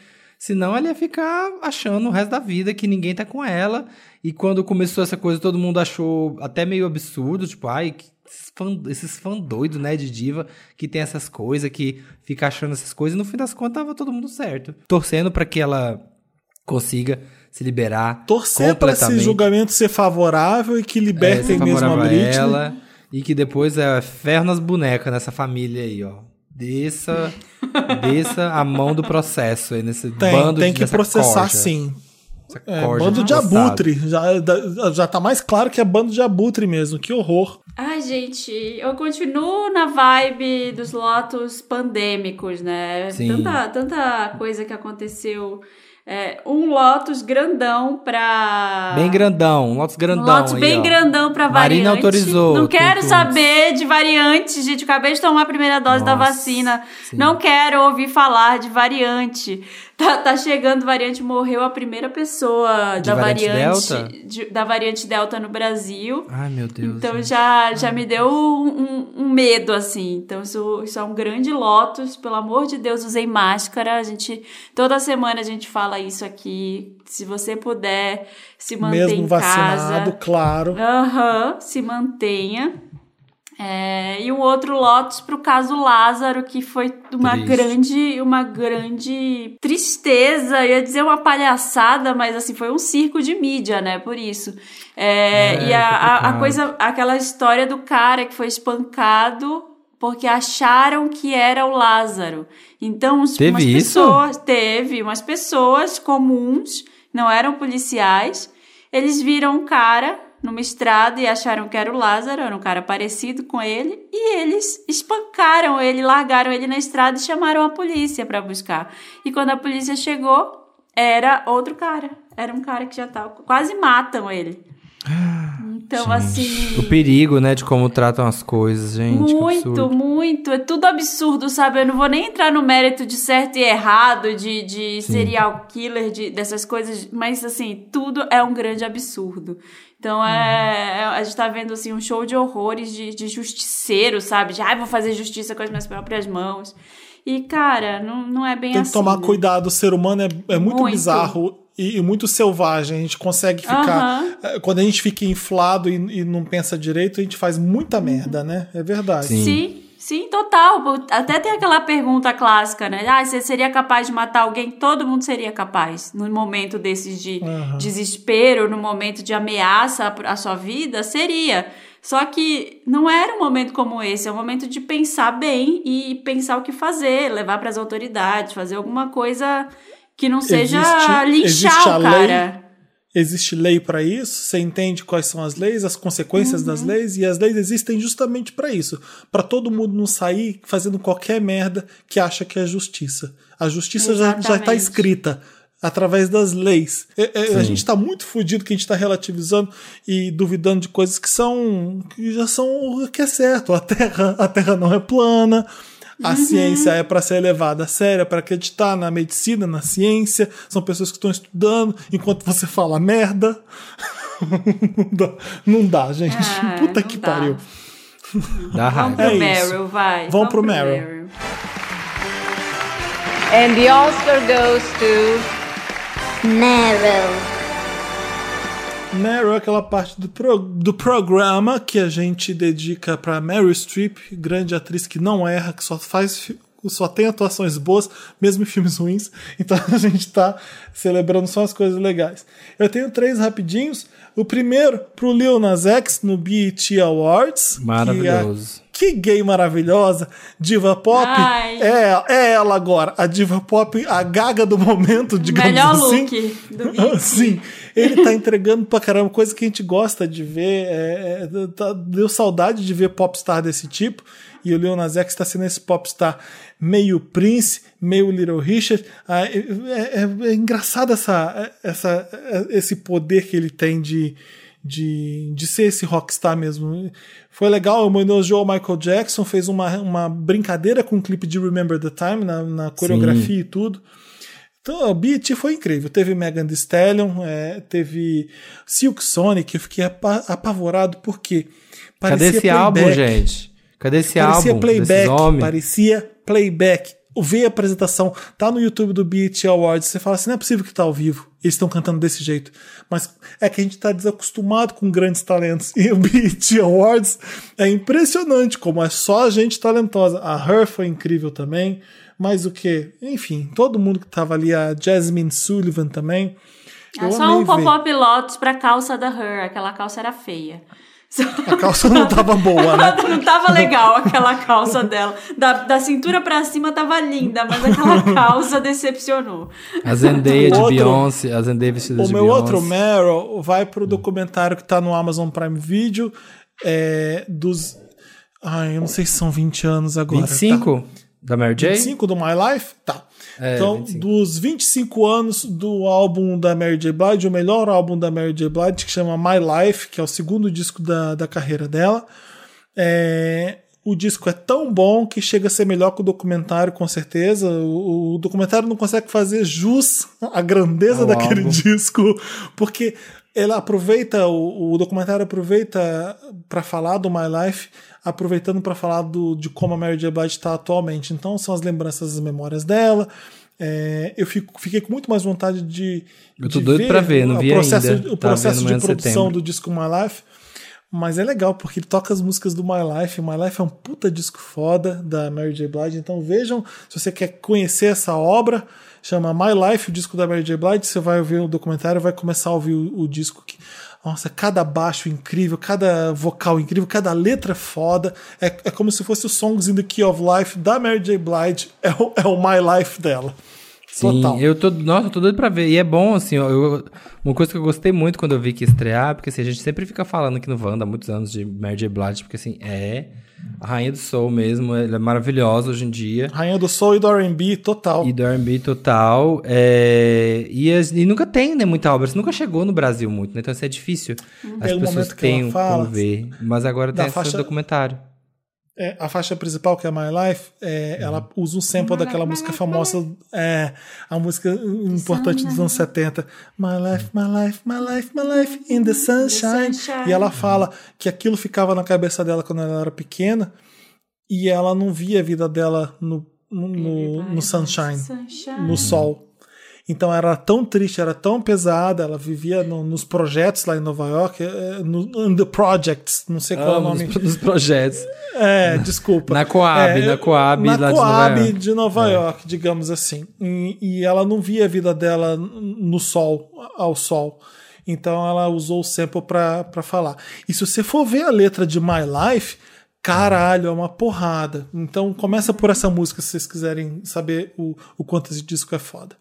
senão ela ia ficar achando o resto da vida que ninguém tá com ela. E quando começou essa coisa, todo mundo achou até meio absurdo, tipo, ai, que esses fã, esses fã doido, né, de diva, que tem essas coisas, que fica achando essas coisas, e no fim das contas tava todo mundo certo. Torcendo pra que ela consiga se liberar Torcer para esse julgamento ser favorável e que É, libertem ser mesmo a Britney. ela, e que depois é ferro nas bonecas nessa família aí, ó. Desça, desça a mão do processo aí, nesse Tem, bando tem de, que processar corja. sim. É, bando de abutre. Já, já tá mais claro que é bando de abutre mesmo. Que horror. Ai, gente, eu continuo na vibe dos lotos pandêmicos, né? Sim. Tanta, tanta coisa que aconteceu. É, um Lotus grandão pra. Bem grandão, um Lotus grandão. Um Lotus aí, bem ó. grandão pra Marina variante. autorizou, Não quero saber de variante, gente. Eu acabei de tomar a primeira dose da Nossa, vacina. sim. Não quero ouvir falar de variante. Tá, tá chegando variante, morreu a primeira pessoa De da variante variante, Delta? de- da variante Delta no Brasil. Ai, meu Deus. Então já, já me deu um, um medo, assim. Então isso, isso é um grande lotus. Pelo amor de Deus, usei máscara. A gente, toda semana a gente fala isso aqui. Se você puder se manter mesmo em vacinado, casa. claro. Aham, se mantenha. É, e um outro Lotus pro caso Lázaro, que foi uma Triste. grande, uma grande tristeza, ia dizer uma palhaçada, mas assim, foi um circo de mídia, né? Por isso. É, É, e a, a, a coisa, aquela história do cara que foi espancado porque acharam que era o Lázaro. Então, uns- Teve umas isso? pessoas, teve umas pessoas comuns, não eram policiais, eles viram um cara numa estrada e acharam que era o Lázaro, era um cara parecido com ele, e eles espancaram ele, largaram ele na estrada e chamaram a polícia para buscar. E quando a polícia chegou, era outro cara. Era um cara que já tava. Quase matam ele. Então, assim. O perigo, né, de como tratam as coisas, gente. Muito, muito. É tudo absurdo, sabe? Eu não vou nem entrar no mérito de certo e errado, de, de serial killer, de, dessas coisas, mas assim, tudo é um grande absurdo. Então é. é- A gente tá vendo assim um show de horrores de, de justiceiro, sabe? De ai, vou fazer justiça com as minhas próprias mãos. E, cara, não, não é bem Tem assim. que tomar né? cuidado. O ser humano é, é muito, Muito. bizarro e, e muito selvagem. A gente consegue ficar. Eh, Quando a gente fica inflado e, e não pensa direito, a gente faz muita merda, né? É verdade. Sim. Sim, sim, total. Até tem aquela pergunta clássica, né? Ah, você seria capaz de matar alguém? Todo mundo seria capaz. No momento desses de Aham. desespero, no momento de ameaça à sua vida, seria. Só que não era um momento como esse, é um momento de pensar bem e pensar o que fazer, levar para as autoridades, fazer alguma coisa que não seja Existe- linchar existe o lei- cara. Existe lei para isso, você entende quais são as leis, as consequências das leis, e as leis existem justamente para isso, para todo mundo não sair fazendo qualquer merda que acha que é justiça. A justiça já, já tá Exatamente. escrita através das leis. É- é- a gente está muito fudido que a gente está relativizando e duvidando de coisas que são que já são o que é certo. A Terra, a Terra não é plana. A ciência é para ser levada a sério, é para acreditar na medicina, na ciência. São pessoas que estão estudando enquanto você fala merda. [LAUGHS] não, dá, não dá, gente. Ah, Puta que dá. pariu. Dá Vamos raiva. pro É. Meryl, vai. Vamos pro Meryl. And the Oscar goes to Meryl. Meryl é aquela parte do, pro- do programa que a gente dedica pra Meryl Streep, grande atriz que não erra, que só faz só tem atuações boas, mesmo em filmes ruins. [LAUGHS] Então a gente tá celebrando só as coisas legais. Eu tenho três rapidinhos. O primeiro pro Lil Nas X no BET Awards. que Maravilhoso. Que gay maravilhosa, diva pop. Ai. É, é ela agora, a diva pop, a gaga do momento, digamos Melhor assim. look do. [LAUGHS] Sim, ele tá entregando pra caramba, coisa que a gente gosta de ver. é, é, tá- deu saudade de ver popstar desse tipo. E o Lil Nas X tá sendo esse popstar meio Prince, meio Little Richard. Ah, é, é- é engraçado essa, essa, esse poder que ele tem de, de, de ser esse rockstar mesmo. Foi legal, homenageou o Michael Jackson, fez uma, uma brincadeira com o clipe de Remember the Time na, na coreografia e tudo. Então, o BET foi incrível. Teve Megan Thee Stallion, é, teve Silk Sonic, eu fiquei apa- apavorado porque Cadê esse álbum, gente? Cadê esse parecia álbum playback, parecia playback. Ver a apresentação, tá no YouTube do BET Awards, você fala assim, não é possível que tá ao vivo. Eles estão cantando desse jeito. Mas é que a gente tá desacostumado com grandes talentos. [LAUGHS] E o BET Awards é impressionante como é só gente talentosa. A Her foi incrível também. Mas o que? Enfim, todo mundo que tava ali, a Jasmine Sullivan também. É Eu só um pop-up lotus pra calça da Her. Aquela calça era feia. A calça não tava [LAUGHS] boa, né? Não tava legal aquela calça dela. Da, da cintura pra cima tava linda, mas aquela [LAUGHS] calça decepcionou. A Zendaya O de outro- Beyoncé, a Zendaya vestida O de meu Beyoncé. outro Meryl vai pro documentário que tá no Amazon Prime Video é, dos. Ai, eu não sei se são 20 anos agora. 25 da Mary Tá? J? 25 do My Life? Tá. É, então, 25. dos 25 anos do álbum da Mary J. Blige, o melhor álbum da Mary J. Blige, que chama My Life, que é o segundo disco da, da carreira dela. É, o disco é tão bom que chega a ser melhor que o documentário, com certeza. O, o documentário não consegue fazer jus à grandeza Ao daquele álbum. [LAUGHS] disco, porque ela aproveita, o, o documentário aproveita para falar do My Life, aproveitando para falar do, de como a Mary J. Blige está atualmente. Então, são as lembranças, as memórias dela. É, eu fico- fiquei com muito mais vontade de. Eu tô de doido pra ver, não o vi processo, ainda. O Tá processo amanhã de produção setembro. do disco My Life. Mas é legal, porque ele toca as músicas do My Life. My Life é um puta disco foda da Mary J. Blige. Então vejam, se você quer conhecer essa obra, chama My Life, o disco da Mary J. Blige. Você vai ouvir o documentário, vai começar a ouvir o, o disco que. Nossa, cada baixo incrível, cada vocal incrível, cada letra foda. É, é como se fosse o Songs in the Key of Life da Mary J. Blige. É o, é o My Life dela. Sim, Total. eu tô, nossa, eu tô doido pra ver. E é bom, assim, ó, eu- uma coisa que eu gostei muito quando eu vi que estrear, porque assim, a gente sempre fica falando aqui no Wanda há muitos anos de Mary J. Blige, porque assim, é a rainha do soul mesmo, ela é maravilhosa hoje em dia. Rainha do Soul e do R&B, total. E do R&B total. é, e, as- e nunca tem, né, muita obra. Isso nunca chegou no Brasil muito, né? Então isso é difícil. As pessoas ela têm como ver. Mas agora da tem esse faixa- documentário. É, a faixa principal, que é My Life, é, ela usa um sample daquela música famosa, é, a música importante dos anos 70. My life, my life, my life, my life in the sunshine. sunshine. E ela fala que aquilo ficava na cabeça dela quando ela era pequena e ela não via a vida dela no, no, no, no sunshine, Sunshine. no sol. Então ela era tão triste, era tão pesada, ela vivia no- nos projetos lá em Nova York, é, no, in the projects, não sei qual é o Ah, nome. nos, nos projetos. É, desculpa. Na Coab, É, na Coab na lá de Coab Nova York. de Nova É. York, digamos assim. E, e ela não via a vida dela no sol, ao sol. Então ela usou o sample pra, pra falar. E se você for ver a letra de My Life, caralho, é uma porrada. Então começa por essa música se vocês quiserem saber o, o quanto esse disco é foda.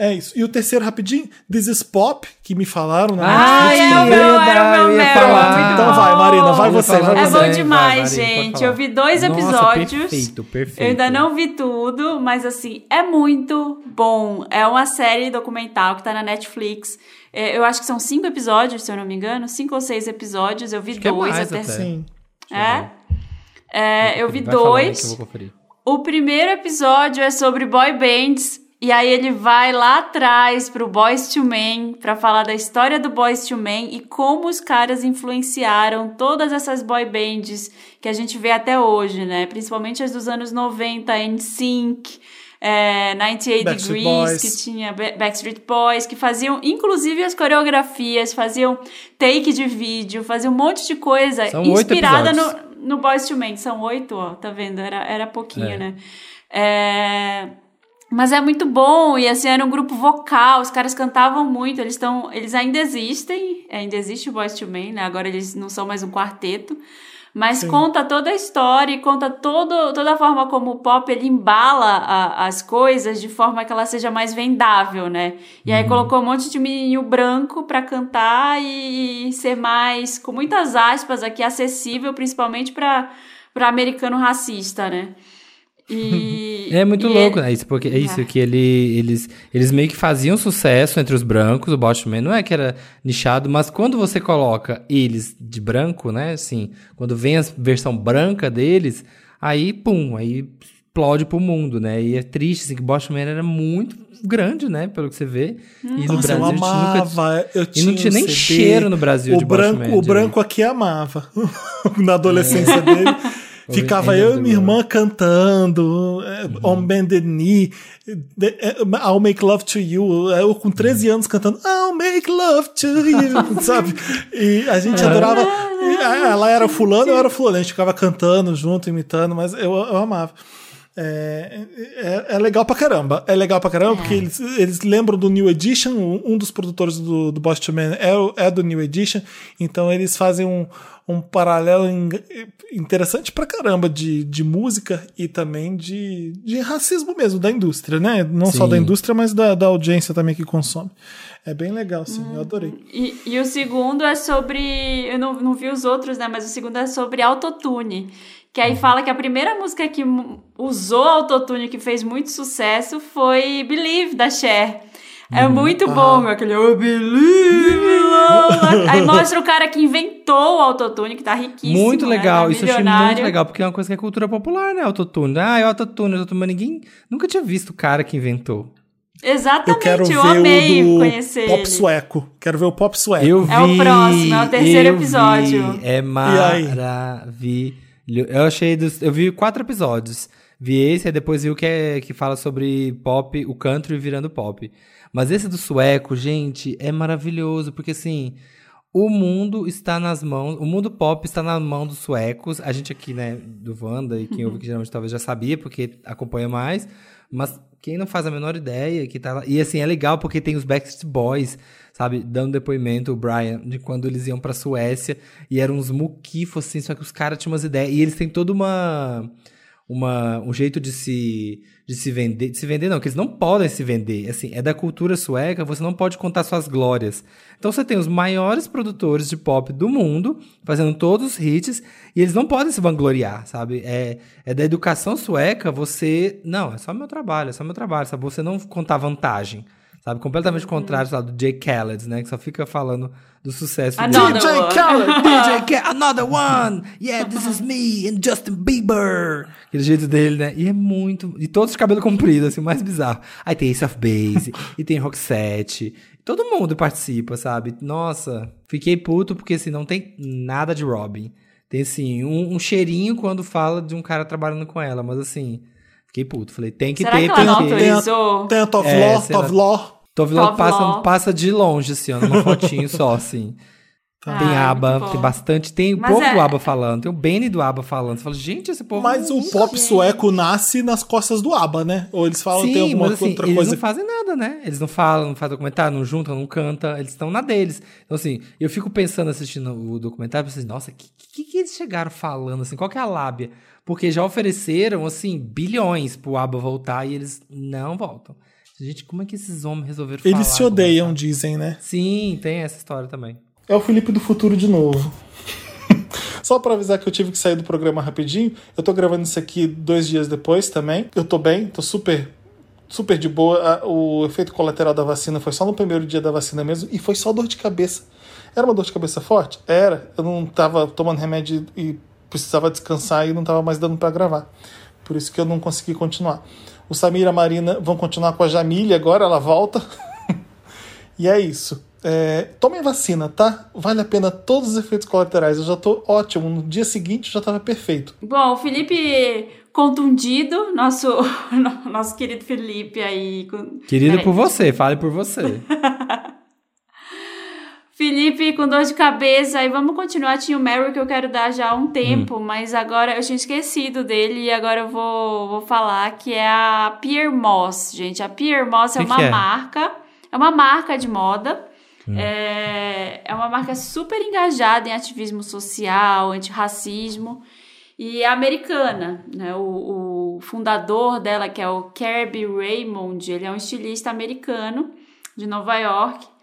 É isso. E o terceiro, rapidinho, This is Pop, que me falaram na Ai, Netflix é o meu, era o meu eu Meryl, Então vai, Marina, vai Eu você, vai É você. bom demais, Vai, Marina, gente. Eu vi dois Nossa, episódios. perfeito, perfeito. Eu ainda não vi tudo, mas assim, é muito bom. É uma série documental que tá na Netflix. É, eu acho que são cinco episódios, se eu não me engano. Cinco ou seis episódios. Eu vi Acho é dois mais até. até. Sim. É? É, eu vi Vai eu dois. vou conferir. O primeiro episódio é sobre boy bands. E aí ele vai lá atrás pro Boys to Men pra falar da história do Boys to Men e como os caras influenciaram todas essas boy bands que a gente vê até hoje, né? Principalmente as dos anos 90, NSYNC, é, 98 Backstreet Degrees, Boys. que tinha Ba- Backstreet Boys, que faziam inclusive as coreografias, faziam take de vídeo, faziam um monte de coisa São inspirada no, no Boys to Men. São oito, ó, tá vendo? Era, era pouquinho, É. né? É... Mas é muito bom, e assim, era um grupo vocal, os caras cantavam muito, eles estão. Eles ainda existem, ainda existe o Boys to Men, né? Agora eles não são mais um quarteto. Mas conta toda a história e conta todo, toda a forma como o pop ele embala a- as coisas de forma que ela seja mais vendável, né? E aí colocou um monte de menininho branco pra cantar e, ser mais, com muitas aspas aqui, acessível, principalmente pra para americano racista, né? E, [LAUGHS] É muito e louco, né? Isso, porque é isso É. que ele, eles, eles meio que faziam sucesso entre os brancos, o Botman não é que era nichado, mas quando você coloca eles de branco, né? Assim, quando vem a versão branca deles, aí, pum, aí explode pro mundo, né? E é triste, assim, que o Botman era muito grande, né? Pelo que você vê. E no Nossa, Brasil eu a gente nunca. amava. Eu E não tinha nem CD. cheiro no Brasil o de branco, Bosch Man, O branco aqui amava. [LAUGHS] Na adolescência dele. Ficava eu e minha irmã cantando é, On Bended Knee, é, I'll Make Love to You. Eu com 13 anos cantando I'll Make Love to You, [LAUGHS] sabe? E a gente adorava. e Ela era fulano, eu era fulano. A gente ficava cantando junto, imitando, mas eu, eu amava. É, é, é legal pra caramba. É legal pra caramba porque eles, eles lembram do New Edition. Um dos produtores do, do Boss to Man é, é do New Edition. Então eles fazem um, um paralelo en- interessante pra caramba de, de música e também de, de racismo mesmo, da indústria, né? Não só Sim. da indústria, mas da, da audiência também que consome. É bem legal, sim. Eu adorei. E, e o segundo é sobre. Eu não, não vi os outros, né? Mas o segundo é sobre autotune. Que aí fala que a primeira música que usou autotune, que fez muito sucesso, foi Believe, da Cher. É muito bom, aquele Oh, Believe, Lola. Aí mostra o cara que inventou o autotune, que tá riquíssimo. Muito né? legal, Tá isso eu achei muito legal, porque é uma coisa que é cultura popular, né? Autotune. Ah, é autotune, autotune, mas ninguém nunca tinha visto o cara que inventou. Exatamente, Eu eu, quero ver amei o do conhecer pop ele. sueco. Quero ver o pop sueco. Eu vi. É o próximo, é o terceiro eu episódio. vi, é maravilhoso. Eu achei dos, eu vi quatro episódios. Vi esse, aí depois vi o que, é, que fala sobre pop, o country virando pop. Mas esse do sueco, gente, é maravilhoso, porque assim, o mundo está nas mãos, o mundo pop está na mão dos suecos. A gente aqui, né, do Wanda, e quem ouve que geralmente talvez já sabia, porque acompanha mais. Mas quem não faz a menor ideia que tá lá. E assim, é legal porque tem os Backstreet Boys, sabe, dando depoimento, o Brian, de quando eles iam pra Suécia e eram uns muquifos, assim, só que os caras tinham umas ideias. E eles têm toda uma. Uma, um jeito de se, de se vender. De se vender, não, que eles não podem se vender. Assim, é da cultura sueca, você não pode contar suas glórias. Então você tem os maiores produtores de pop do mundo, fazendo todos os hits, e eles não podem se vangloriar, sabe? É, é da educação sueca você. Não, é só meu trabalho, é só meu trabalho, sabe? Você não contar vantagem. Sabe? Completamente o contrário sabe, do Jay Khaled, né? Que só fica falando do sucesso dele. Another DJ one. Khaled! [LAUGHS] DJ Khaled, another one! Yeah, this is me and Justin Bieber! Aquele jeito dele, né? E é muito. E todos de cabelo comprido, assim, o mais bizarro. Aí tem Ace of Base, e tem Roxette. Todo mundo participa, sabe? Nossa, fiquei puto porque, assim, não tem nada de Robin. Tem, assim, um, um cheirinho quando fala de um cara trabalhando com ela, mas, assim, fiquei puto. Falei, tem que Será ter, que ela tem não autorizou? Tem a Top É. Top Law. Tovlog Tovlog. passa, passa de longe, assim, ó, numa fotinho só, assim. [LAUGHS] Tem Ah, aba, tem bastante. Tem o povo é- do aba falando, tem o Benny do aba falando. Você fala, gente, esse povo. Mas o pop sueco nasce nas costas do ABBA, né? Ou eles falam tem Sim, alguma mas assim, outra eles coisa. não fazem nada, né? Eles não falam, não fazem documentário, não juntam, não cantam, eles estão na deles. Então, assim, eu fico pensando, assistindo o documentário, pensando, assim, nossa, o que, que, que eles chegaram falando, assim, qual que é a lábia? Porque já ofereceram, assim, bilhões pro ABBA voltar e eles não voltam. Gente, como é que esses homens resolveram? Eles se odeiam, dizem, né? Sim, tem essa história também. É o Felipe do futuro de novo. [LAUGHS] Só pra avisar que eu tive que sair do programa rapidinho. Eu tô gravando isso aqui dois dias depois também. Eu tô bem, tô super, super de boa. O efeito colateral da vacina foi só no primeiro dia da vacina mesmo e foi só dor de cabeça. Era uma dor de cabeça forte? Era. Eu não tava tomando remédio e precisava descansar e não tava mais dando pra gravar. Por isso que eu não consegui continuar. O Samir e a Marina vão continuar com a Jamile agora, ela volta. [LAUGHS] E é isso. É, tomem vacina, tá? Vale a pena todos os efeitos colaterais. Eu já tô ótimo. No dia seguinte eu já tava perfeito. Bom, o Felipe contundido, nosso, [LAUGHS] nosso querido Felipe aí. Querido Peraí. por você, fale por você. [LAUGHS] Felipe com dor de cabeça, e vamos continuar. Tinha o Meryl que eu quero dar já há um tempo, Hum. mas agora eu tinha esquecido dele e agora eu vou, vou falar que é a Pierre Moss, gente. A Pierre Moss é Que uma que é? marca, é uma marca de moda. Hum. É, é uma marca super engajada em ativismo social, antirracismo. E é americana, né? O, o fundador dela, que é o Kirby Raymond, ele é um estilista americano de Nova York.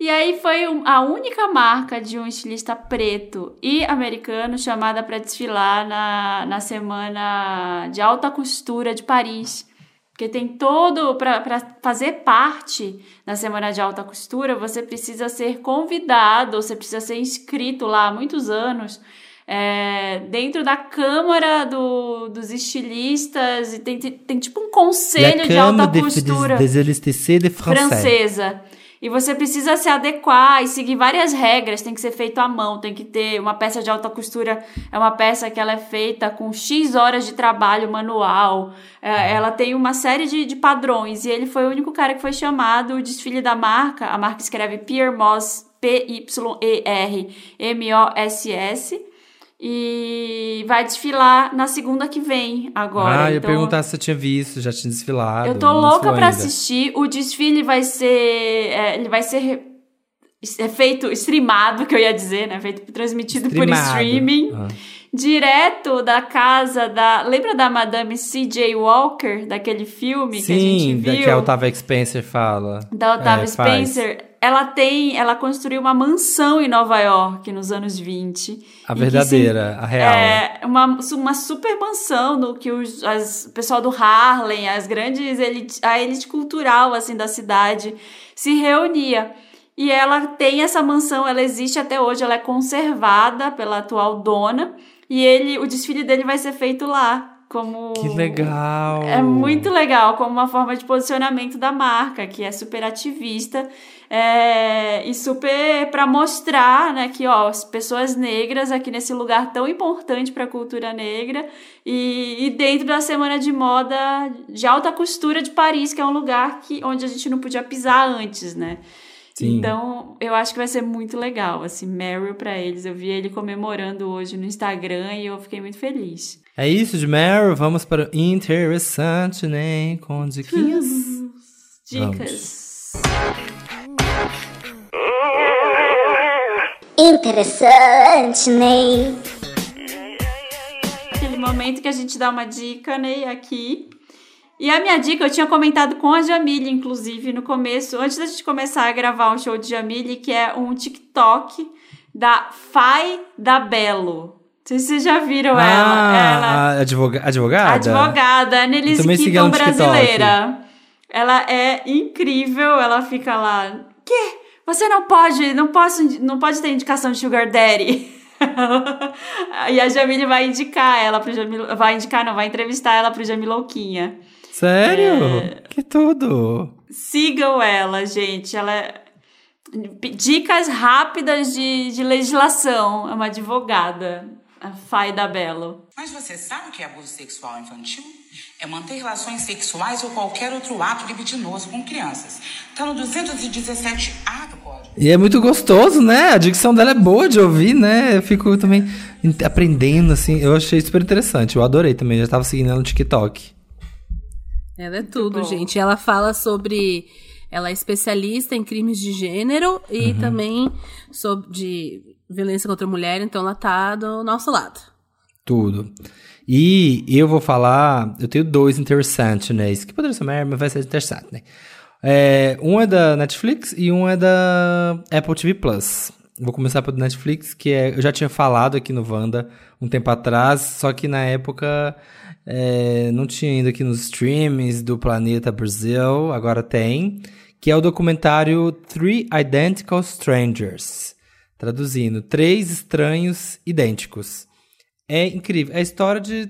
E aí foi um- a única marca de um estilista preto e americano chamada para desfilar na, na semana de alta costura de Paris. Porque tem todo. Para fazer parte da semana de alta costura, você precisa ser convidado, você precisa ser inscrito lá há muitos anos. é, dentro da Câmara do- dos Estilistas, e tem, tem, tem tipo um conselho de alta costura des élistices de francesa. E você precisa se adequar e seguir várias regras, tem que ser feito à mão, tem que ter uma peça de alta costura, é uma peça que ela é feita com X horas de trabalho manual, é, ela tem uma série de, de padrões, e ele foi o único cara que foi chamado, o desfile da marca, a marca escreve Pierre Moss, P-Y-E-R-M-O-S-S, e vai desfilar na segunda que vem, agora. Ah, eu ia Então, perguntar se você tinha visto, já tinha desfilado. eu tô louca ainda. assistir. O desfile vai ser. é, ele vai ser é feito, streamado, que eu ia dizer, né? Feito, transmitido por Streamado. streaming. Ah. Direto da casa da. Lembra da Madame C.J. Walker, daquele filme que a gente Sim, da viu? que a Otávia Spencer fala. da Otávia É, faz. Spencer, ela tem, ela construiu uma mansão em Nova York nos anos 20. A verdadeira, a real. É uma, uma super mansão no que os, as, o pessoal do Harlem, as grandes elite, a elite cultural assim da cidade se reunia. E ela tem essa mansão, ela existe até hoje, ela é conservada pela atual dona. E ele, o desfile dele vai ser feito lá, como Que legal. é muito legal, como uma forma de posicionamento da marca, que é super ativista é, e super para mostrar, né, que ó, as pessoas negras aqui nesse lugar tão importante para a cultura negra e, e dentro da semana de moda de alta costura de Paris, que é um lugar que onde a gente não podia pisar antes, né? Sim. Então, eu acho que vai ser muito legal, assim, Meryl pra eles. Eu vi ele comemorando hoje no Instagram e eu fiquei muito feliz. É isso de Meryl, vamos para o interessante, né? Com diquinhas. [LAUGHS] Dicas. Interessante, Ney. Aquele momento que a gente dá uma dica, né, aqui. E a minha dica, eu tinha comentado com a Jamile, inclusive, no começo, antes da gente começar a gravar um show de Jamile, que é um TikTok da Fai da Belo. Não sei se vocês já viram ela. ela Ah, advoga advogada? advogada, Annelise ela Keaton brasileira. Ela é incrível, ela fica lá. Que? Você não pode, não posso, não pode ter indicação de Sugar Daddy. [LAUGHS] e a Jamile vai indicar ela pro Jamil, vai indicar, não, vai entrevistar ela pro Jamilouquinha. Sério? É. Que tudo. Sigam ela, gente. Ela é... Dicas rápidas de, de legislação. É uma advogada, a Faida Belo. Mas você sabe o que é abuso sexual infantil? É manter relações sexuais ou qualquer outro ato libidinoso com crianças. Tá no 217A do Código. E é muito gostoso, né? A dicção dela é boa de ouvir, né? Eu fico também aprendendo, assim. Eu achei super interessante. Eu adorei também. Já tava seguindo ela no TikTok. Ela é tudo, gente. Ela fala sobre. Ela é especialista em crimes de gênero e também sobre de violência contra a mulher, então ela tá do nosso lado. Tudo. E eu vou falar, eu tenho dois interessantes, né? Isso que poderia ser mais, mas vai ser interessante, né? É, um é da Netflix e um é da Apple TV Plus. Vou começar pelo Netflix, que é, eu já tinha falado aqui no Wanda um tempo atrás, só que na época é, não tinha ainda aqui nos streams do Planeta Brasil, agora tem, que é o documentário Three Identical Strangers. Traduzindo, Três Estranhos Idênticos. É incrível. É a história de.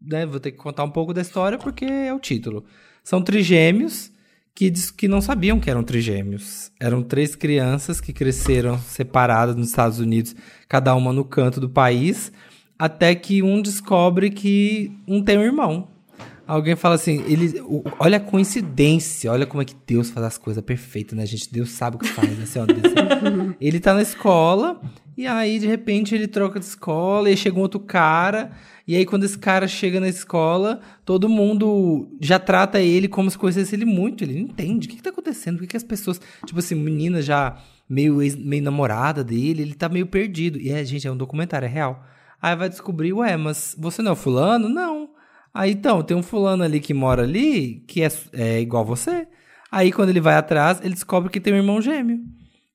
Né, vou ter que contar um pouco da história porque é o título. São trigêmeos que, que não sabiam que eram trigêmeos. Eram três crianças que cresceram separadas nos Estados Unidos, cada uma no canto do país, até que um descobre que um tem um irmão. Alguém fala assim, ele, o- olha a coincidência, olha como é que Deus faz as coisas perfeitas, né, gente? Deus sabe o que faz, né, senhora? Sabe. [LAUGHS] ele tá na escola, e aí, de repente, ele troca de escola, e aí chega um outro cara, e aí, quando esse cara chega na escola, todo mundo já trata ele como se conhecesse ele muito. Ele não entende o que, que tá acontecendo, por que, que as pessoas, tipo assim, menina já meio, ex- meio namorada dele, ele tá meio perdido. E é, gente, é um documentário, é real. Aí vai descobrir, ué, mas você não é fulano? Não. Aí então, tem um fulano ali que mora ali, que é, é igual você. Aí quando ele vai atrás, ele descobre que tem um irmão gêmeo.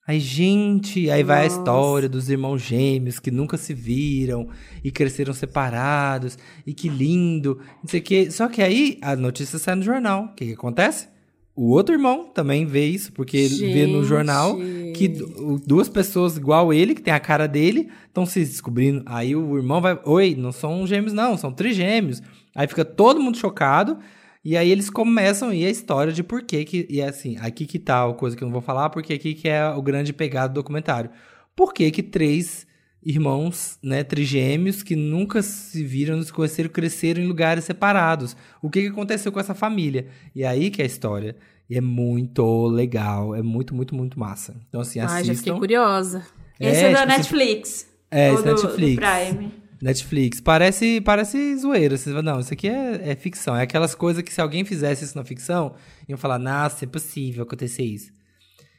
Aí, gente, aí vai a história dos irmãos gêmeos que nunca se viram e cresceram separados, e que lindo, não sei o quê. Só que aí a notícia sai no jornal. O que, que acontece? O outro irmão também vê isso, porque ele vê no Gente. jornal que du- duas pessoas igual ele, que tem a cara dele, estão se descobrindo. Aí o irmão vai, oi, não são gêmeos não, são trigêmeos. Aí fica todo mundo chocado, e aí eles começam a ir a história de por que que, e é assim, aqui que tá a coisa que eu não vou falar, porque aqui que é o grande pegado do documentário. Por que que três irmãos, né, trigêmeos, que nunca se viram, não se conheceram, cresceram em lugares separados? O que que aconteceu com essa família? E aí que é a história. E é muito legal, é muito, muito, muito massa. Então assim, Ai, já fiquei assistam. curiosa. Esse é, da tipo Netflix. é, esse do, Netflix. do Prime. Netflix. Parece, parece zoeira. Você fala, não, isso aqui é, é ficção. É aquelas coisas que se alguém fizesse isso na ficção, iam falar, nossa, é possível acontecer isso.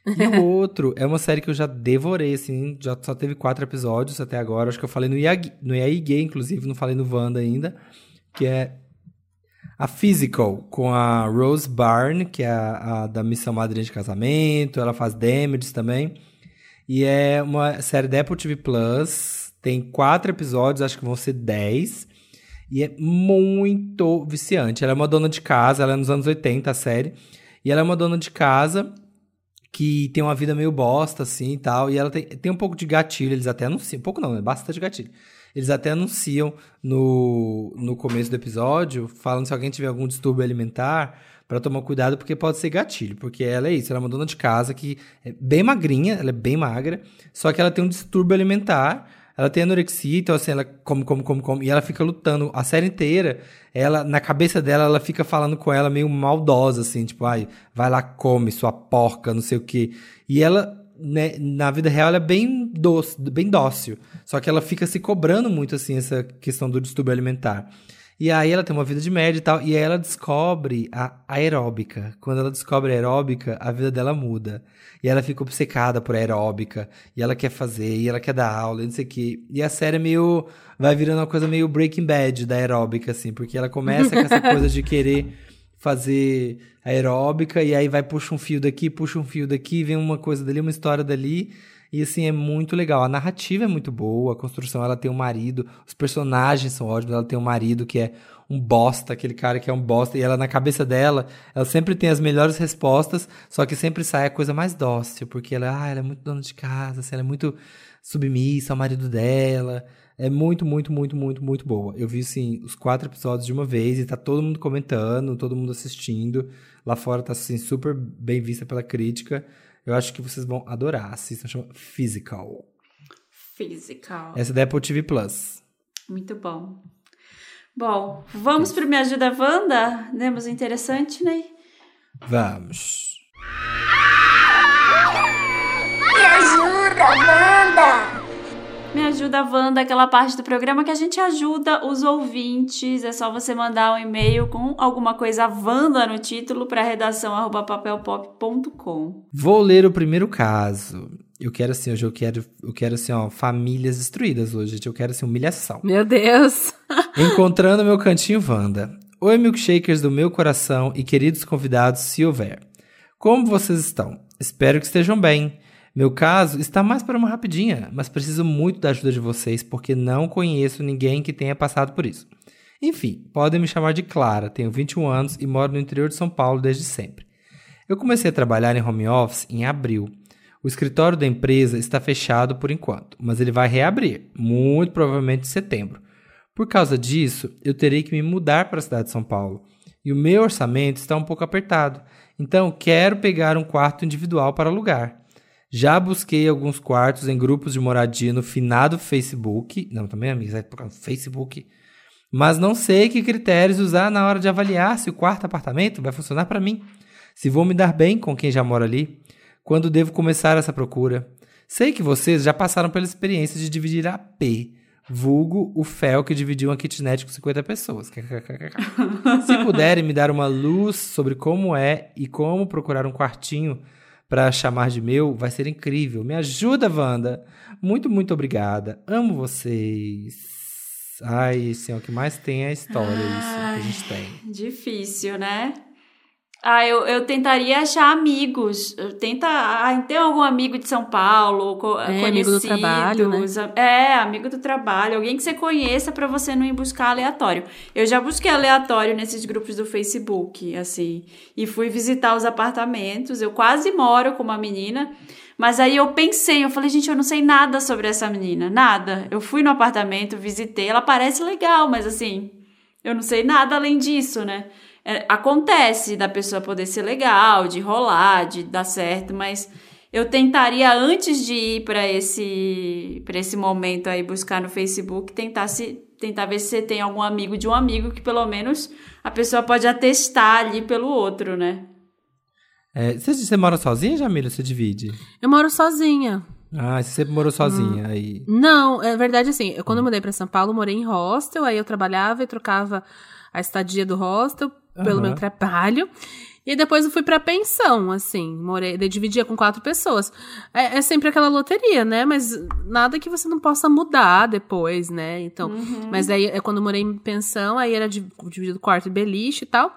[LAUGHS] E o outro é uma série que eu já devorei, assim, já só teve quatro episódios até agora. Acho que eu falei no IAG, no IAI Gay, inclusive, não falei no Wanda ainda. Que é a Physical, com a Rose Byrne, que é a, a da Missão Madrinha de Casamento. Ela faz Damages também. E é uma série da Apple TV Plus. Tem quatro episódios, acho que vão ser dez. E é muito viciante. Ela é uma dona de casa, ela é nos anos 80, a série. E ela é uma dona de casa que tem uma vida meio bosta, assim, e tal. E ela tem, tem um pouco de gatilho, eles até anunciam. Pouco não, é bastante gatilho. Eles até anunciam no, no começo do episódio, falando se alguém tiver algum distúrbio alimentar, pra tomar cuidado, porque pode ser gatilho. Porque ela é isso, ela é uma dona de casa que é bem magrinha, ela é bem magra, só que ela tem um distúrbio alimentar. Ela tem anorexia, então assim, ela come, come, come, come, e ela fica lutando a série inteira. Ela, na cabeça dela, ela fica falando com ela meio maldosa, assim, tipo, ai, vai lá, come, sua porca, não sei o quê. E ela, né, na vida real, ela é bem doce, bem dócil. Só que ela fica se cobrando muito, assim, essa questão do distúrbio alimentar. E aí ela tem uma vida de média e tal, e aí ela descobre a aeróbica. Quando ela descobre a aeróbica, a vida dela muda. E ela fica obcecada por aeróbica, e ela quer fazer, e ela quer dar aula, e não sei o quê. E a série é meio. vai virando uma coisa meio Breaking Bad da aeróbica, assim, porque ela começa com essa [LAUGHS] coisa de querer fazer aeróbica, e aí vai, puxa um fio daqui, puxa um fio daqui, vem uma coisa dali, uma história dali. E assim, é muito legal. A narrativa é muito boa, a construção, ela tem um marido, os personagens são ótimos, ela tem um marido que é um bosta, aquele cara que é um bosta, e ela na cabeça dela, ela sempre tem as melhores respostas, só que sempre sai a coisa mais dócil, porque ela, ah, ela é muito dona de casa, assim, ela é muito submissa ao marido dela. É muito, muito, muito, muito, muito boa. Eu vi, assim, os quatro episódios de uma vez e tá todo mundo comentando, todo mundo assistindo. Lá fora tá, assim, super bem vista pela crítica. Eu acho que vocês vão adorar. Assistam, chama Physical. Physical. Essa é da Apple TV Plus. Muito bom. Bom, vamos pro Me Ajuda Wanda? Demos interessante, né? Vamos. Me ajuda, Wanda! Me ajuda Wanda, aquela parte do programa que a gente ajuda os ouvintes. É só você mandar um e-mail com alguma coisa Wanda no título para redação arroba papelpop.com. Vou ler o primeiro caso. Eu quero assim, hoje eu quero, eu quero assim, ó, famílias destruídas hoje, gente. Eu quero assim, humilhação. Meu Deus. [LAUGHS] Encontrando meu cantinho Wanda. Oi, milkshakers do meu coração e queridos convidados, se houver. Como vocês estão? Espero que estejam bem. Meu caso está mais para uma rapidinha, mas preciso muito da ajuda de vocês porque não conheço ninguém que tenha passado por isso. Enfim, podem me chamar de Clara, tenho 21 anos e moro no interior de São Paulo desde sempre. Eu comecei a trabalhar em home office em abril. O escritório da empresa está fechado por enquanto, mas ele vai reabrir, muito provavelmente em setembro. Por causa disso, eu terei que me mudar para a cidade de São Paulo. E o meu orçamento está um pouco apertado, então quero pegar um quarto individual para alugar. Já busquei alguns quartos em grupos de moradia no finado Facebook. Não, também, amiga, vai no Facebook. Mas não sei que critérios usar na hora de avaliar se o quarto apartamento vai funcionar para mim. Se vou me dar bem com quem já mora ali. Quando devo começar essa procura. Sei que vocês já passaram pela experiência de dividir a P Vulgo o Fel que dividiu uma kitnet com 50 pessoas. [LAUGHS] Se puderem me dar uma luz sobre como é e como procurar um quartinho para chamar de meu, vai ser incrível. Me ajuda, Wanda. Muito, muito obrigada. Amo vocês. Ai, é o que mais tem é a história, isso que a gente tem. Difícil, né? Ah, eu, eu tentaria achar amigos. Tenta ah, ter algum amigo de São Paulo, co é, amigo do trabalho, né? É, amigo do trabalho, alguém que você conheça para você não ir buscar aleatório. Eu já busquei aleatório nesses grupos do Facebook, assim, e fui visitar os apartamentos. Eu quase moro com uma menina, mas aí eu pensei, eu falei, gente, eu não sei nada sobre essa menina, nada. Eu fui no apartamento, visitei, ela parece legal, mas assim, eu não sei nada além disso, né? É, acontece da pessoa poder ser legal, de rolar, de dar certo, mas eu tentaria antes de ir para esse para esse momento aí buscar no Facebook, tentar se tentar ver se você tem algum amigo de um amigo que pelo menos a pessoa pode atestar ali pelo outro, né? É, você, você mora sozinha, Jamila? Você divide? Eu moro sozinha. Ah, você sempre morou sozinha hum. aí? Não, é verdade assim. Eu, quando eu mudei para São Paulo, eu morei em hostel, aí eu trabalhava e trocava a estadia do hostel pelo uhum. meu trabalho. E depois eu fui pra pensão, assim, morei, eu dividia com quatro pessoas. É, é, sempre aquela loteria, né? Mas nada que você não possa mudar depois, né? Então, uhum. mas aí é quando eu morei em pensão, aí era dividido quarto e beliche e tal.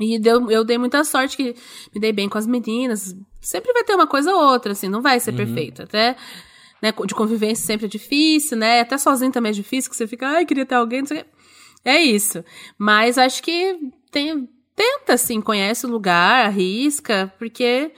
E deu, eu dei muita sorte que me dei bem com as meninas. Sempre vai ter uma coisa ou outra, assim, não vai ser uhum. perfeito. Até, né, de convivência sempre é difícil, né? Até sozinho também é difícil, que você fica, ai, queria ter alguém, não sei o quê. É isso. Mas acho que tem, tenta, assim, conhece o lugar, arrisca, porque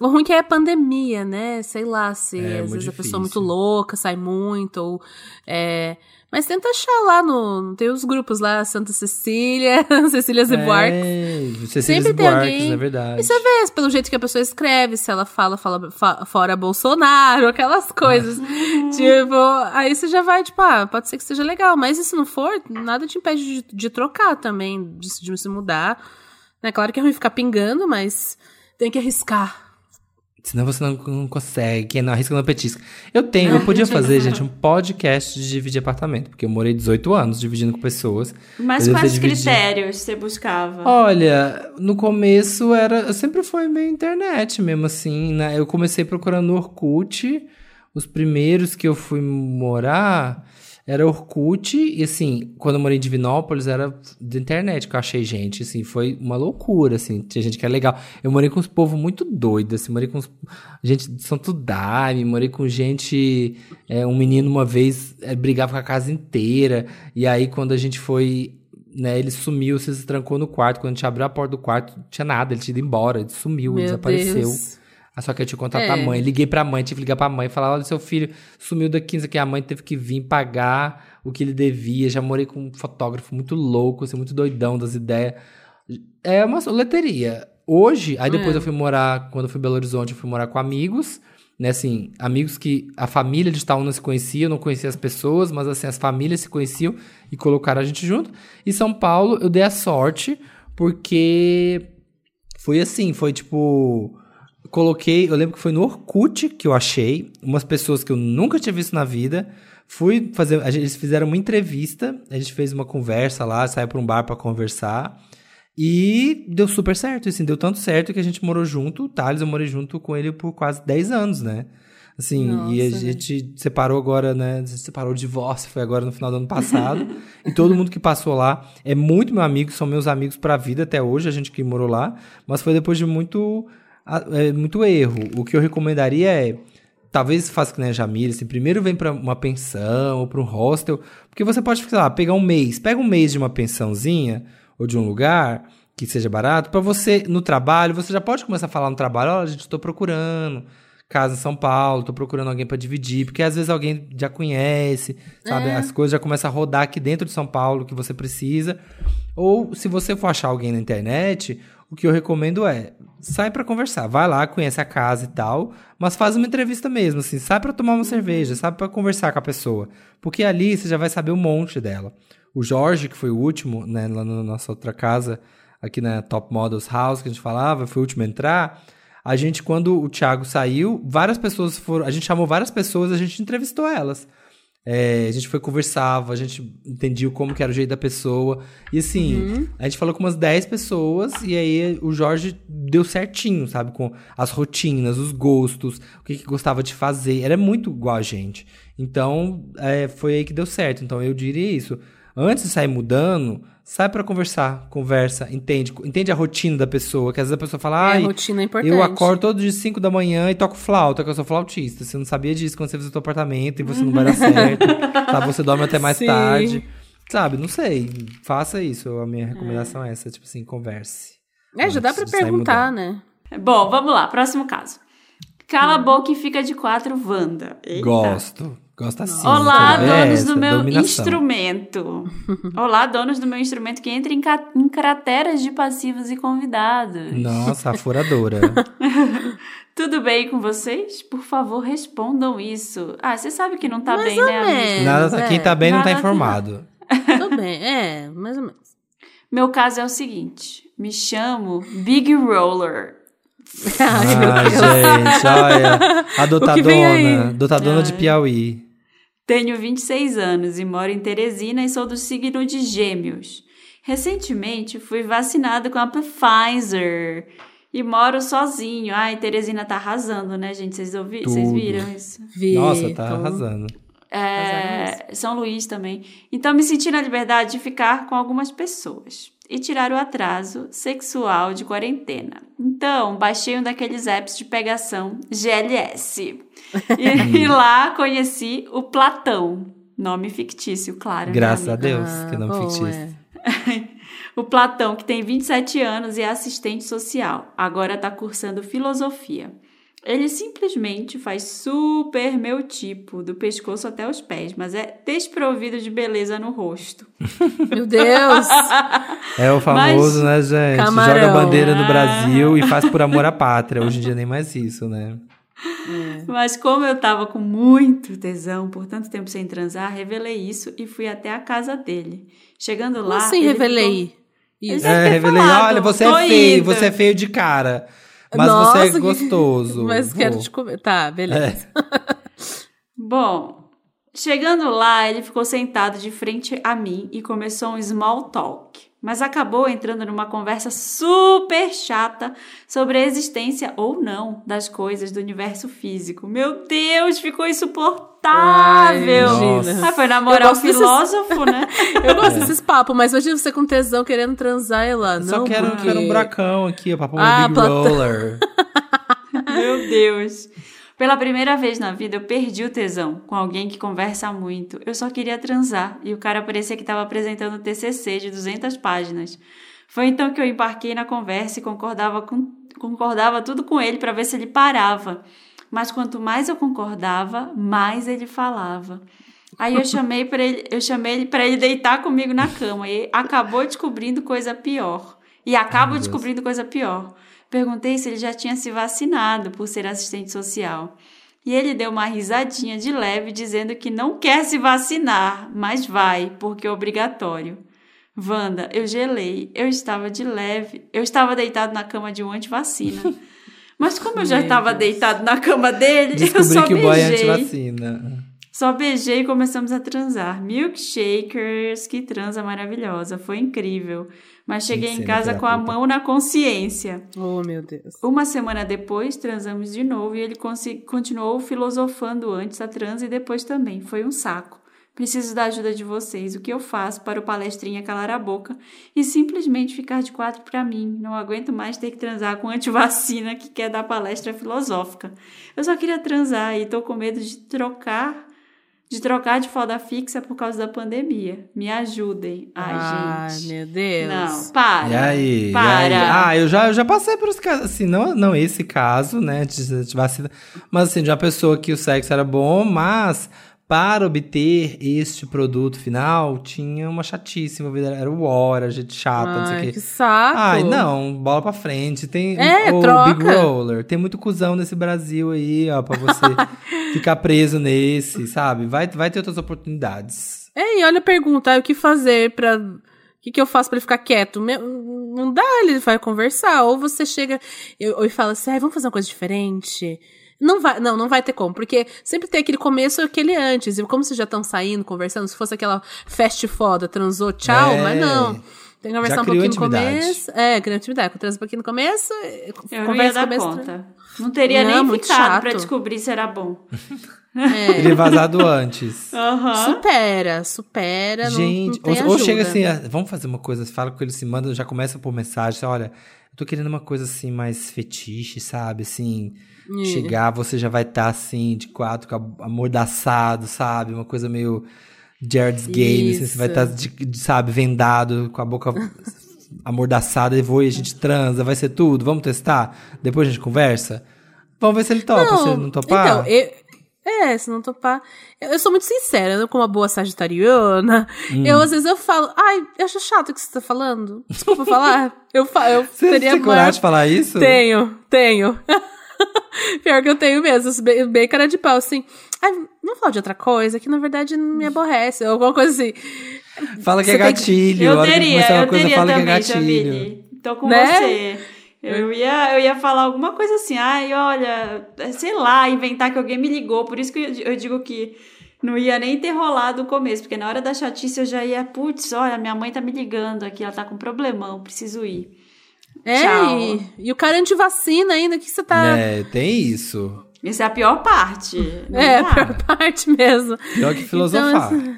o ruim que é a pandemia, né? Sei lá, se é, às vezes difícil. a pessoa é muito louca, sai muito, ou. É... Mas tenta achar lá no. Tem os grupos lá, Santa Cecília, [LAUGHS] Cecília Zebuarques. É, Cecília Sempre tem alguém. é verdade. E você vê, pelo jeito que a pessoa escreve, se ela fala, fala fa, fora Bolsonaro, [LAUGHS] aquelas coisas. [LAUGHS] tipo, aí você já vai, tipo, ah, pode ser que seja legal. Mas e se não for, nada te impede de, de trocar também, de, de se mudar. É claro que é ruim ficar pingando, mas tem que arriscar. Senão você não, não consegue, não arrisca não petisca. Eu tenho, eu podia fazer, [LAUGHS] gente, um podcast de dividir apartamento, porque eu morei 18 anos dividindo com pessoas. Mas quais dividir... critérios você buscava? Olha, no começo era. Eu sempre foi meio internet mesmo, assim. Né? Eu comecei procurando no Orkut. Os primeiros que eu fui morar era Orkut, e assim, quando eu morei em Divinópolis, era de internet que eu achei gente, assim, foi uma loucura, assim, tinha gente que é legal. Eu morei com uns povo muito doido, assim, morei com uns, gente de Santo Daime, morei com gente, é, um menino uma vez é, brigava com a casa inteira, e aí quando a gente foi né, ele sumiu, se trancou no quarto. Quando a gente abriu a porta do quarto, não tinha nada, ele tinha ido embora, ele sumiu, Meu desapareceu. Deus. Ah, só que eu tinha que contatar é. a mãe. Liguei pra mãe, tive que ligar pra mãe e falar: olha, seu filho sumiu da 15 que a mãe teve que vir pagar o que ele devia. Já morei com um fotógrafo muito louco, assim, muito doidão das ideias. É uma loteria. Hoje, aí depois é. eu fui morar, quando eu fui em Belo Horizonte, eu fui morar com amigos, né, assim, amigos que a família de Itaúna se conhecia, eu não conhecia as pessoas, mas assim, as famílias se conheciam e colocaram a gente junto. E São Paulo, eu dei a sorte, porque foi assim, foi tipo coloquei, eu lembro que foi no Orkut que eu achei, umas pessoas que eu nunca tinha visto na vida. Fui fazer, a gente, eles fizeram uma entrevista, a gente fez uma conversa lá, saiu para um bar para conversar. E deu super certo, assim, deu tanto certo que a gente morou junto, o Thales, eu morei junto com ele por quase 10 anos, né? Assim, e a gente separou agora, né? Separou o divórcio, foi agora no final do ano passado. [LAUGHS] e todo mundo que passou lá é muito meu amigo, são meus amigos pra vida até hoje, a gente que morou lá. Mas foi depois de muito, é, muito erro. O que eu recomendaria é. Talvez faça que nem a Jamila, assim, primeiro vem pra uma pensão ou pra um hostel, porque você pode, sei lá, pegar um mês, pega um mês de uma pensãozinha ou de um lugar que seja barato, pra você, no trabalho, você já pode começar a falar no trabalho, olha, gente, tô procurando casa em São Paulo, tô procurando alguém pra dividir, porque às vezes alguém já conhece, sabe? É. As coisas já começam a rodar aqui dentro de São Paulo que você precisa. Ou se você for achar alguém na internet, o que eu recomendo é sai pra conversar, vai lá, conhece a casa e tal, mas faz uma entrevista mesmo, assim, sai pra tomar uma cerveja, sabe pra conversar com a pessoa, porque ali você já vai saber um monte dela. O Jorge, que foi o último, né, lá na nossa outra casa, aqui na Top Models House que a gente falava, foi o último a entrar. A gente, quando o Thiago saiu, várias pessoas foram. A gente chamou várias pessoas, a gente entrevistou elas. É, a gente foi conversava, a gente entendia como que era o jeito da pessoa. E assim, Uhum. a gente falou com umas 10 pessoas e aí o Jorge deu certinho, sabe? Com as rotinas, os gostos, o que, que gostava de fazer. Era muito igual a gente. Então, é, foi aí que deu certo. Então, eu diria isso. Antes de sair mudando, sai pra conversar, conversa, entende, entende a rotina da pessoa, que às vezes a pessoa fala, É, ai, a rotina é importante. eu acordo todo dia 5 da manhã e toco flauta, que eu sou flautista. Você não sabia disso quando você visitou o apartamento e você não vai dar certo, sabe? [LAUGHS] Você dorme até mais Sim. tarde. Sabe, não sei. Faça isso. A minha recomendação é essa, tipo assim, converse. É, já dá pra perguntar, né? Bom, vamos lá, próximo caso. Cala a boca e fica de quatro, Wanda. Eita. Gosto. Gosto assim. Olá, donos Essa, do meu dominação. instrumento. [LAUGHS] Olá, donos do meu instrumento que entra em, ca- em crateras de passivos e convidados. Nossa, a [LAUGHS] furadora. [LAUGHS] Tudo bem com vocês? Por favor, respondam isso. Ah, você sabe que não tá Mais bem, ou né, menos. Nada, é. quem tá bem não tá Nada- informado. Tudo bem, é, mais ou menos. Meu caso é o seguinte: me chamo Big Roller. Ai, ah, gente, olha. A dotadona. Dotadona de Ai. Piauí. Tenho 26 anos e moro em Teresina e sou do signo de Gêmeos. Recentemente fui vacinado com a Pfizer e moro sozinho. Ai, Teresina tá arrasando, né, gente? Vocês ouvi... Vocês viram isso? Vi, Nossa, tá arrasando. É, São Luís também. Então me senti na liberdade de ficar com algumas pessoas e tirar o atraso sexual de quarentena. Então, baixei um daqueles apps de pegação GLS. E, [LAUGHS] e lá conheci o Platão. Nome fictício, claro. né, Graças a? Deus, que não bom, fictício. é. [LAUGHS] O Platão, que tem 27 anos e é assistente social, agora está cursando filosofia. Ele simplesmente faz super meu tipo, do pescoço até os pés, mas é desprovido de beleza no rosto. [LAUGHS] Meu Deus! É o famoso, né, gente? Camarão. Joga a bandeira no Ah. Brasil e faz por amor à pátria. Hoje em dia nem mais isso, né? Mas como eu tava com muito tesão por tanto tempo sem transar, revelei isso e fui até a casa dele. Chegando Como lá. assim ele revelei? ficou- Isso. É, ter revelei, falado, olha, você "Tô é feio, indo." você é feio de cara. Mas Nossa, você é gostoso. [LAUGHS] Mas Vou. quero te comer. Tá, beleza. [LAUGHS] Bom, chegando lá, ele ficou sentado de frente a mim e começou um small talk. Mas acabou entrando numa conversa super chata sobre a existência ou não das coisas do universo físico. Meu Deus, ficou insuportável! Ai, imagina. Ah, foi Eu namorar o gosto desses- filósofo, né? [LAUGHS] Eu gosto desses papos, mas imagina você com tesão querendo transar e lá. Só não, quero, porque... quero um bracão aqui, pôr Ah, um Big. Roller. [LAUGHS] Meu Deus. Pela primeira vez na vida, eu perdi o tesão com alguém que conversa muito. Eu só queria transar e o cara parecia que estava apresentando TCC de 200 páginas. Foi então que eu embarquei na conversa e concordava, com, concordava tudo com ele para ver se ele parava. Mas quanto mais eu concordava, mais ele falava. Aí eu chamei para ele, eu chamei ele para ele deitar comigo na cama e acabou descobrindo coisa pior. E Deus. descobrindo coisa pior. Perguntei se ele já tinha se vacinado por ser assistente social. E ele deu uma risadinha de leve, dizendo que não quer se vacinar, mas vai, porque é obrigatório. Wanda, eu gelei. Eu estava de leve. Eu estava deitado na cama de um antivacina. [LAUGHS] Mas como eu já estava deitado na cama dele, eu Descobri só que o boy é beijei. antivacina. Só beijei e começamos a transar. Milkshakers, que transa maravilhosa. Foi incrível. Mas cheguei em Cena casa com a mão na consciência. Oh, meu Deus. Uma semana depois, transamos de novo e ele continuou filosofando antes da transa e depois também. Foi um saco. Preciso da ajuda de vocês. O que eu faço para o palestrinha calar a boca e simplesmente ficar de quatro para mim? Não aguento mais ter que transar com antivacina que quer dar palestra filosófica. Eu só queria transar e tô com medo de trocar de trocar de folda fixa por causa da pandemia. Me ajudem. Ai, Ai, gente. meu Deus. Não, para. E aí? E Para. aí? Ah, eu já, eu já passei por os casos, assim, não, não esse caso, né, de, de vacina, mas assim, de uma pessoa que o sexo era bom, mas para obter este produto final, tinha uma chatíssima vida, era o hora, gente chata, não sei o Ai, quê. que saco. Ai, não, bola pra frente. Tem É, o troca. Big Roller. Tem muito cuzão nesse Brasil aí, ó, pra você [LAUGHS] ficar preso nesse, sabe? Vai, vai ter outras oportunidades. É, e olha a pergunta, aí, o que fazer pra... O que, que eu faço pra ele ficar quieto? Não dá, ele vai conversar. Ou você chega e, fala assim, ai, vamos fazer uma coisa diferente? Não vai, não, não vai ter como, porque sempre tem aquele começo e aquele antes. E como vocês já estão saindo, conversando, se fosse aquela fast foda, transou, tchau, É. mas não. Tem que conversar Já um pouquinho no intimidade. começo. É, criou intimidade. Transa um pouquinho no começo, Eu não conversa ia no dar começo. conta. Não teria Não, nem muito ficado chato. pra descobrir se era bom. É. [LAUGHS] Ele vazado antes. Aham. Supera, supera. não- Gente, não, tem ou, ou chega assim, ah, vamos fazer uma coisa, fala com ele, se manda, já começa por mensagem, olha, eu tô querendo uma coisa assim mais fetiche, sabe? Assim, É. chegar, você já vai estar assim, de quatro, amordaçado, sabe? Uma coisa meio Jared's Game, assim, você vai estar, sabe, vendado, com a boca amordaçada, e vou e a gente transa, vai ser tudo, vamos testar? Depois a gente conversa? Vamos ver se ele topa, se ele não topar. Então, eu, é, se não topar. Eu, eu sou muito sincera, eu, como uma boa sagitariana. Hum. Eu, às vezes, eu falo, ai, eu acho chato o que você tá falando. Desculpa falar. Eu, fa- eu Você teria tem coragem de falar isso? Tenho, tenho. [LAUGHS] [LAUGHS] Pior que eu tenho mesmo, bem, bem cara de pau, assim. Ai, vamos falar de outra coisa que na verdade não me aborrece, ou alguma coisa assim. Fala que Você é tem que- gatilho. Eu que teria, uma eu coisa, teria fala que é também, gatilho. Jamile. Tô com Né? você. Eu ia, eu ia falar alguma coisa assim, ai, olha, sei lá, inventar que alguém me ligou. Por isso que eu, eu digo que não ia nem ter rolado o começo, porque na hora da chatice eu já ia, putz, olha, minha mãe tá me ligando aqui, ela tá com um problemão, preciso ir. É, Tchau. e, e o cara antivacina ainda, o que você tá. É, tem isso. Essa é a pior parte. Não É, a pior parte mesmo. Pior que filosofar. Então, assim,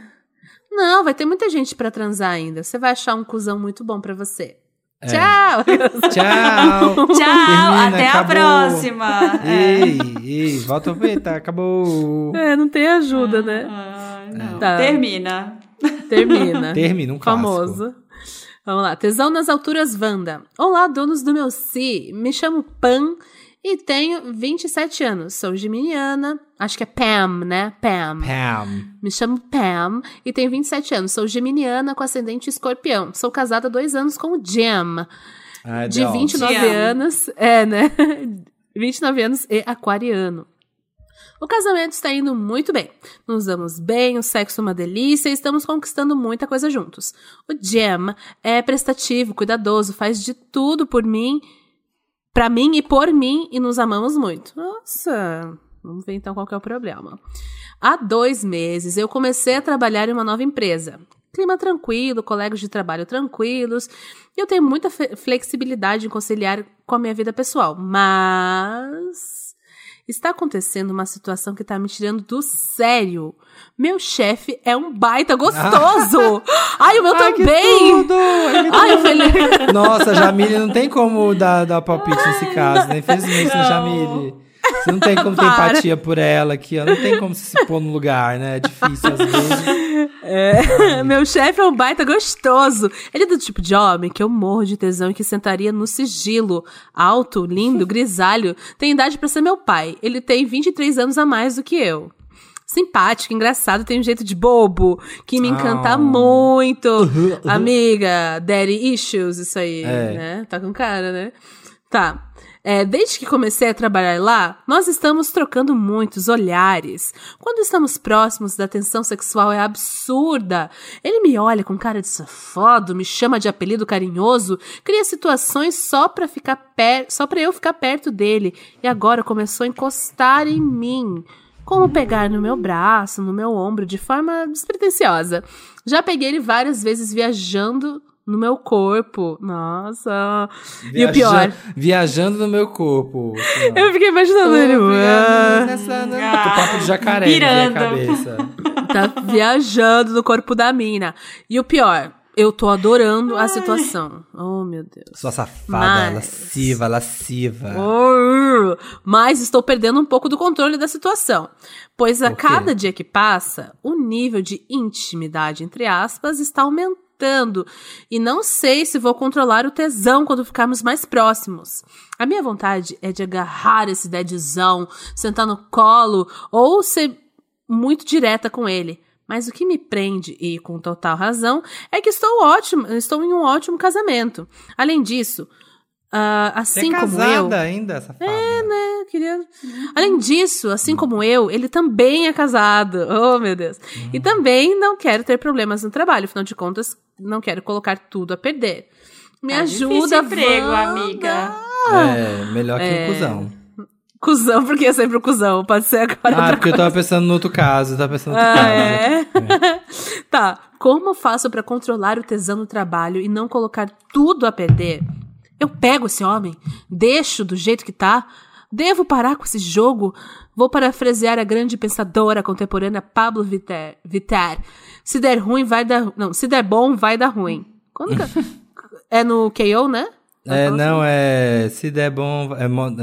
não, vai ter muita gente pra transar ainda. Você vai achar um cuzão muito bom pra você. É. Tchau! [LAUGHS] [LAUGHS] Tchau! Tchau, Termina, até a acabou. próxima. É. Ei, ei, volta a ver, tá? Acabou. É, não tem ajuda, né? Ai, não. Tá. Termina. Termina. Termina um clássico. Famoso. Vamos lá. Tesão nas alturas Wanda. Olá, donos do meu si. Me chamo Pan e tenho 27 anos. Sou geminiana. Acho que é Pam, né? Pam. Pam. Me chamo Pam e tenho 27 anos. Sou geminiana com ascendente escorpião. Sou casada há dois anos com o Jam. Ai, de don't. 29 Te amo. anos. É, né? [LAUGHS] 29 anos e aquariano. O casamento está indo muito bem. Nos damos bem, o sexo é uma delícia e estamos conquistando muita coisa juntos. O Jam é prestativo, cuidadoso, faz de tudo por mim, pra mim e por mim e nos amamos muito. Nossa, vamos ver então qual é o problema. Há dois meses eu comecei a trabalhar em uma nova empresa. Clima tranquilo, colegas de trabalho tranquilos. Eu tenho muita flexibilidade em conciliar com a minha vida pessoal. Mas está acontecendo uma situação que tá me tirando do sério. Meu chefe é um baita gostoso. [LAUGHS] Ai, o meu Ai, também. tudo! Ai, o Felipe. Nossa, Jamile, não tem como dar, dar palpite nesse caso, né? Infelizmente, né, Jamile? Você não tem como ter [LAUGHS] Para. empatia por ela aqui, ó. Não tem como se pôr no lugar, né? É difícil às vezes. [LAUGHS] É, meu chefe é um baita gostoso. Ele é do tipo de homem que eu morro de tesão e que sentaria no sigilo. Alto, lindo, [LAUGHS] grisalho. Tem idade pra ser meu pai. Ele tem 23 anos a mais do que eu. Simpático, engraçado, tem um jeito de bobo que me encanta Ah. muito. Amiga, daddy issues, isso aí, É. né? Tá com cara, né? Tá. É, desde que comecei a trabalhar lá, nós estamos trocando muitos olhares. Quando estamos próximos da tensão sexual é absurda. Ele me olha com cara de safado, me chama de apelido carinhoso, cria situações só pra ficar per só para eu ficar perto dele. E agora começou a encostar em mim. como pegar no meu braço, no meu ombro, de forma despretensiosa. Já peguei ele várias vezes viajando no meu corpo. Nossa. E o pior. Viajando no meu corpo. assim. [LAUGHS] Eu fiquei imaginando ele. Nessa- Ah, papo de jacaré na minha cabeça. [LAUGHS] Tá viajando no corpo da mina. E o pior, eu tô adorando a situação. Oh, meu Deus. Sua safada, Mas- lasciva, lasciva. Oh, Mas estou perdendo um pouco do controle da situação. Pois a cada dia que passa, o nível de intimidade, entre aspas, está aumentando. E não sei se vou controlar o tesão quando ficarmos mais próximos. A minha vontade é de agarrar esse deadzão, sentar no colo ou ser muito direta com ele. Mas o que me prende, e com total razão, é que estou ótimo, estou em um ótimo casamento. Além disso, ah, Você assim é como casada eu. ainda, safada. É, né? Queria. Além disso, assim como eu, ele também é casado. Oh, meu Deus. E também não quero ter problemas no trabalho. Afinal de contas, não quero colocar tudo a perder. Me Tá ajuda, emprego, Wanda. amiga. É, melhor que É. um cuzão. Cusão, porque é sempre o cuzão. Pode ser agora. Ah, outra porque eu tava pensando no outro caso, eu tava pensando no outro Ah, caso. é? [LAUGHS] tá. Como faço pra controlar o tesão no trabalho e não colocar tudo a perder? Eu pego esse homem, deixo do jeito que tá. Devo parar com esse jogo? Vou parafrasear a grande pensadora contemporânea Pablo Vittar. Vittar. Se der ruim, vai dar. Não, se der bom, vai dar ruim. Quando que- [LAUGHS] é no KO, né? É, não, é. Se der bom. É, mo-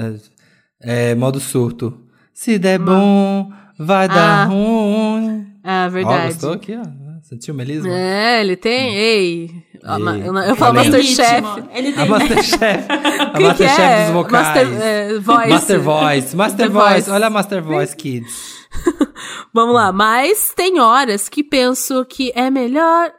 é, é modo surto. Se der bom, vai dar Ah. ruim. É Ó, verdade. gostou aqui, ó. Sentiu o melisma? É, ele tem. Ei. Ah, ma- Eu, eu falo. Masterchef. Ele A tem Masterchef. [LAUGHS] A Masterchef é? dos vocais. Master- é, voice. Master Voice. Master Voice. Voice. Olha a Master Voice Kids. [LAUGHS] Vamos lá, mas tem horas que penso que é melhor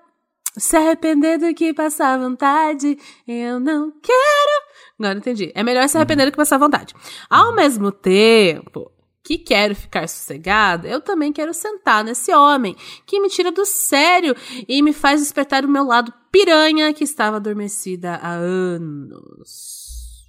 se arrepender do que passar vontade. Eu não quero. Agora entendi. É melhor se arrepender do que passar vontade. Ao mesmo tempo que quero ficar sossegada, eu também quero sentar nesse homem que me tira do sério e me faz despertar o meu lado piranha que estava adormecida há anos.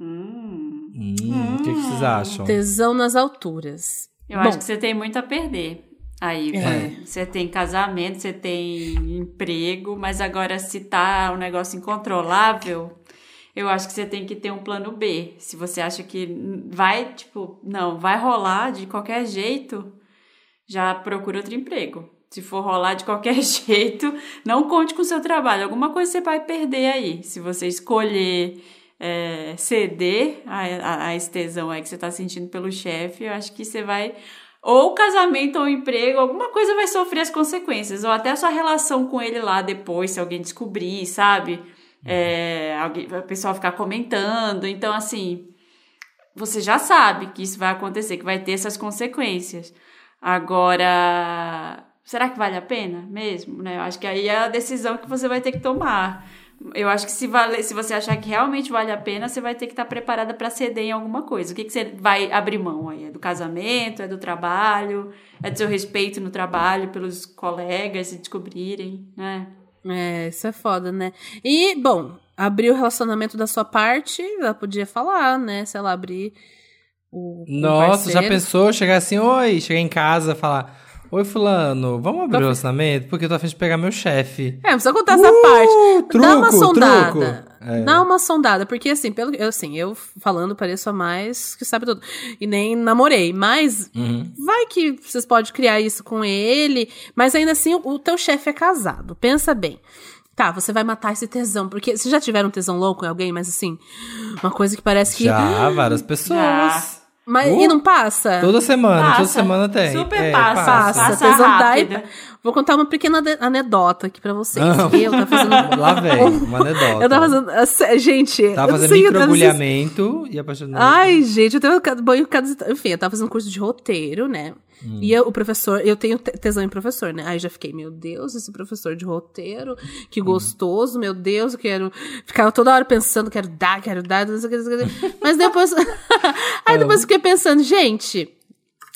Hum. Hum, O que, que vocês acham? Tesão nas alturas. Eu Bom, acho que você tem muito a perder. Aí, É. você tem casamento, você tem emprego, mas agora se tá um negócio incontrolável, eu acho que você tem que ter um plano B. Se você acha que vai, tipo, não, vai rolar de qualquer jeito, já procura outro emprego. Se for rolar de qualquer [LAUGHS] jeito, não conte com o seu trabalho. Alguma coisa você vai perder aí. Se você escolher é, ceder a, a, a aí que você tá sentindo pelo chefe, eu acho que você vai. Ou casamento ou emprego, alguma coisa vai sofrer as consequências. Ou até a sua relação com ele lá depois, se alguém descobrir, sabe? É, alguém, o pessoal ficar comentando. Então, assim, você já sabe que isso vai acontecer, que vai ter essas consequências. Agora, será que vale a pena mesmo? Né? Eu acho que aí é a decisão que você vai ter que tomar. Eu acho que se, vale, se você achar que realmente vale a pena, você vai ter que estar preparada para ceder em alguma coisa. O que, que você vai abrir mão aí? É do casamento? É do trabalho? É do seu respeito no trabalho pelos colegas se descobrirem, né? É, isso é foda, né? E, bom, abrir o relacionamento da sua parte, ela podia falar, né? Se ela abrir o. Nossa, já pensou chegar assim, oi, chegar em casa falar, oi fulano, vamos abrir Tá- o relacionamento? Porque eu tô afim de pegar meu chefe. É, precisa contar essa parte. Dá uma Uh, truco, sondada. truco. É. Dá uma sondada, porque assim, pelo eu, assim, eu falando pareço a mais que sabe tudo. E nem namorei, mas Uhum. vai que vocês podem criar isso com ele, mas ainda assim o, o teu chefe é casado. Pensa bem. Tá, você vai matar esse tesão, porque vocês já tiveram um tesão louco em alguém, mas assim, uma coisa que parece que Já, várias [GASPS] pessoas. Mas Uh, e não passa? Toda semana, toda Passa. semana tem. Super É, passa. Passa, Passa e- rápido. Vou contar uma pequena anedota aqui pra vocês. Ah. Eu tava [LAUGHS] fazendo. Lá vem, uma anedota. Eu tava fazendo. a sé- Gente. eu Tava fazendo eu tava- microagulhamento e apaixonado. Ai, gente, eu tenho banho cada. Enfim, eu tava fazendo curso de roteiro, né? Hum. E eu, o professor, eu tenho te- tesão em professor, né? Aí já fiquei, meu Deus, esse professor de roteiro, que gostoso, meu Deus, eu quero. Ficava toda hora pensando, quero dar, quero dar. Mas depois. [LAUGHS] Aí depois eu fiquei pensando, gente.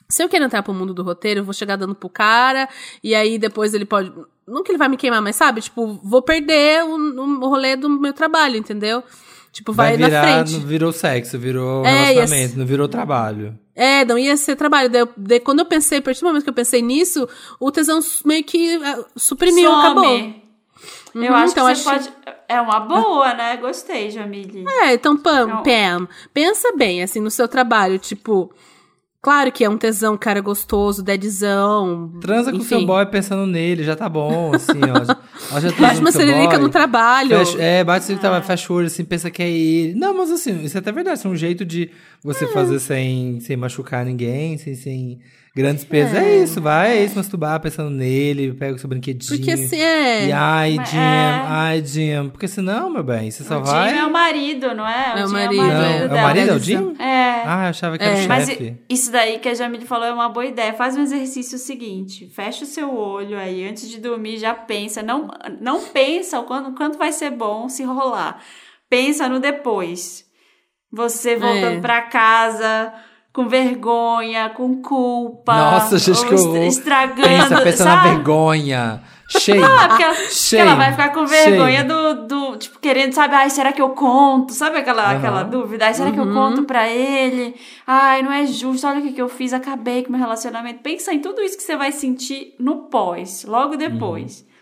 Se eu quero entrar pro mundo do roteiro, eu vou chegar dando pro cara, e aí depois ele pode. Não que ele vai me queimar, mas sabe? Tipo, vou perder o, o rolê do meu trabalho, entendeu? Tipo, vai, virar, na frente. não virou sexo, virou É, relacionamento, não virou trabalho. É, não ia ser trabalho. Daí, daí quando eu pensei, a partir do momento que eu pensei nisso, o tesão meio que ah, suprimiu, Some. acabou. Eu Uhum, acho então que acho você pode. É uma boa, né? Gostei, Jamile. É, então, Pam, Não. Pam, pensa bem, assim, no seu trabalho, tipo... Claro que é um tesão, cara gostoso, deadzão. Transa com enfim. seu boy pensando nele, já tá bom, assim, ó. Já, ó, já [LAUGHS] Bate transou uma com boy. no trabalho. Fecha- é, bate no trabalho, fecha o olho, assim, pensa que é ele. Não, mas assim, isso é até verdade. Isso é um jeito de você fazer sem, sem machucar ninguém, sem, sem grandes pesos. É. isso, vai, é isso, masturbar pensando nele, pega o seu brinquedinho. Porque assim, é... E ai, Mas Jim, é. ai, Jim. Porque senão, meu bem, você só o vai. Jim é o marido, não é? É o Jim marido, Não, é. é o marido, é o Jim? É. Ah, eu achava que era É. o Mas chefe. i- isso daí que a Jamile falou é uma boa ideia. Faz um exercício seguinte: fecha o seu olho aí antes de dormir, já pensa. Não, não pensa o quanto, quanto vai ser bom se rolar. Pensa no depois. Você voltando É. pra casa com vergonha, com culpa. Nossa, gente, que horror. Estragando. Pensa, pensa na sabe? vergonha. Cheio. [LAUGHS] Ah, porque ela, Shame. ela vai ficar com Shame. vergonha do, do, tipo, querendo, sabe, ai, será que eu conto? Sabe aquela, Aham. aquela dúvida? Ai, será que eu Uhum. conto pra ele? Ai, não é justo, olha o que, que eu fiz, acabei com meu relacionamento. Pensa em tudo isso que você vai sentir no pós, logo depois. Uhum.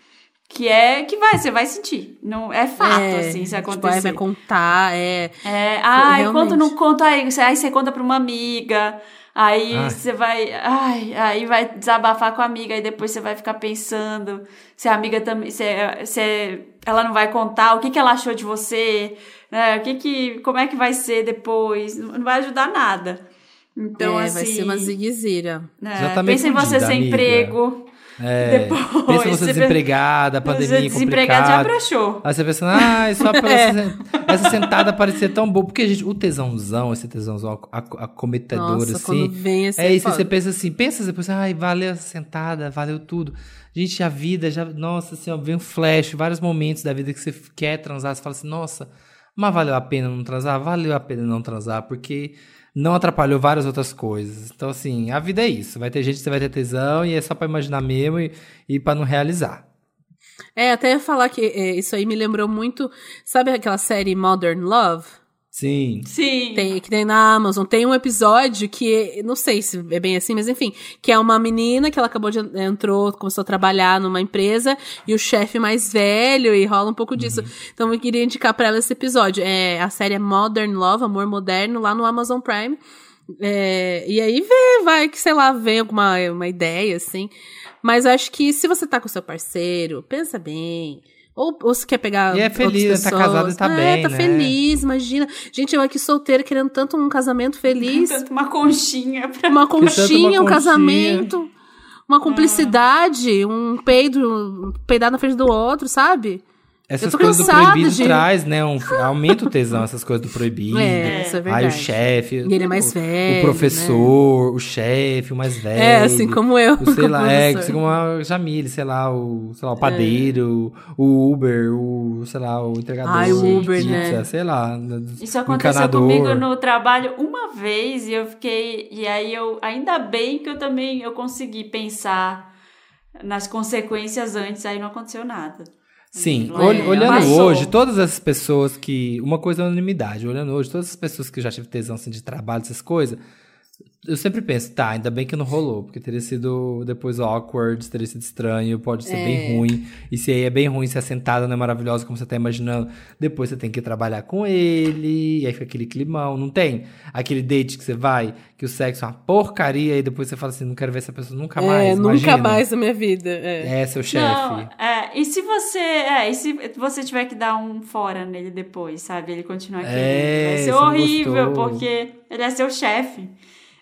Que é, que vai, você vai sentir. Não, é fato, é, assim, se tipo, acontecer. vai contar, é... É, ai, Realmente. não conto, aí você, aí você conta pra uma amiga, aí Ai. você vai, ai, aí vai desabafar com a amiga, aí depois você vai ficar pensando se a amiga também, se, se ela não vai contar o que, que ela achou de você, né, o que que, como é que vai ser depois, não vai ajudar nada. Então, é, assim, vai ser uma ziguezira. né, Já tá pensa em você sem amiga. emprego, É, Depois, pensa você você desempregada, você pandemia desempregado já broxou. Aí você pensa, ai, só [LAUGHS] pra essa, essa sentada parecer tão boa. Porque, gente, o tesãozão, esse tesãozão ac- acometedor, Nossa, assim. vem esse É isso, você pensa assim, pensa depois, ai, valeu essa sentada, valeu tudo. Gente, a vida já, nossa, assim, ó, vem um flash, vários momentos da vida que você quer transar, você fala assim, nossa, mas valeu a pena não transar? Valeu a pena não transar, porque não atrapalhou várias outras coisas. Então, assim, a vida é isso. Vai ter gente que você vai ter tesão e é só pra imaginar mesmo e, e pra não realizar. É, até falar que é, isso aí me lembrou muito... Sabe aquela série Modern Love? Sim. Sim. Tem, que tem na Amazon. Tem um episódio que, não sei se é bem assim, mas enfim, que é uma menina que ela acabou de entrou, começou a trabalhar numa empresa e o chefe mais velho e rola um pouco disso. Então eu queria indicar pra ela esse episódio. É, a série é Modern Love, Amor Moderno, lá no Amazon Prime. É, e aí vê, vai que, sei lá, vem alguma uma ideia, assim. Mas eu acho que se você tá com seu parceiro, pensa bem. Ou, ou se quer pegar. E é feliz, tá pessoas. casado e tá é, bem, tá né? feliz, imagina. Gente, eu aqui solteira querendo tanto um casamento feliz. Tanto uma conchinha pra Uma [LAUGHS] conchinha, um conchinha. casamento, uma cumplicidade, um peido, um peidar na frente do outro, sabe? Essas coisas do proibido de- traz, né? Um, aumenta o tesão, essas coisas do proibido. É, isso é verdade. Aí o chefe. E ele é mais o- velho, O professor, o chefe, o mais velho. É, assim como eu, O, sei [LAUGHS] lá, é, assim como a Jamile, sei lá, o, sei lá, o padeiro, o Uber, o, sei lá, o entregador. Ai, o de Uber, pizza, né? Sei lá. Isso aconteceu encanador. comigo no trabalho uma vez e eu fiquei. E aí eu. Ainda bem que eu também eu consegui pensar nas consequências antes, aí não aconteceu nada. Sim, É, ol- olhando passou. hoje, todas essas pessoas que. Uma coisa é anonimidade, olhando hoje, todas as pessoas que eu já tive tesão assim, de trabalho, essas coisas. Eu sempre penso, tá, ainda bem que não rolou, porque teria sido depois awkward, teria sido estranho, pode ser É. bem ruim. E se aí é bem ruim, se a sentada não é maravilhosa como você tá imaginando, depois você tem que trabalhar com ele, e aí fica aquele climão. Não tem aquele date que você vai, que o sexo é uma porcaria, e depois você fala assim, não quero ver essa pessoa nunca mais. é, nunca imagina. mais na minha vida. É. É, seu chefe. É, e se você. É, e se você tiver que dar um fora nele depois, sabe? Ele continuar querendo. É, vai ser horrível, gostou. porque ele é seu chefe.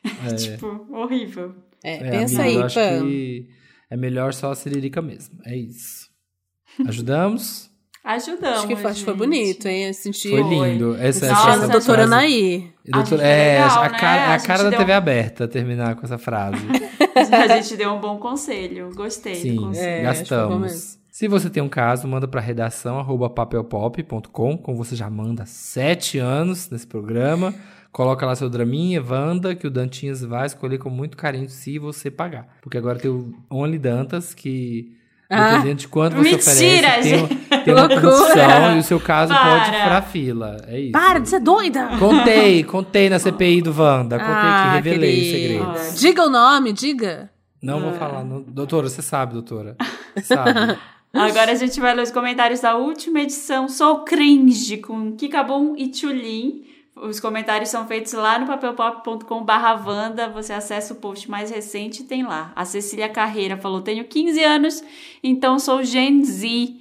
[LAUGHS] É. tipo, horrível. É, É, pensa amigo, aí, eu acho Pam. que é melhor só a siririca mesmo. É isso. Ajudamos? Ajudamos. Acho que foi, acho foi bonito, hein? Eu senti. Foi lindo. Essa, Nossa, essa, doutora doutor- foi é, legal, a né? cara, A a cara da deu- TV aberta terminar com essa frase. [LAUGHS] A gente deu um bom conselho. Gostei do Sim, conselho. É, mesmo. gastamos. Se você tem um caso, manda para redação papelpop.com, como você já manda há sete anos nesse programa. Coloca lá seu draminha, Wanda, que o Dantinhas vai escolher com muito carinho se você pagar. Porque agora tem o Only Dantas, que Ah. Dependendo de quanto você Mentira, oferece, tem, gente. tem uma Loucura. condição e o seu caso pode Para. furar fila. É isso. Para de ser doida! Contei, contei na CPI do Wanda. Contei Ah, que revelei o querida. segredo. Diga o nome, diga. Não Ah. vou falar. não- Doutora, você sabe, doutora. Sabe. [LAUGHS] Agora a gente vai ler os comentários da última edição. Sou cringe com Kikabum e Tchulin. Os comentários são feitos lá no papelpop.com barra Wanda. Você acessa o post mais recente e tem lá. A Cecília Carreira falou, tenho 15 anos, então sou Gen Z.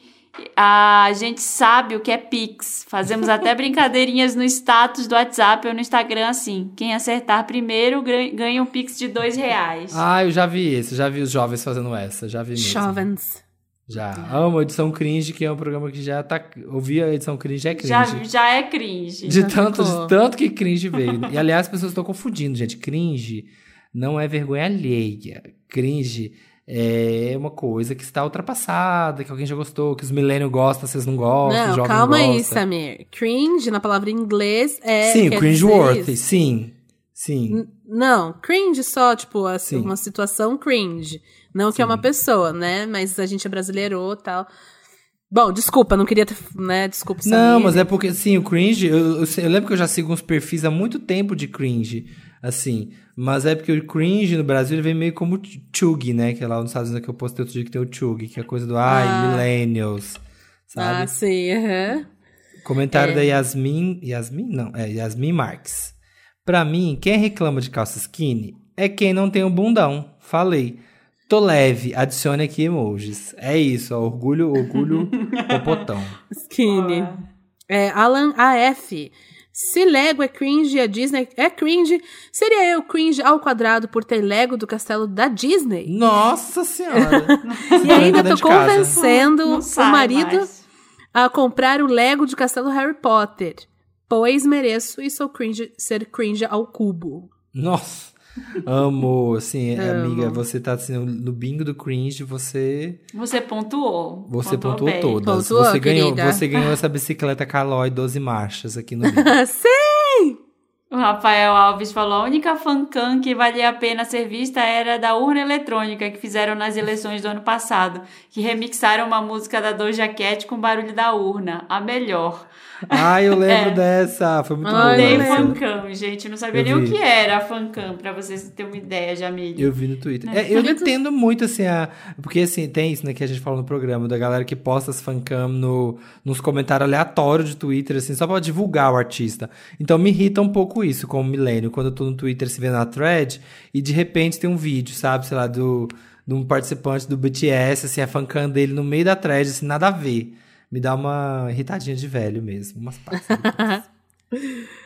A gente sabe o que é Pix. Fazemos até [LAUGHS] brincadeirinhas no status do WhatsApp ou no Instagram assim. Quem acertar primeiro ganha um Pix de dois reais. Ah, eu já vi esse. Já vi os jovens fazendo essa. Já vi mesmo. Jovens. Já. Amo a edição cringe, que é um programa que já tá. Ouvi a edição cringe, é cringe. já, já é cringe. De Já tanto, ficou. de tanto que cringe veio. E aliás, as pessoas estão confundindo, gente. Cringe não é vergonha alheia. Cringe é uma coisa que está ultrapassada, que alguém já gostou, que os millennials gostam, vocês não gostam, os Não, jovens calma não aí. Samir. Cringe, na palavra em inglês, é. Sim, cringe-worthy, sim. Sim. N- Não, cringe só, tipo, assim, Sim. uma situação cringe. Não que é uma pessoa, né? Mas a gente é brasileiro e tal. Bom, desculpa, não queria ter, né? Desculpa, Samir. Não, mas é porque, assim, o cringe. Eu, eu, eu lembro que eu já sigo uns perfis há muito tempo de cringe, assim. Mas é porque o cringe no Brasil ele vem meio como chug, né? Que é lá nos Estados Unidos que eu postei outro dia que tem o chug, que é a coisa do ai, Ah. millennials. Sabe? Ah, sim, aham. Comentário É. da Yasmin. Yasmin? Não, é Yasmin Marques. Pra mim, quem reclama de calça skinny é quem não tem um bundão. Falei. Tô leve, adicione aqui emojis. É isso, ó, orgulho, orgulho, [LAUGHS] popotão. Skinny. É, Alan AF. Se Lego é cringe e a Disney é cringe, seria eu cringe ao quadrado por ter Lego do castelo da Disney? Nossa senhora. [LAUGHS] E ainda tô convencendo Não o marido mais. a comprar o Lego de castelo Harry Potter. Pois mereço e sou cringe ser cringe ao cubo. Nossa. Amo, assim, Amo. amiga, você tá assim, no bingo do cringe, você Você pontuou. você Pontuou pontuou todas. Pontuou, você ganhou, querida. você ganhou essa bicicleta Caloi 12 marchas aqui no bingo. [LAUGHS] Sim! O Rafael Alves falou: a única fancam que valia a pena ser vista era da urna eletrônica que fizeram nas eleições do ano passado, que remixaram uma música da Doja Cat com barulho da urna. A melhor. Ai, eu lembro É. dessa, foi muito boa. Dei eu essa. lembro. fancam, gente. Não sabia Eu nem o vi. que era a fancam, pra vocês terem uma ideia, Jamile. Eu vi no Twitter. É, eu não entendo muito, assim, a... porque, assim, tem isso, né, que a gente falou no programa, da galera que posta as fancam no, nos comentários aleatórios de Twitter, assim, só pra divulgar o artista. Então me irrita um pouco isso, como milênio, quando eu tô no Twitter se vendo na thread, e de repente tem um vídeo, sabe, sei lá, do, de um participante do BTS, assim, a fancam dele no meio da thread, assim, nada a ver. Me dá uma irritadinha de velho mesmo, umas partes. [LAUGHS]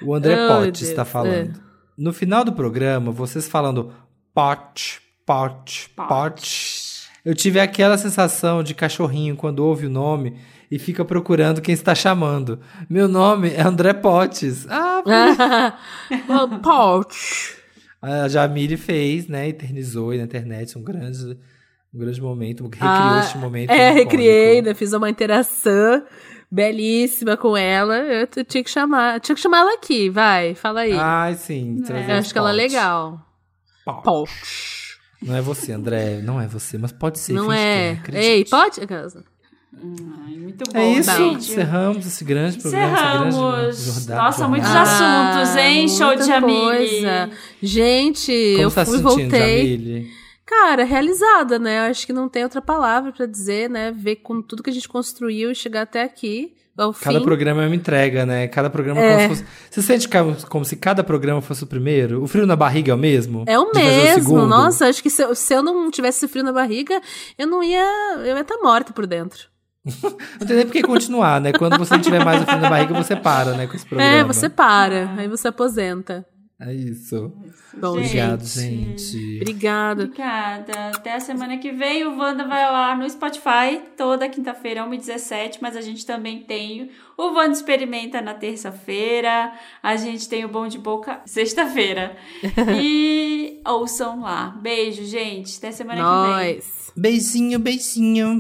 O André Oh, está falando. No final do programa, vocês falando pot, pot, pot, eu tive aquela sensação de cachorrinho quando ouve o nome e fica procurando quem está chamando. Meu nome é André Potts. Ah, [LAUGHS] Pouch. a Jamile fez, né? Eternizou aí na internet um grande, um grande momento. [LAUGHS] Recriou Ah, este momento. É, recriei, né? Fiz uma interação belíssima com ela. Eu tinha que chamar. Tinha que chamar ela aqui, vai, fala aí. Ai, sim. trazer Eu acho que ela é legal. Pouch. Não é você, André. Não é você, mas pode ser. Não é. acredite. Ei, pode? Ai, muito bom, É isso, gente. encerramos esse grande programa. Encerramos. Nossa, muitos jornada. assuntos, hein? Show de coisa. Gente, Como eu tá fui e sentindo, voltei. Jamile? Cara, realizada, né? Eu acho que não tem outra palavra pra dizer, né? Ver com tudo que a gente construiu e chegar até aqui, ao Cada fim. programa é uma entrega, né? Cada programa É. fosse... Você sente como, como se cada programa fosse o primeiro? O frio na barriga é o mesmo? É o mesmo. segundo? Nossa, acho que se eu, se eu não tivesse esse frio na barriga, eu não ia. Eu ia estar morta por dentro. [LAUGHS] Não tem nem por que continuar, né? Quando você não tiver mais o frio na barriga, você para, né? Com esse programa. É, você para. Aí você aposenta. É isso. Bom, Obrigado, Gente. gente. Obrigada. Obrigada. Até a semana que vem. O Wanda vai lá no Spotify toda quinta-feira, 1h17. Mas a gente também tem o Wanda Experimenta na terça-feira. A gente tem o Bom de Boca sexta-feira. [LAUGHS] e ouçam lá. Beijo, gente. Até semana que vem. Nós. Beijinho, beijinho.